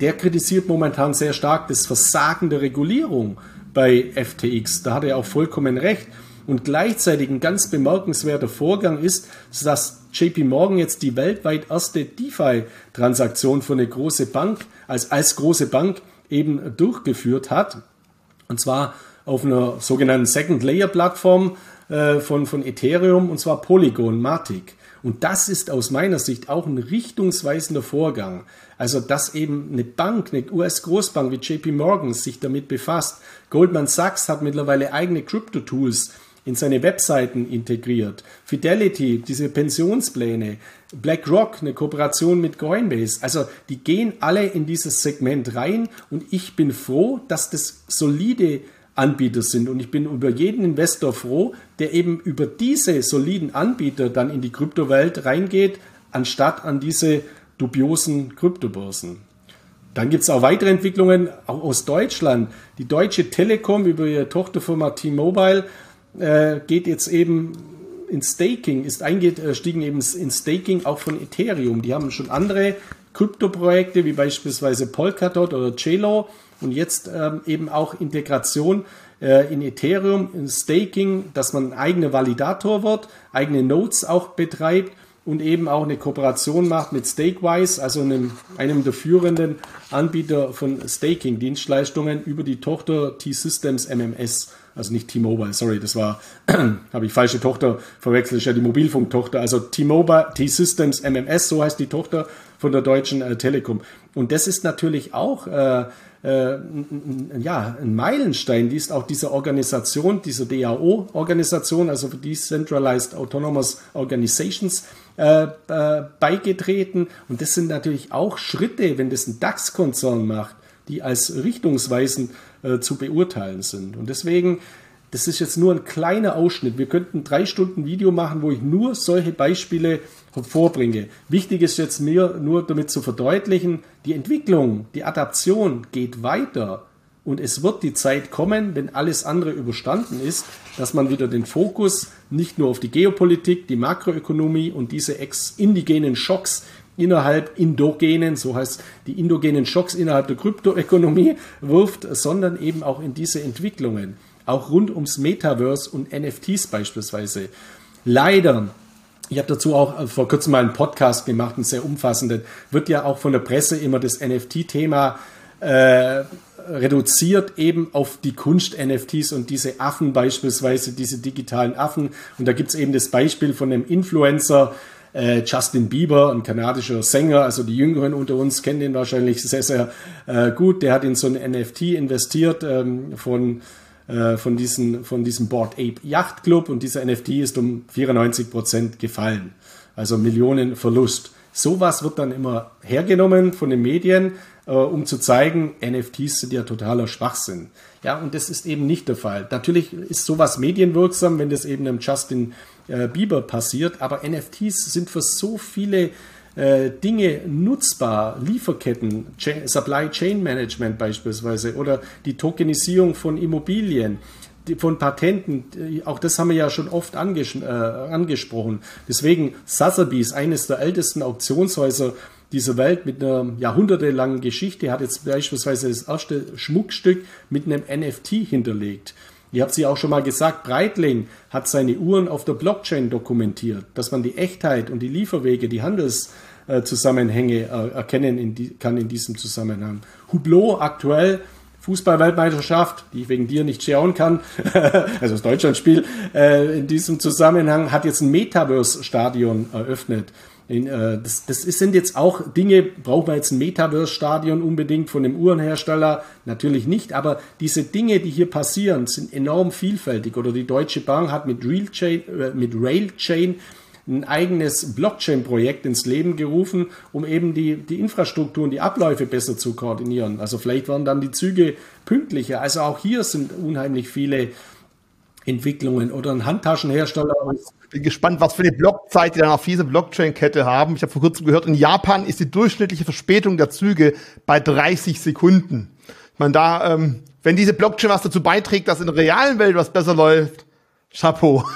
Der kritisiert momentan sehr stark das Versagen der Regulierung bei FTX. Da hat er auch vollkommen recht. Und gleichzeitig ein ganz bemerkenswerter Vorgang ist, dass JP Morgan jetzt die weltweit erste DeFi-Transaktion für eine große Bank, als, als große Bank eben durchgeführt hat. Und zwar auf einer sogenannten Second Layer Plattform, äh, von, von Ethereum und zwar Polygon Matic. Und das ist aus meiner Sicht auch ein richtungsweisender Vorgang. Also, dass eben eine Bank, eine US-Großbank wie JP Morgan sich damit befasst. Goldman Sachs hat mittlerweile eigene Crypto-Tools in seine Webseiten integriert. Fidelity, diese Pensionspläne, BlackRock, eine Kooperation mit Coinbase. Also die gehen alle in dieses Segment rein und ich bin froh, dass das solide Anbieter sind. Und ich bin über jeden Investor froh, der eben über diese soliden Anbieter dann in die Kryptowelt reingeht, anstatt an diese dubiosen Kryptobörsen. Dann gibt es auch weitere Entwicklungen, auch aus Deutschland. Die Deutsche Telekom über ihre Tochterfirma T-Mobile äh, geht jetzt eben in Staking, ist eingestiegen eben in Staking auch von Ethereum. Die haben schon andere Kryptoprojekte wie beispielsweise Polkadot oder Celo und jetzt ähm, eben auch Integration äh, in Ethereum, in Staking, dass man ein eigener Validator wird, eigene Nodes auch betreibt und eben auch eine Kooperation macht mit Stakewise, also einem, einem der führenden Anbieter von Staking-Dienstleistungen über die Tochter T-Systems MMS. Also nicht T-Mobile, sorry, das war, habe ich falsche Tochter verwechselt, ist ja die Mobilfunktochter. Also T-Mobile, T-Systems MMS, so heißt die Tochter von der Deutschen äh, Telekom. Und das ist natürlich auch äh, äh, ja, ein Meilenstein, die ist auch diese Organisation, diese DAO-Organisation, also für Decentralized Autonomous Organizations, äh, äh, beigetreten. Und das sind natürlich auch Schritte, wenn das ein DAX-Konzern macht, die als richtungsweisend äh, zu beurteilen sind. Und deswegen das ist jetzt nur ein kleiner Ausschnitt. Wir könnten drei Stunden Video machen, wo ich nur solche Beispiele vorbringe. Wichtig ist jetzt mir nur damit zu verdeutlichen, die Entwicklung, die Adaption geht weiter. Und es wird die Zeit kommen, wenn alles andere überstanden ist, dass man wieder den Fokus nicht nur auf die Geopolitik, die Makroökonomie und diese ex-indigenen Schocks innerhalb indogenen, so heißt die indogenen Schocks innerhalb der Kryptoökonomie wirft, sondern eben auch in diese Entwicklungen auch rund ums Metaverse und NFTs beispielsweise. Leider ich habe dazu auch äh, vor kurzem mal einen Podcast gemacht, einen sehr umfassenden. Wird ja auch von der Presse immer das NFT-Thema äh, reduziert eben auf die Kunst-NFTs und diese Affen beispielsweise, diese digitalen Affen. Und da gibt es eben das Beispiel von einem Influencer, äh, Justin Bieber, ein kanadischer Sänger, also die Jüngeren unter uns kennen den wahrscheinlich sehr, sehr äh, gut. Der hat in so ein NFT investiert ähm, von äh, von, diesen, von diesem Board Ape Yacht Club und dieser NFT ist um 94 Prozent gefallen. Also Millionen Verlust. Sowas wird dann immer hergenommen von den Medien, äh, um zu zeigen, NFTs sind ja totaler Schwachsinn. Ja, und das ist eben nicht der Fall. Natürlich ist sowas medienwirksam, wenn das eben einem Justin äh, Bieber passiert, aber NFTs sind für so viele äh, Dinge nutzbar, Lieferketten, Chain, Supply Chain Management beispielsweise oder die Tokenisierung von Immobilien, von Patenten, auch das haben wir ja schon oft anges äh, angesprochen. Deswegen Sotheby's, eines der ältesten Auktionshäuser dieser Welt mit einer jahrhundertelangen Geschichte, hat jetzt beispielsweise das erste Schmuckstück mit einem NFT hinterlegt. Ihr habt sie auch schon mal gesagt, Breitling hat seine Uhren auf der Blockchain dokumentiert, dass man die Echtheit und die Lieferwege, die Handels Zusammenhänge äh, erkennen kann in diesem Zusammenhang. Hublot aktuell Fußballweltmeisterschaft, die ich wegen dir nicht schauen kann, also das Deutschlandspiel, äh, in diesem Zusammenhang hat jetzt ein Metaverse-Stadion eröffnet. In, äh, das, das sind jetzt auch Dinge, braucht man jetzt ein Metaverse-Stadion unbedingt von dem Uhrenhersteller? Natürlich nicht, aber diese Dinge, die hier passieren, sind enorm vielfältig. Oder die Deutsche Bank hat mit, äh, mit Railchain ein eigenes Blockchain-Projekt ins Leben gerufen, um eben die, die Infrastruktur und die Abläufe besser zu koordinieren. Also vielleicht werden dann die Züge pünktlicher. Also auch hier sind unheimlich viele Entwicklungen oder ein Handtaschenhersteller. Ich bin gespannt, was für eine Blockzeit die dann auf diese Blockchain-Kette haben. Ich habe vor kurzem gehört, in Japan ist die durchschnittliche Verspätung der Züge bei 30 Sekunden. Ich meine, da, ähm, wenn diese Blockchain was dazu beiträgt, dass in der realen Welt was besser läuft, Chapeau.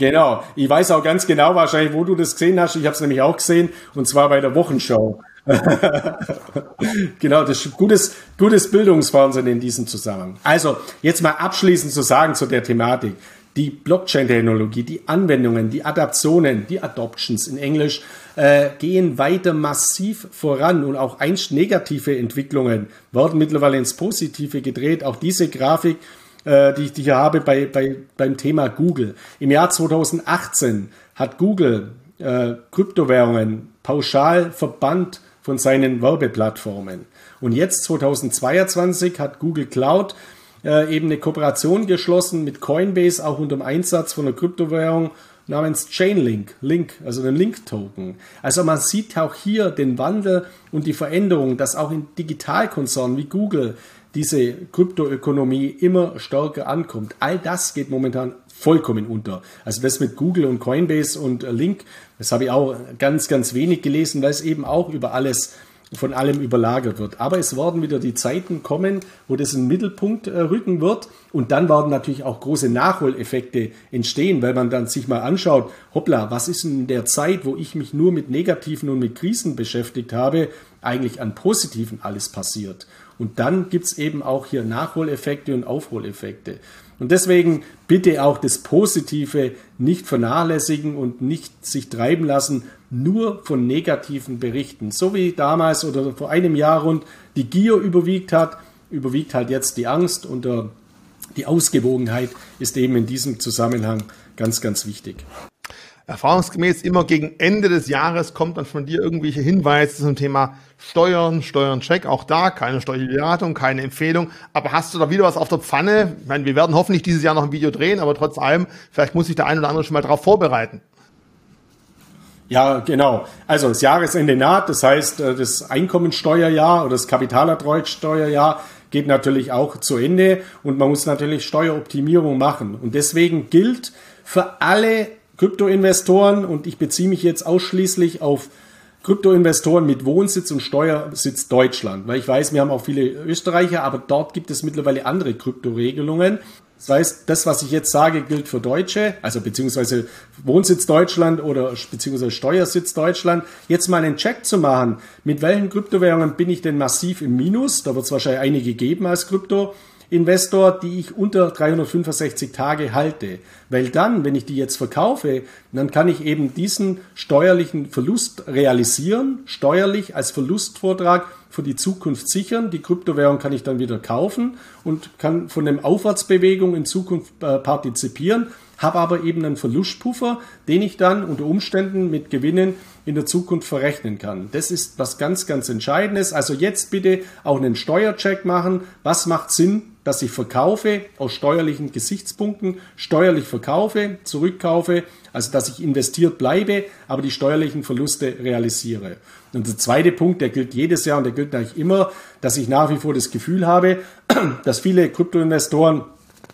Genau. Ich weiß auch ganz genau wahrscheinlich, wo du das gesehen hast. Ich habe es nämlich auch gesehen und zwar bei der Wochenschau. genau, das ist gutes, gutes Bildungsfernsehen in diesem Zusammenhang. Also, jetzt mal abschließend zu sagen zu der Thematik. Die Blockchain-Technologie, die Anwendungen, die Adaptionen, die Adoptions in Englisch, äh, gehen weiter massiv voran und auch einst negative Entwicklungen werden mittlerweile ins Positive gedreht. Auch diese Grafik äh, die ich hier habe bei, bei, beim Thema Google. Im Jahr 2018 hat Google äh, Kryptowährungen pauschal verbannt von seinen Werbeplattformen. Und jetzt 2022 hat Google Cloud äh, eben eine Kooperation geschlossen mit Coinbase, auch unter dem Einsatz von einer Kryptowährung namens Chainlink, Link, also den Link-Token. Also man sieht auch hier den Wandel und die Veränderung, dass auch in Digitalkonzernen wie Google diese Kryptoökonomie immer stärker ankommt. All das geht momentan vollkommen unter. Also das mit Google und Coinbase und Link, das habe ich auch ganz, ganz wenig gelesen, weil es eben auch über alles von allem überlagert wird. Aber es werden wieder die Zeiten kommen, wo das in Mittelpunkt äh, rücken wird. Und dann werden natürlich auch große Nachholeffekte entstehen, weil man dann sich mal anschaut, hoppla, was ist in der Zeit, wo ich mich nur mit Negativen und mit Krisen beschäftigt habe, eigentlich an Positiven alles passiert. Und dann gibt's eben auch hier Nachholeffekte und Aufholeffekte. Und deswegen bitte auch das Positive nicht vernachlässigen und nicht sich treiben lassen, nur von negativen Berichten. So wie damals oder vor einem Jahr rund die Gier überwiegt hat, überwiegt halt jetzt die Angst und die Ausgewogenheit ist eben in diesem Zusammenhang ganz, ganz wichtig. Erfahrungsgemäß immer gegen Ende des Jahres kommt dann von dir irgendwelche Hinweise zum Thema Steuern, Steuerncheck. Auch da keine steuerliche Beratung, keine Empfehlung. Aber hast du da wieder was auf der Pfanne? Ich meine, wir werden hoffentlich dieses Jahr noch ein Video drehen, aber trotz allem, vielleicht muss sich der ein oder andere schon mal darauf vorbereiten. Ja, genau. Also das Jahresende naht, das heißt, äh, das Einkommensteuerjahr oder das Kapitalertragssteuerjahr geht natürlich auch zu Ende und man muss natürlich Steueroptimierung machen. Und deswegen gilt für alle Kryptoinvestoren und ich beziehe mich jetzt ausschließlich auf Kryptoinvestoren mit Wohnsitz und Steuersitz Deutschland, weil ich weiß, wir haben auch viele Österreicher, aber dort gibt es mittlerweile andere Kryptoregelungen. Das heißt, das, was ich jetzt sage, gilt für Deutsche, also beziehungsweise Wohnsitz Deutschland oder beziehungsweise Steuersitz Deutschland. Jetzt mal einen Check zu machen, mit welchen Kryptowährungen bin ich denn massiv im Minus? Da wird es wahrscheinlich einige geben als Krypto. Investor, die ich unter 365 Tage halte. Weil dann, wenn ich die jetzt verkaufe, dann kann ich eben diesen steuerlichen Verlust realisieren, steuerlich als Verlustvortrag für die Zukunft sichern. Die Kryptowährung kann ich dann wieder kaufen und kann von dem Aufwärtsbewegung in Zukunft äh, partizipieren, habe aber eben einen Verlustpuffer, den ich dann unter Umständen mit Gewinnen in der Zukunft verrechnen kann. Das ist was ganz, ganz Entscheidendes. Also jetzt bitte auch einen Steuercheck machen. Was macht Sinn dass ich verkaufe aus steuerlichen Gesichtspunkten, steuerlich verkaufe, zurückkaufe, also dass ich investiert bleibe, aber die steuerlichen Verluste realisiere. Und der zweite Punkt, der gilt jedes Jahr und der gilt eigentlich immer, dass ich nach wie vor das Gefühl habe, dass viele Kryptoinvestoren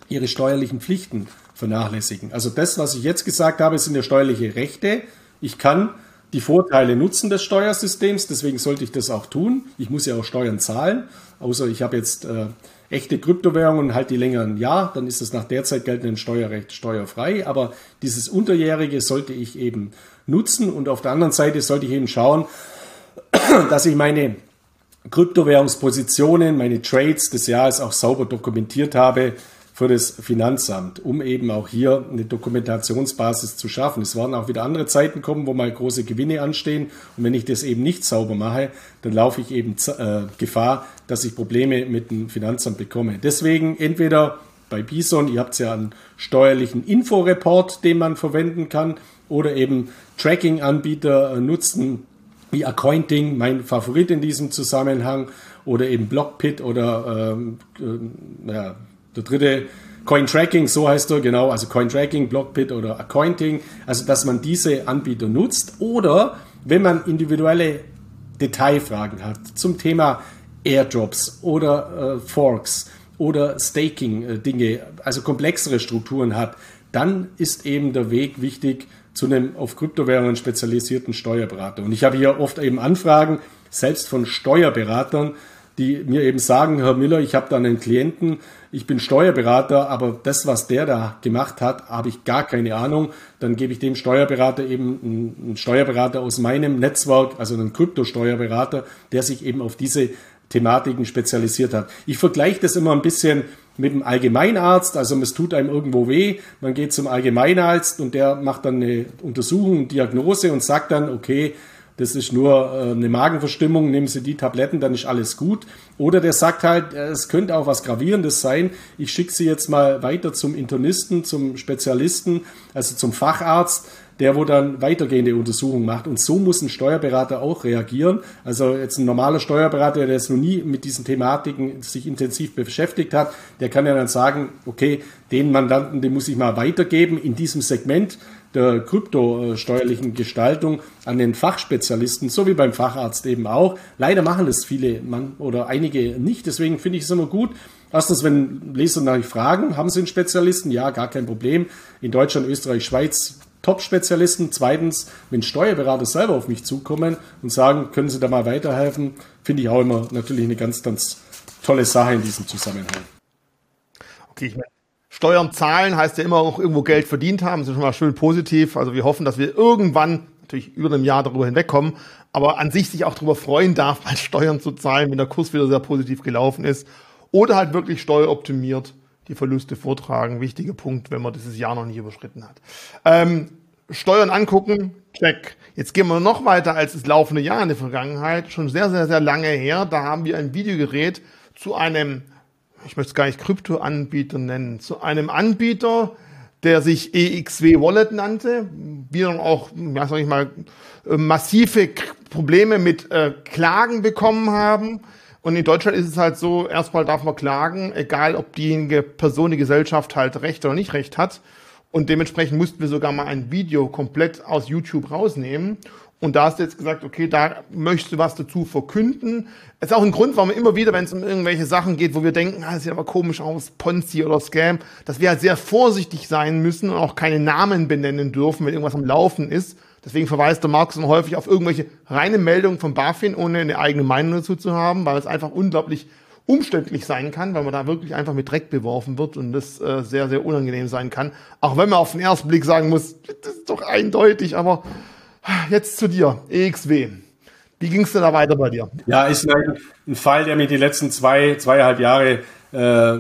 ihre steuerlichen Pflichten vernachlässigen. Also das, was ich jetzt gesagt habe, sind ja steuerliche Rechte. Ich kann die Vorteile nutzen des Steuersystems, deswegen sollte ich das auch tun. Ich muss ja auch Steuern zahlen, außer ich habe jetzt äh, echte Kryptowährungen halt die längeren Jahr, dann ist das nach derzeit geltenden Steuerrecht steuerfrei. Aber dieses Unterjährige sollte ich eben nutzen und auf der anderen Seite sollte ich eben schauen, dass ich meine Kryptowährungspositionen, meine Trades des Jahres auch sauber dokumentiert habe für das Finanzamt, um eben auch hier eine Dokumentationsbasis zu schaffen. Es werden auch wieder andere Zeiten kommen, wo mal große Gewinne anstehen. Und wenn ich das eben nicht sauber mache, dann laufe ich eben äh, Gefahr, dass ich Probleme mit dem Finanzamt bekomme. Deswegen entweder bei Bison, ihr habt ja einen steuerlichen Inforeport, den man verwenden kann, oder eben Tracking-Anbieter äh, nutzen, wie Accounting, mein Favorit in diesem Zusammenhang, oder eben Blockpit oder ähm, äh, ja, der dritte Coin Tracking, so heißt er genau, also Coin Tracking, Blockbit oder Accounting, also dass man diese Anbieter nutzt oder wenn man individuelle Detailfragen hat zum Thema Airdrops oder äh, Forks oder Staking-Dinge, äh, also komplexere Strukturen hat, dann ist eben der Weg wichtig zu einem auf Kryptowährungen spezialisierten Steuerberater. Und ich habe hier oft eben Anfragen, selbst von Steuerberatern, die mir eben sagen, Herr Müller, ich habe da einen Klienten, ich bin Steuerberater, aber das, was der da gemacht hat, habe ich gar keine Ahnung. Dann gebe ich dem Steuerberater eben einen Steuerberater aus meinem Netzwerk, also einen Kryptosteuerberater, der sich eben auf diese Thematiken spezialisiert hat. Ich vergleiche das immer ein bisschen mit dem Allgemeinarzt, also es tut einem irgendwo weh, man geht zum Allgemeinarzt und der macht dann eine Untersuchung, Diagnose und sagt dann, okay, das ist nur äh, eine Magenverstimmung, nehmen Sie die Tabletten, dann ist alles gut. Oder der sagt halt, äh, es könnte auch was Gravierendes sein, ich schicke Sie jetzt mal weiter zum Internisten, zum Spezialisten, also zum Facharzt, der wo dann weitergehende Untersuchungen macht. Und so muss ein Steuerberater auch reagieren. Also jetzt ein normaler Steuerberater, der jetzt noch nie mit diesen Thematiken sich intensiv beschäftigt hat, der kann ja dann sagen, okay, den Mandanten, den muss ich mal weitergeben in diesem Segment der kryptosteuerlichen Gestaltung an den Fachspezialisten, so wie beim Facharzt eben auch. Leider machen das viele man, oder einige nicht. Deswegen finde ich es immer gut. Erstens, wenn Leser nach fragen, haben sie einen Spezialisten? Ja, gar kein Problem. In Deutschland, Österreich, Schweiz Top-Spezialisten. Zweitens, wenn Steuerberater selber auf mich zukommen und sagen, können Sie da mal weiterhelfen, finde ich auch immer natürlich eine ganz, ganz tolle Sache in diesem Zusammenhang. Okay, ich meine, Steuern zahlen heißt ja immer auch irgendwo Geld verdient haben. Das ist schon mal schön positiv. Also wir hoffen, dass wir irgendwann natürlich über einem Jahr darüber hinwegkommen, aber an sich sich auch darüber freuen darf, mal Steuern zu zahlen, wenn der Kurs wieder sehr positiv gelaufen ist. Oder halt wirklich steueroptimiert die Verluste vortragen. Wichtiger Punkt, wenn man dieses Jahr noch nicht überschritten hat. Ähm, Steuern angucken, check. Jetzt gehen wir noch weiter als das laufende Jahr in der Vergangenheit. Schon sehr, sehr, sehr lange her. Da haben wir ein Videogerät zu einem, ich möchte es gar nicht Krypto-Anbieter nennen, zu einem Anbieter, der sich EXW Wallet nannte. Dann auch, ja, sag ich mal, massive Probleme mit äh, Klagen bekommen haben und in Deutschland ist es halt so, erstmal darf man klagen, egal ob diejenige Person, die Gesellschaft halt Recht oder nicht Recht hat. Und dementsprechend mussten wir sogar mal ein Video komplett aus YouTube rausnehmen. Und da hast du jetzt gesagt, okay, da möchtest du was dazu verkünden. Das ist auch ein Grund, warum immer wieder, wenn es um irgendwelche Sachen geht, wo wir denken, ah, das sieht aber komisch aus, Ponzi oder Scam, dass wir halt sehr vorsichtig sein müssen und auch keine Namen benennen dürfen, wenn irgendwas am Laufen ist, Deswegen verweist der Markus dann häufig auf irgendwelche reine Meldungen von BaFin, ohne eine eigene Meinung dazu zu haben, weil es einfach unglaublich umständlich sein kann, weil man da wirklich einfach mit Dreck beworfen wird und das äh, sehr, sehr unangenehm sein kann. Auch wenn man auf den ersten Blick sagen muss, das ist doch eindeutig, aber jetzt zu dir, EXW. Wie ging es denn da weiter bei dir? Ja, ist ein, ein Fall, der mir die letzten zwei, zweieinhalb Jahre äh,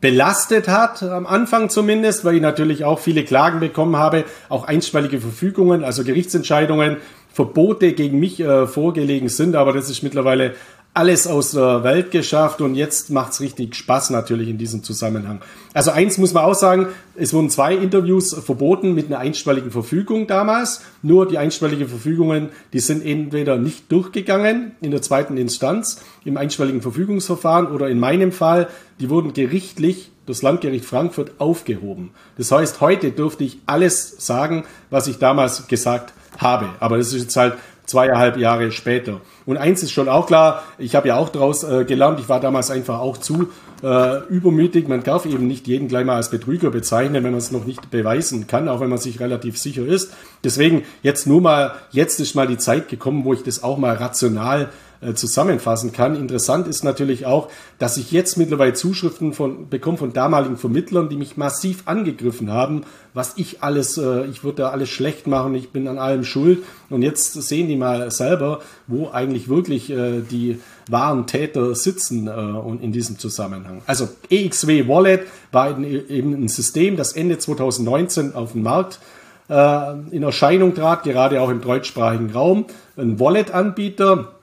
belastet hat, am Anfang zumindest, weil ich natürlich auch viele Klagen bekommen habe, auch einstweilige Verfügungen, also Gerichtsentscheidungen, Verbote gegen mich äh, vorgelegen sind, aber das ist mittlerweile alles aus der Welt geschafft und jetzt macht's richtig Spaß natürlich in diesem Zusammenhang. Also eins muss man auch sagen, es wurden zwei Interviews verboten mit einer einstweiligen Verfügung damals. Nur die einstweiligen Verfügungen, die sind entweder nicht durchgegangen in der zweiten Instanz im einstweiligen Verfügungsverfahren oder in meinem Fall, die wurden gerichtlich das Landgericht Frankfurt aufgehoben. Das heißt, heute dürfte ich alles sagen, was ich damals gesagt habe. Aber das ist jetzt halt zweieinhalb Jahre später. Und eins ist schon auch klar, ich habe ja auch daraus äh, gelernt, ich war damals einfach auch zu äh, übermütig. Man darf eben nicht jeden gleich mal als Betrüger bezeichnen, wenn man es noch nicht beweisen kann, auch wenn man sich relativ sicher ist. Deswegen jetzt nur mal, jetzt ist mal die Zeit gekommen, wo ich das auch mal rational äh, zusammenfassen kann. Interessant ist natürlich auch, dass ich jetzt mittlerweile Zuschriften von, bekomme von damaligen Vermittlern, die mich massiv angegriffen haben, was ich alles, äh, ich würde da alles schlecht machen, ich bin an allem schuld. Und jetzt sehen die mal selber, wo eigentlich wirklich äh, die wahren Täter sitzen und in diesem Zusammenhang. Also EXW Wallet war eben ein System, das Ende 2019 auf den Markt in Erscheinung trat, gerade auch im deutschsprachigen Raum. Ein Wallet-Anbieter,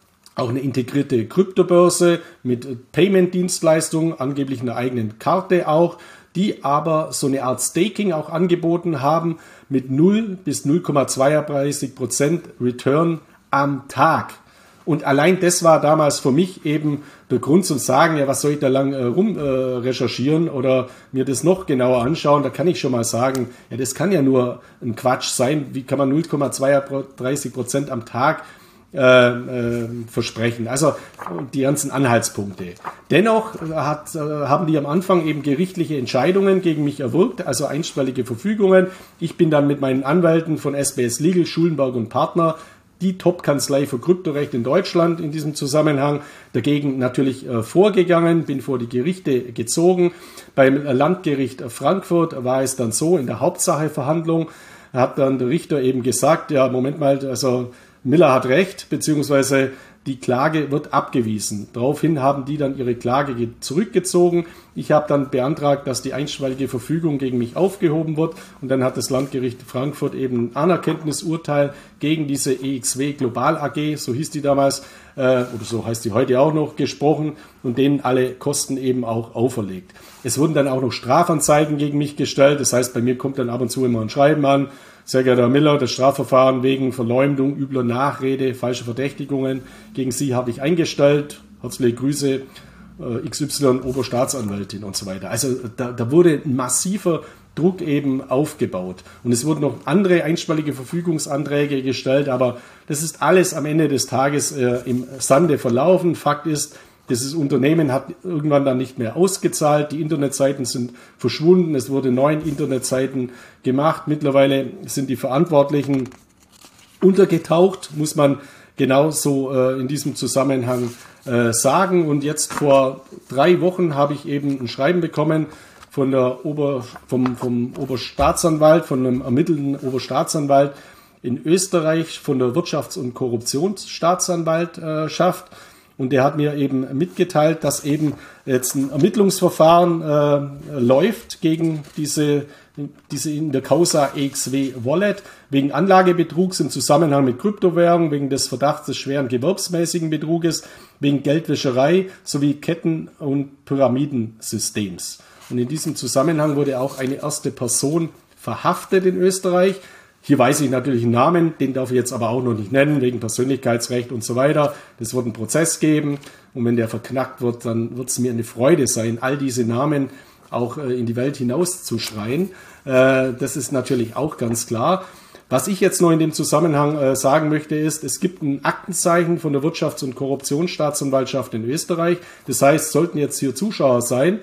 auch eine integrierte Kryptobörse mit Payment-Dienstleistungen, angeblich einer eigenen Karte auch, die aber so eine Art Staking auch angeboten haben mit 0 bis 0,32 Prozent Return am Tag. Und allein das war damals für mich eben der Grund zum Sagen, ja, was soll ich da lang äh, rum äh, recherchieren oder mir das noch genauer anschauen? Da kann ich schon mal sagen, ja, das kann ja nur ein Quatsch sein. Wie kann man 0,32 Prozent am Tag äh, äh, versprechen. Also die ganzen Anhaltspunkte. Dennoch hat, äh, haben die am Anfang eben gerichtliche Entscheidungen gegen mich erwirkt, also einstweilige Verfügungen. Ich bin dann mit meinen Anwälten von SBS Legal, Schulenberg und Partner die Top-Kanzlei für Kryptorecht in Deutschland in diesem Zusammenhang dagegen natürlich äh, vorgegangen, bin vor die Gerichte gezogen. Beim Landgericht Frankfurt war es dann so, in der Hauptsacheverhandlung hat dann der Richter eben gesagt, ja, Moment mal, also Miller hat recht, beziehungsweise die Klage wird abgewiesen. Daraufhin haben die dann ihre Klage zurückgezogen. Ich habe dann beantragt, dass die einstweilige Verfügung gegen mich aufgehoben wird und dann hat das Landgericht Frankfurt eben ein Anerkenntnisurteil gegen diese EXW Global AG, so hieß die damals, äh, oder so heißt die heute auch noch, gesprochen und denen alle Kosten eben auch auferlegt. Es wurden dann auch noch Strafanzeigen gegen mich gestellt, das heißt, bei mir kommt dann ab und zu immer ein Schreiben an, sehr geehrter Herr Miller, das Strafverfahren wegen Verleumdung, übler Nachrede, falsche Verdächtigungen gegen Sie habe ich eingestellt. Herzliche Grüße, äh, XY Oberstaatsanwältin und so weiter. Also da, da wurde ein massiver Druck eben aufgebaut. Und es wurden noch andere einstweilige Verfügungsanträge gestellt, aber das ist alles am Ende des Tages äh, im Sande verlaufen. Fakt ist, dieses Unternehmen hat irgendwann dann nicht mehr ausgezahlt. Die Internetseiten sind verschwunden. Es wurden neun Internetseiten gemacht. Mittlerweile sind die Verantwortlichen untergetaucht, muss man genauso äh, in diesem Zusammenhang äh, sagen. Und jetzt vor drei Wochen habe ich eben ein Schreiben bekommen von der Ober, vom, vom Oberstaatsanwalt, von einem ermittelten Oberstaatsanwalt in Österreich, von der Wirtschafts- und Korruptionsstaatsanwaltschaft. Und der hat mir eben mitgeteilt, dass eben jetzt ein Ermittlungsverfahren äh, läuft gegen diese, diese in der Causa EXW Wallet wegen Anlagebetrugs im Zusammenhang mit Kryptowährungen, wegen des Verdachts des schweren gewerbsmäßigen Betruges, wegen Geldwäscherei sowie Ketten- und Pyramidensystems. Und in diesem Zusammenhang wurde auch eine erste Person verhaftet in Österreich. Hier weiß ich natürlich einen Namen, den darf ich jetzt aber auch noch nicht nennen, wegen Persönlichkeitsrecht und so weiter. Das wird einen Prozess geben und wenn der verknackt wird, dann wird es mir eine Freude sein, all diese Namen auch äh, in die Welt hinauszuschreien. Äh, das ist natürlich auch ganz klar. Was ich jetzt noch in dem Zusammenhang äh, sagen möchte, ist, es gibt ein Aktenzeichen von der Wirtschafts- und Korruptionsstaatsanwaltschaft in Österreich. Das heißt, sollten jetzt hier Zuschauer sein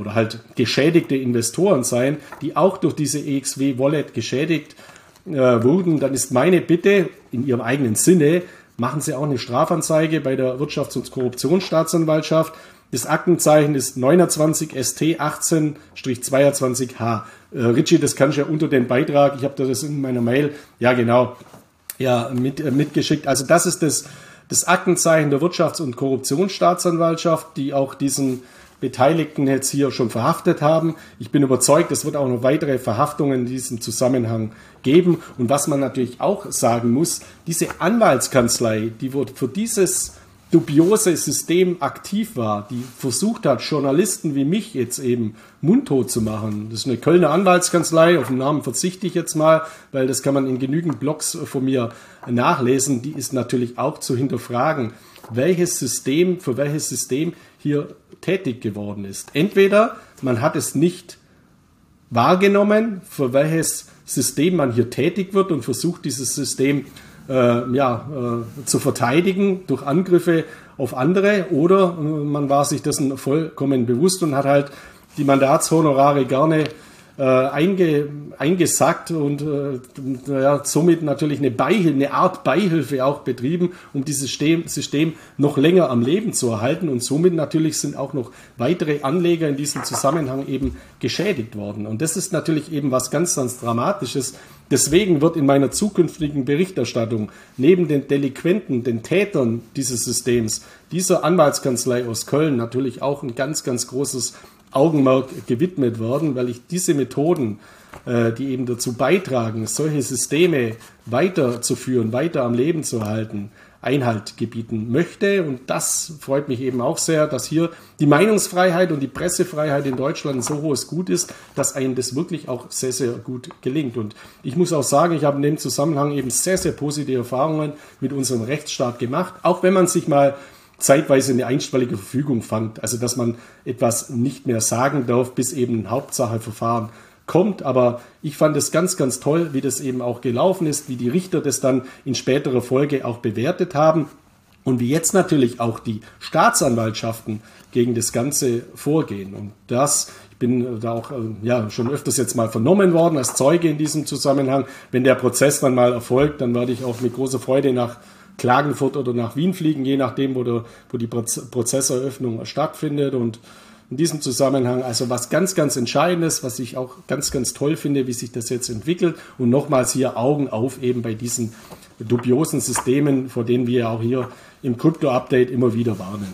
oder halt geschädigte Investoren sein, die auch durch diese EXW Wallet geschädigt äh, wurden, dann ist meine Bitte in Ihrem eigenen Sinne, machen Sie auch eine Strafanzeige bei der Wirtschafts- und Korruptionsstaatsanwaltschaft. Das Aktenzeichen ist 29 ST 18-22H. Äh, Richie, das kannst du ja unter den Beitrag, ich habe das in meiner Mail, ja genau, ja, mit, äh, mitgeschickt. Also das ist das, das Aktenzeichen der Wirtschafts- und Korruptionsstaatsanwaltschaft, die auch diesen Beteiligten jetzt hier schon verhaftet haben. Ich bin überzeugt, es wird auch noch weitere Verhaftungen in diesem Zusammenhang geben. Und was man natürlich auch sagen muss, diese Anwaltskanzlei, die für dieses dubiose System aktiv war, die versucht hat, Journalisten wie mich jetzt eben mundtot zu machen. Das ist eine Kölner Anwaltskanzlei, auf den Namen verzichte ich jetzt mal, weil das kann man in genügend Blogs von mir nachlesen. Die ist natürlich auch zu hinterfragen, welches System, für welches System hier tätig geworden ist. Entweder man hat es nicht wahrgenommen, für welches System man hier tätig wird und versucht, dieses System äh, ja, äh, zu verteidigen durch Angriffe auf andere, oder äh, man war sich dessen vollkommen bewusst und hat halt die Mandatshonorare gerne äh, einge, eingesackt und äh, ja, somit natürlich eine, Beihilfe, eine Art Beihilfe auch betrieben, um dieses System, System noch länger am Leben zu erhalten. Und somit natürlich sind auch noch weitere Anleger in diesem Zusammenhang eben geschädigt worden. Und das ist natürlich eben was ganz, ganz Dramatisches. Deswegen wird in meiner zukünftigen Berichterstattung neben den Delinquenten, den Tätern dieses Systems, dieser Anwaltskanzlei aus Köln natürlich auch ein ganz, ganz großes Augenmerk gewidmet worden, weil ich diese Methoden, äh, die eben dazu beitragen, solche Systeme weiterzuführen, weiter am Leben zu halten, Einhalt gebieten möchte. Und das freut mich eben auch sehr, dass hier die Meinungsfreiheit und die Pressefreiheit in Deutschland so hohes Gut ist, dass einem das wirklich auch sehr, sehr gut gelingt. Und ich muss auch sagen, ich habe in dem Zusammenhang eben sehr, sehr positive Erfahrungen mit unserem Rechtsstaat gemacht, auch wenn man sich mal zeitweise eine einstweilige Verfügung fand, also dass man etwas nicht mehr sagen darf, bis eben ein Hauptsacheverfahren kommt. Aber ich fand es ganz, ganz toll, wie das eben auch gelaufen ist, wie die Richter das dann in späterer Folge auch bewertet haben und wie jetzt natürlich auch die Staatsanwaltschaften gegen das Ganze vorgehen. Und das, ich bin da auch äh, ja, schon öfters jetzt mal vernommen worden als Zeuge in diesem Zusammenhang. Wenn der Prozess dann mal erfolgt, dann werde ich auch mit großer Freude nach Klagenfurt oder nach Wien fliegen, je nachdem, wo, der, wo die Prozesseröffnung stattfindet. Und in diesem Zusammenhang also was ganz, ganz Entscheidendes, was ich auch ganz, ganz toll finde, wie sich das jetzt entwickelt. Und nochmals hier Augen auf eben bei diesen dubiosen Systemen, vor denen wir auch hier im Crypto-Update immer wieder warnen.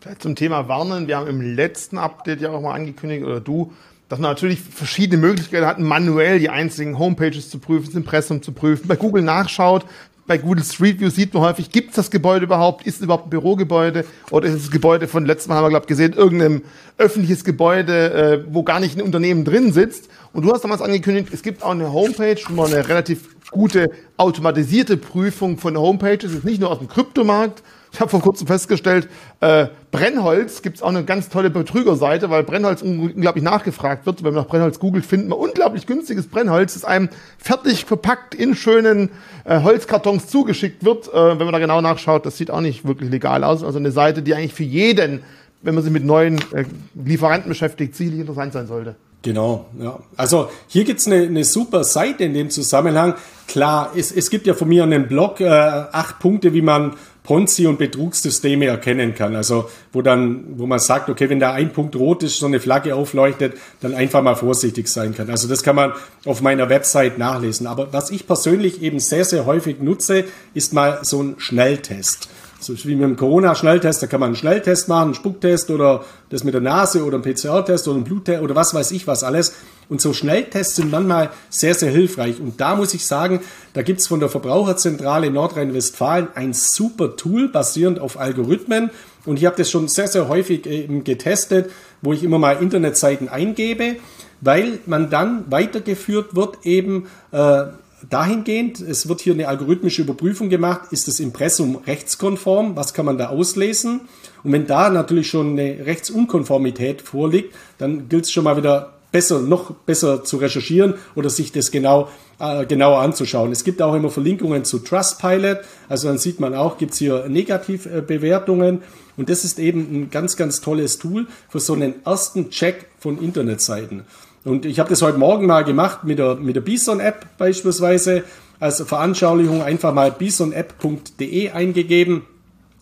Vielleicht zum Thema Warnen. Wir haben im letzten Update ja auch mal angekündigt, oder du, dass man natürlich verschiedene Möglichkeiten hat, manuell die einzigen Homepages zu prüfen, das Impressum zu prüfen, bei Google nachschaut, bei Google Street View sieht man häufig, gibt es das Gebäude überhaupt? Ist es überhaupt ein Bürogebäude? Oder ist es das Gebäude von letztem Mal haben wir, glaube gesehen, irgendeinem öffentliches Gebäude, äh, wo gar nicht ein Unternehmen drin sitzt? Und du hast damals angekündigt, es gibt auch eine Homepage, wo man eine relativ gute automatisierte Prüfung von Homepages, ist nicht nur aus dem Kryptomarkt, ich habe vor kurzem festgestellt, äh, Brennholz gibt es auch eine ganz tolle Betrügerseite, weil Brennholz unglaublich nachgefragt wird. Wenn man nach Brennholz googelt, findet man unglaublich günstiges Brennholz, das einem fertig verpackt in schönen äh, Holzkartons zugeschickt wird. Äh, wenn man da genau nachschaut, das sieht auch nicht wirklich legal aus. Also eine Seite, die eigentlich für jeden, wenn man sich mit neuen äh, Lieferanten beschäftigt, sicherlich interessant sein sollte. Genau, ja. Also hier gibt's eine, eine super Seite in dem Zusammenhang. Klar, es, es gibt ja von mir einen Blog, äh, acht Punkte, wie man Ponzi- und Betrugssysteme erkennen kann. Also wo dann, wo man sagt, okay, wenn da ein Punkt rot ist, so eine Flagge aufleuchtet, dann einfach mal vorsichtig sein kann. Also das kann man auf meiner Website nachlesen. Aber was ich persönlich eben sehr, sehr häufig nutze, ist mal so ein Schnelltest. So wie mit dem Corona-Schnelltest, da kann man einen Schnelltest machen, einen Spucktest oder das mit der Nase oder einen PCR-Test oder einen Bluttest oder was weiß ich was alles. Und so Schnelltests sind manchmal sehr, sehr hilfreich. Und da muss ich sagen, da gibt's von der Verbraucherzentrale Nordrhein-Westfalen ein super Tool basierend auf Algorithmen. Und ich habe das schon sehr, sehr häufig eben getestet, wo ich immer mal Internetseiten eingebe, weil man dann weitergeführt wird eben äh, dahingehend, es wird hier eine algorithmische Überprüfung gemacht, ist das Impressum rechtskonform, was kann man da auslesen? Und wenn da natürlich schon eine Rechtsunkonformität vorliegt, dann gilt es schon mal wieder besser, noch besser zu recherchieren oder sich das genau, äh, genauer anzuschauen. Es gibt auch immer Verlinkungen zu Trustpilot, also dann sieht man auch, gibt es hier Negativbewertungen und das ist eben ein ganz, ganz tolles Tool für so einen ersten Check von Internetseiten. Und ich habe das heute Morgen mal gemacht mit der, mit der Bison-App beispielsweise. Als Veranschaulichung einfach mal bisonapp.de eingegeben.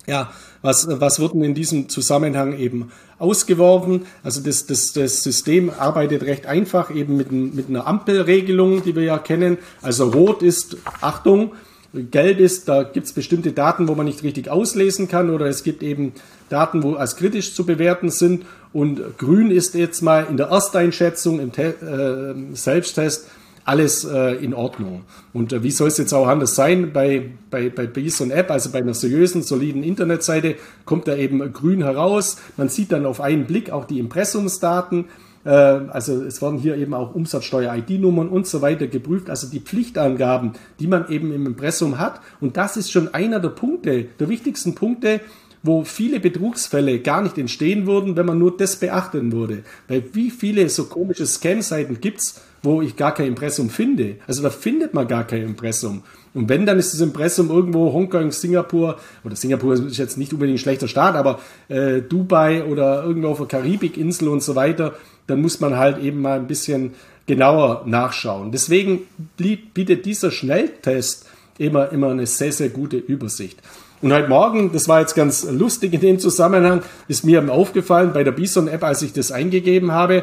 Ja, was, was wird denn in diesem Zusammenhang eben ausgeworfen? Also das, das, das System arbeitet recht einfach eben mit, mit einer Ampelregelung, die wir ja kennen. Also rot ist Achtung, gelb ist, da gibt es bestimmte Daten, wo man nicht richtig auslesen kann oder es gibt eben Daten, wo als kritisch zu bewerten sind und grün ist jetzt mal in der Ersteinschätzung, im Te äh, Selbsttest alles äh, in Ordnung. Und äh, wie soll es jetzt auch anders sein? Bei, bei, bei Bison App, also bei einer seriösen, soliden Internetseite, kommt da eben grün heraus. Man sieht dann auf einen Blick auch die Impressumsdaten. Äh, also es werden hier eben auch Umsatzsteuer-ID-Nummern und so weiter geprüft, also die Pflichtangaben, die man eben im Impressum hat. Und das ist schon einer der Punkte, der wichtigsten Punkte, wo viele Betrugsfälle gar nicht entstehen würden, wenn man nur das beachten würde. Weil wie viele so komische Scam-Seiten gibt's, wo ich gar kein Impressum finde? Also da findet man gar kein Impressum. Und wenn, dann ist das Impressum irgendwo Hongkong, Singapur, oder Singapur ist jetzt nicht unbedingt ein schlechter Staat, aber äh, Dubai oder irgendwo auf der Karibikinsel und so weiter, dann muss man halt eben mal ein bisschen genauer nachschauen. Deswegen bietet dieser Schnelltest immer, immer eine sehr, sehr gute Übersicht. Und heute Morgen, das war jetzt ganz lustig in dem Zusammenhang, ist mir aufgefallen bei der Bison-App, als ich das eingegeben habe,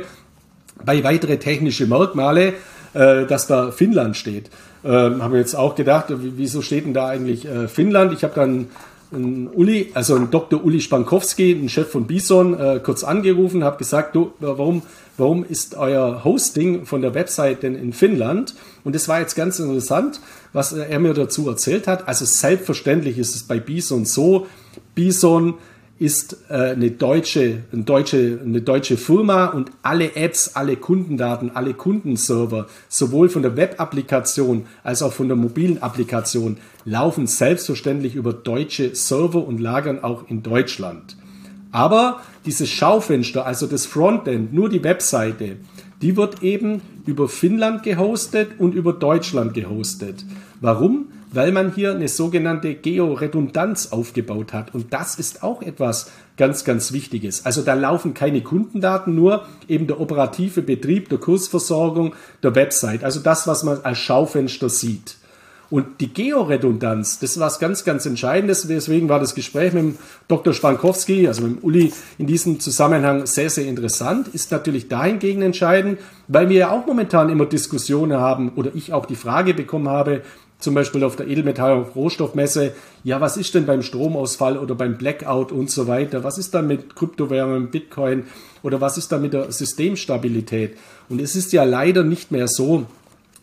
bei weitere technische Merkmale, äh, dass da Finnland steht. Ähm, haben wir jetzt auch gedacht, wieso steht denn da eigentlich äh, Finnland? Ich habe dann einen Uli, also einen Dr. Uli Spankowski, einen Chef von Bison, äh, kurz angerufen, habe gesagt, du, warum, warum ist euer Hosting von der Website denn in Finnland? Und das war jetzt ganz interessant, was er mir dazu erzählt hat. Also selbstverständlich ist es bei Bison so, Bison ist äh, eine, deutsche, eine, deutsche, eine deutsche Firma und alle Apps, alle Kundendaten, alle Kundenserver, sowohl von der Web-Applikation als auch von der mobilen Applikation, laufen selbstverständlich über deutsche Server und lagern auch in Deutschland. Aber dieses Schaufenster, also das Frontend, nur die Webseite, die wird eben über Finnland gehostet und über Deutschland gehostet. Warum? weil man hier eine sogenannte Georedundanz aufgebaut hat. Und das ist auch etwas ganz, ganz Wichtiges. Also da laufen keine Kundendaten, nur eben der operative Betrieb der Kursversorgung der Website. Also das, was man als Schaufenster sieht. Und die Georedundanz, das ist was ganz, ganz Entscheidendes. Deswegen war das Gespräch mit dem Dr. Spankowski, also mit dem Uli, in diesem Zusammenhang sehr, sehr interessant. Ist natürlich dahingegen entscheidend, weil wir ja auch momentan immer Diskussionen haben oder ich auch die Frage bekommen habe, zum Beispiel auf der Edelmetall- und Rohstoffmesse, ja, was ist denn beim Stromausfall oder beim Blackout und so weiter? Was ist dann mit Kryptowährungen, Bitcoin oder was ist da mit der Systemstabilität? Und es ist ja leider nicht mehr so,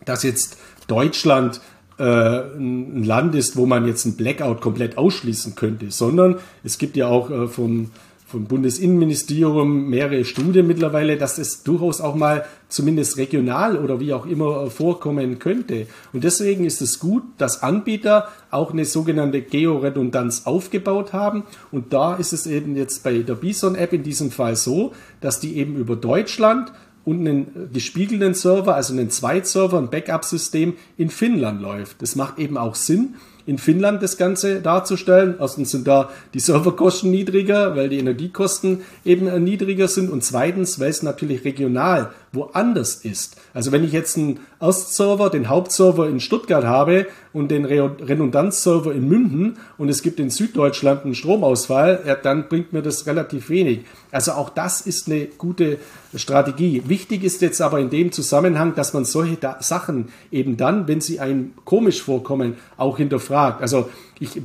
dass jetzt Deutschland ein Land ist, wo man jetzt einen Blackout komplett ausschließen könnte, sondern es gibt ja auch äh, vom vom Bundesinnenministerium mehrere Studien mittlerweile, dass es durchaus auch mal zumindest regional oder wie auch immer vorkommen könnte. Und deswegen ist es gut, dass Anbieter auch eine sogenannte Georedundanz aufgebaut haben. Und da ist es eben jetzt bei der Bison-App in diesem Fall so, dass die eben über Deutschland und einen gespiegelten Server, also einen Zweitserver, ein Backup-System in Finnland läuft. Das macht eben auch Sinn, in Finnland das Ganze darzustellen. Erstens sind da die Serverkosten niedriger, weil die Energiekosten eben äh, niedriger sind. Und zweitens, weil es natürlich regional woanders ist. Also wenn ich jetzt einen Erstserver, den Hauptserver in Stuttgart habe und den Redundanzserver in München und es gibt in Süddeutschland einen Stromausfall, ja, dann bringt mir das relativ wenig. Also auch das ist eine gute Strategie. Wichtig ist jetzt aber in dem Zusammenhang, dass man solche Sachen eben dann, wenn sie einem komisch vorkommen, auch hinterfragt. Also ich äh,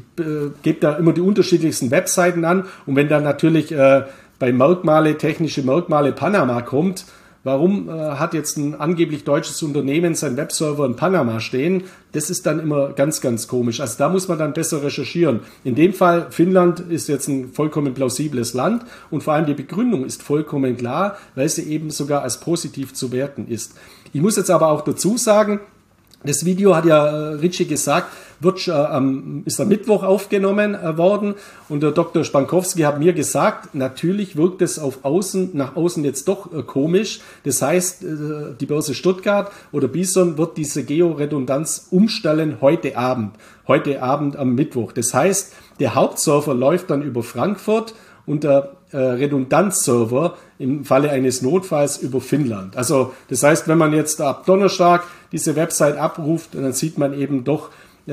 gebe da immer die unterschiedlichsten Webseiten an und wenn dann natürlich äh, bei Merkmale, technische Merkmale Panama kommt, Warum äh, hat jetzt ein angeblich deutsches Unternehmen seinen Webserver in Panama stehen? Das ist dann immer ganz, ganz komisch. Also da muss man dann besser recherchieren. In dem Fall, Finnland ist jetzt ein vollkommen plausibles Land und vor allem die Begründung ist vollkommen klar, weil sie eben sogar als positiv zu werten ist. Ich muss jetzt aber auch dazu sagen, das Video hat ja äh, Ritchie gesagt, wird, äh, ist am Mittwoch aufgenommen äh, worden und der Dr. Spankowski hat mir gesagt, natürlich wirkt es auf außen, nach außen jetzt doch äh, komisch. Das heißt, die Börse Stuttgart oder Bison wird diese Georedundanz umstellen heute Abend, heute Abend am Mittwoch. Das heißt, der Hauptserver läuft dann über Frankfurt und der äh, Redundanzserver im Falle eines Notfalls über Finnland. Also das heißt, wenn man jetzt ab Donnerstag diese Website abruft, dann sieht man eben doch äh,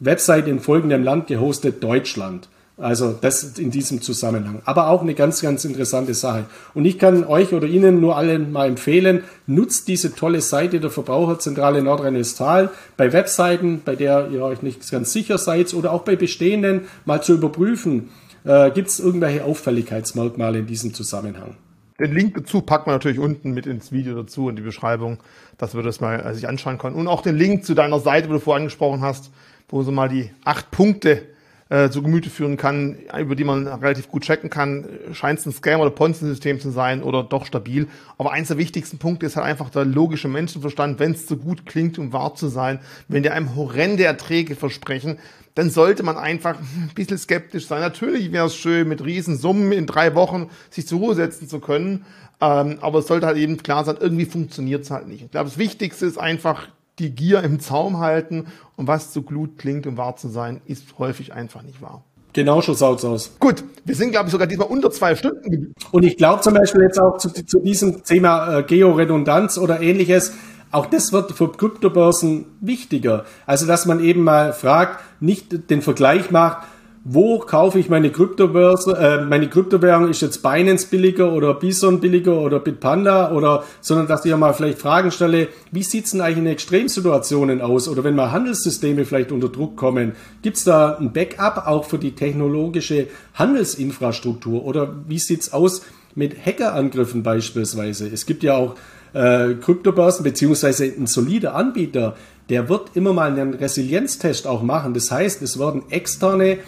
Website in folgendem Land gehostet Deutschland. Also das in diesem Zusammenhang. Aber auch eine ganz, ganz interessante Sache. Und ich kann euch oder Ihnen nur allen mal empfehlen, nutzt diese tolle Seite der Verbraucherzentrale Nordrhein-Westfalen bei Webseiten, bei der ihr euch nicht ganz sicher seid oder auch bei bestehenden mal zu überprüfen, äh, Gibt es irgendwelche Auffälligkeitsmerkmale in diesem Zusammenhang? Den Link dazu packt man natürlich unten mit ins Video dazu in die Beschreibung, dass wir das mal äh, sich anschauen können. Und auch den Link zu deiner Seite, wo du vorhin angesprochen hast, wo so mal die acht Punkte äh, zu Gemüte führen kann, über die man relativ gut checken kann, scheint es ein Scam oder Ponzi-System zu sein oder doch stabil. Aber eins der wichtigsten Punkte ist halt einfach der logische Menschenverstand, wenn es so gut klingt, um wahr zu sein, wenn die einem horrende Erträge versprechen, dann sollte man einfach ein bisschen skeptisch sein. Natürlich wäre es schön, mit Riesensummen in drei Wochen sich zur Ruhe setzen zu können. Ähm, aber es sollte halt eben klar sein, irgendwie funktioniert es halt nicht. Ich glaube, das Wichtigste ist einfach die Gier im Zaum halten. Und was zu Glut klingt, um wahr zu sein, ist häufig einfach nicht wahr. Genau, so schaut's aus. Gut, wir sind, glaube ich, sogar diesmal unter zwei Stunden. Und ich glaube zum Beispiel jetzt auch zu, zu diesem Thema äh, Georedundanz oder ähnliches, auch das wird für Kryptobörsen wichtiger. Also, dass man eben mal fragt, nicht den Vergleich macht, wo kaufe ich meine Kryptobörse, äh, meine Kryptowährung ist jetzt Binance billiger oder Bison billiger oder Bitpanda oder, sondern dass ich ja mal vielleicht Fragen stelle, wie sieht's denn eigentlich in Extremsituationen aus oder wenn mal Handelssysteme vielleicht unter Druck kommen, gibt's da ein Backup auch für die technologische Handelsinfrastruktur oder wie sieht's aus mit Hackerangriffen beispielsweise? Es gibt ja auch äh, Kryptobörsen beziehungsweise ein solider Anbieter, der wird immer mal einen Resilienztest auch machen. Das heißt, es werden externe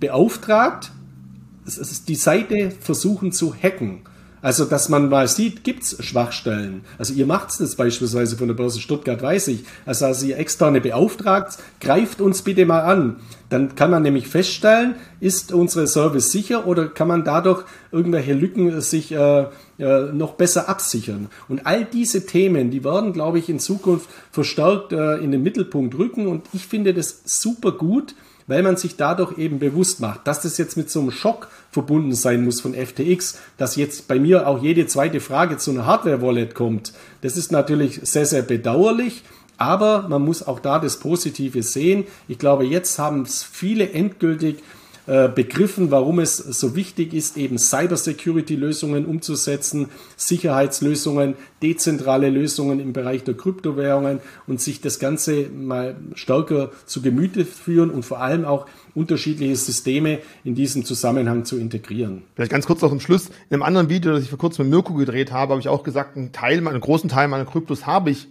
beauftragt, die Seite versuchen zu hacken. Also, dass man mal sieht, gibt es Schwachstellen. Also, ihr macht es beispielsweise von der Börse Stuttgart, weiß ich. Also, als ihr externe beauftragt, greift uns bitte mal an. Dann kann man nämlich feststellen, ist unsere Service sicher oder kann man dadurch irgendwelche Lücken sich äh, äh, noch besser absichern. Und all diese Themen, die werden, glaube ich, in Zukunft verstärkt äh, in den Mittelpunkt rücken. Und ich finde das super gut, weil man sich dadurch eben bewusst macht, dass das jetzt mit so einem Schock verbunden sein muss von FTX, dass jetzt bei mir auch jede zweite Frage zu einer Hardware-Wallet kommt. Das ist natürlich sehr, sehr bedauerlich. Aber man muss auch da das Positive sehen. Ich glaube, jetzt haben es viele endgültig äh, begriffen, warum es so wichtig ist, eben Cybersecurity-Lösungen umzusetzen, Sicherheitslösungen, dezentrale Lösungen im Bereich der Kryptowährungen und sich das Ganze mal stärker zu Gemüte führen und vor allem auch unterschiedliche Systeme in diesem Zusammenhang zu integrieren. Vielleicht ganz kurz noch zum Schluss. In einem anderen Video, das ich vor kurzem mit Mirko gedreht habe, habe ich auch gesagt, einen Teil, einen großen Teil meiner Kryptos habe ich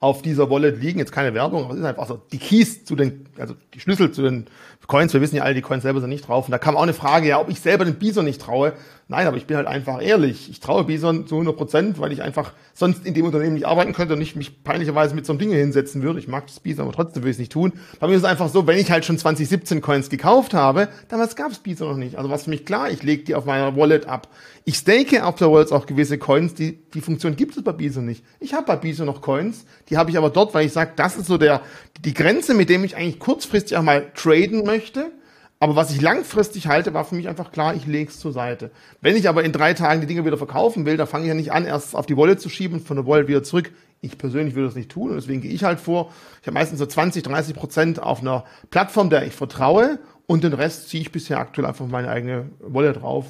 auf dieser Wallet liegen. Jetzt keine Werbung, aber es ist einfach so die Keys zu den, also die Schlüssel zu den Coins. Wir wissen ja alle, die Coins selber sind nicht drauf. Und da kam auch eine Frage, ja, ob ich selber den Bison nicht traue. Nein, aber ich bin halt einfach ehrlich. Ich traue Bison zu 100 Prozent, weil ich einfach sonst in dem Unternehmen nicht arbeiten könnte und nicht mich peinlicherweise mit so einem Ding hinsetzen würde. Ich mag das Bison, aber trotzdem will ich es nicht tun. Bei mir ist es einfach so, wenn ich halt schon 2017 Coins gekauft habe, damals gab es Bison noch nicht. Also was für mich klar, ich lege die auf meiner Wallet ab. Ich stake auf der Wallet auch gewisse Coins, die, die Funktion gibt es bei Bison nicht. Ich habe bei Bison noch Coins, die habe ich aber dort, weil ich sage, das ist so der, die Grenze, mit dem ich eigentlich kurzfristig auch mal traden möchte aber was ich langfristig halte, war für mich einfach klar, ich lege es zur Seite. Wenn ich aber in drei Tagen die Dinge wieder verkaufen will, da fange ich ja nicht an, erst auf die Wallet zu schieben und von der Wallet wieder zurück. Ich persönlich würde das nicht tun und deswegen gehe ich halt vor. Ich habe meistens so 20, 30 Prozent auf einer Plattform, der ich vertraue und den Rest ziehe ich bisher aktuell einfach meine eigene Wallet drauf.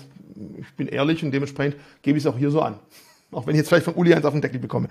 Ich bin ehrlich und dementsprechend gebe ich es auch hier so an. Auch wenn ich jetzt vielleicht von Uli eins auf den Deckel bekomme.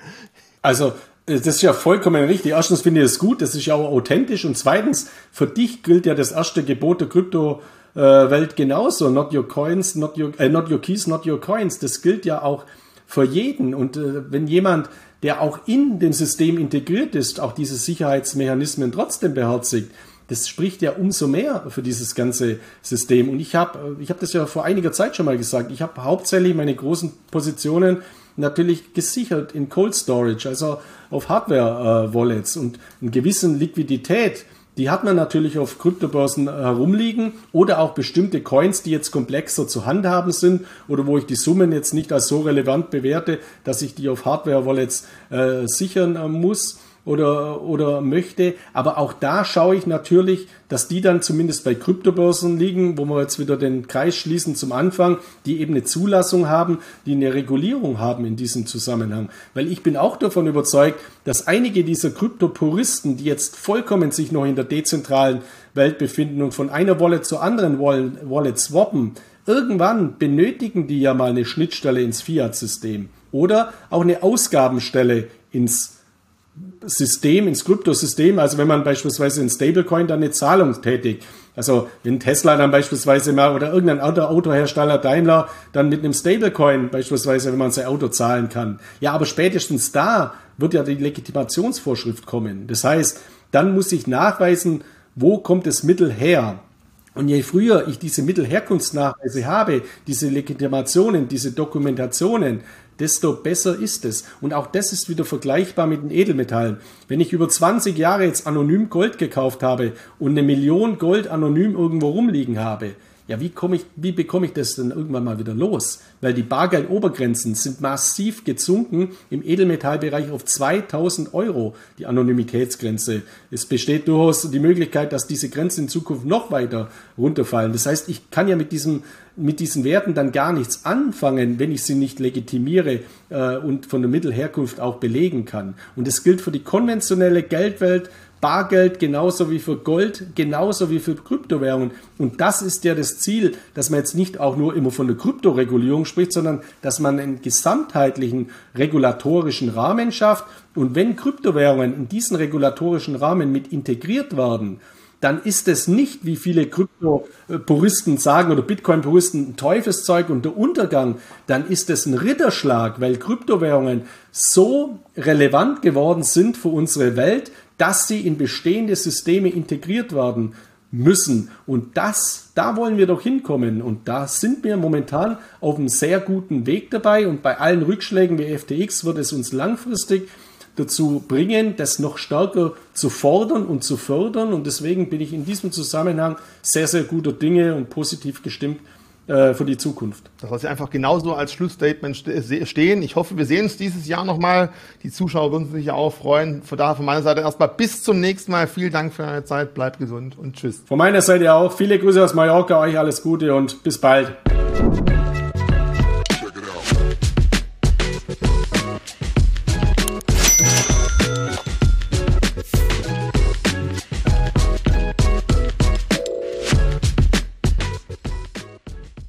Also, äh, das ist ja vollkommen richtig. Erstens finde ich das gut, das ist ja auch authentisch. Und zweitens, für dich gilt ja das erste Gebot der Kryptowelt genauso. Not your coins, not your, äh, not your keys, not your coins. Das gilt ja auch für jeden. Und äh, wenn jemand, der auch in dem System integriert ist, auch diese Sicherheitsmechanismen trotzdem beherzigt, das spricht ja umso mehr für dieses ganze System. Und ich habe ich hab das ja vor einiger Zeit schon mal gesagt. Ich habe hauptsächlich meine großen Positionen natürlich gesichert in Cold Storage, also auf Hardware-Wallets äh, und eine gewissen Liquidität. Die hat man natürlich auf Kryptobörsen herumliegen oder auch bestimmte Coins, die jetzt komplexer zu handhaben sind oder wo ich die Summen jetzt nicht als so relevant bewerte, dass ich die auf Hardware-Wallets äh, sichern äh, muss oder, oder möchte. Aber auch da schaue ich natürlich, dass die dann zumindest bei Kryptobörsen liegen, wo wir jetzt wieder den Kreis schließen zum Anfang, die eben eine Zulassung haben, die eine Regulierung haben in diesem Zusammenhang. Weil ich bin auch davon überzeugt, dass einige dieser Kryptopuristen, die jetzt vollkommen sich noch in der dezentralen Welt befinden und von einer Wallet zur anderen Wallet swappen, irgendwann benötigen die ja mal eine Schnittstelle ins Fiat-System oder auch eine Ausgabenstelle ins System, ins Kryptosystem, also wenn man beispielsweise in Stablecoin dann eine Zahlung tätigt, also wenn Tesla dann beispielsweise mal oder irgendein Autohersteller Daimler dann mit einem Stablecoin beispielsweise, wenn man sein Auto zahlen kann. Ja, aber spätestens da wird ja die Legitimationsvorschrift kommen. Das heißt, dann muss ich nachweisen, wo kommt das Mittel her. Und je früher ich diese Mittelherkunftsnachweise habe, diese Legitimationen, diese Dokumentationen, desto besser ist es. Und auch das ist wieder vergleichbar mit den Edelmetallen. Wenn ich über 20 Jahre jetzt anonym Gold gekauft habe und eine Million Gold anonym irgendwo rumliegen habe, ja, wie, komme ich, wie bekomme ich das denn irgendwann mal wieder los? Weil die Bargeldobergrenzen sind massiv gezunken im Edelmetallbereich auf 2000 Euro, die Anonymitätsgrenze. Es besteht durchaus die Möglichkeit, dass diese Grenzen in Zukunft noch weiter runterfallen. Das heißt, ich kann ja mit, diesem, mit diesen Werten dann gar nichts anfangen, wenn ich sie nicht legitimiere äh, und von der Mittelherkunft auch belegen kann. Und das gilt für die konventionelle Geldwelt, Bargeld genauso wie für Gold, genauso wie für Kryptowährungen. Und das ist ja das Ziel, dass man jetzt nicht auch nur immer von der Kryptoregulierung spricht, sondern dass man einen gesamtheitlichen regulatorischen Rahmen schafft. Und wenn Kryptowährungen in diesen regulatorischen Rahmen mit integriert werden, dann ist es nicht, wie viele Krypto-Puristen sagen oder Bitcoin-Puristen, ein Teufelszeug und der Untergang. Dann ist es ein Ritterschlag, weil Kryptowährungen so relevant geworden sind für unsere Welt, dass sie in bestehende Systeme integriert werden müssen. Und das, da wollen wir doch hinkommen. Und da sind wir momentan auf einem sehr guten Weg dabei. Und bei allen Rückschlägen wie FTX wird es uns langfristig dazu bringen, das noch stärker zu fordern und zu fördern. Und deswegen bin ich in diesem Zusammenhang sehr, sehr guter Dinge und positiv gestimmt äh, für die Zukunft. Das soll einfach genauso als Schlussstatement stehen. Ich hoffe, wir sehen uns dieses Jahr nochmal. Die Zuschauer würden sich ja auch freuen. Von daher von meiner Seite erstmal bis zum nächsten Mal. Vielen Dank für deine Zeit. Bleibt gesund und tschüss. Von meiner Seite auch viele Grüße aus Mallorca. Euch alles Gute und bis bald.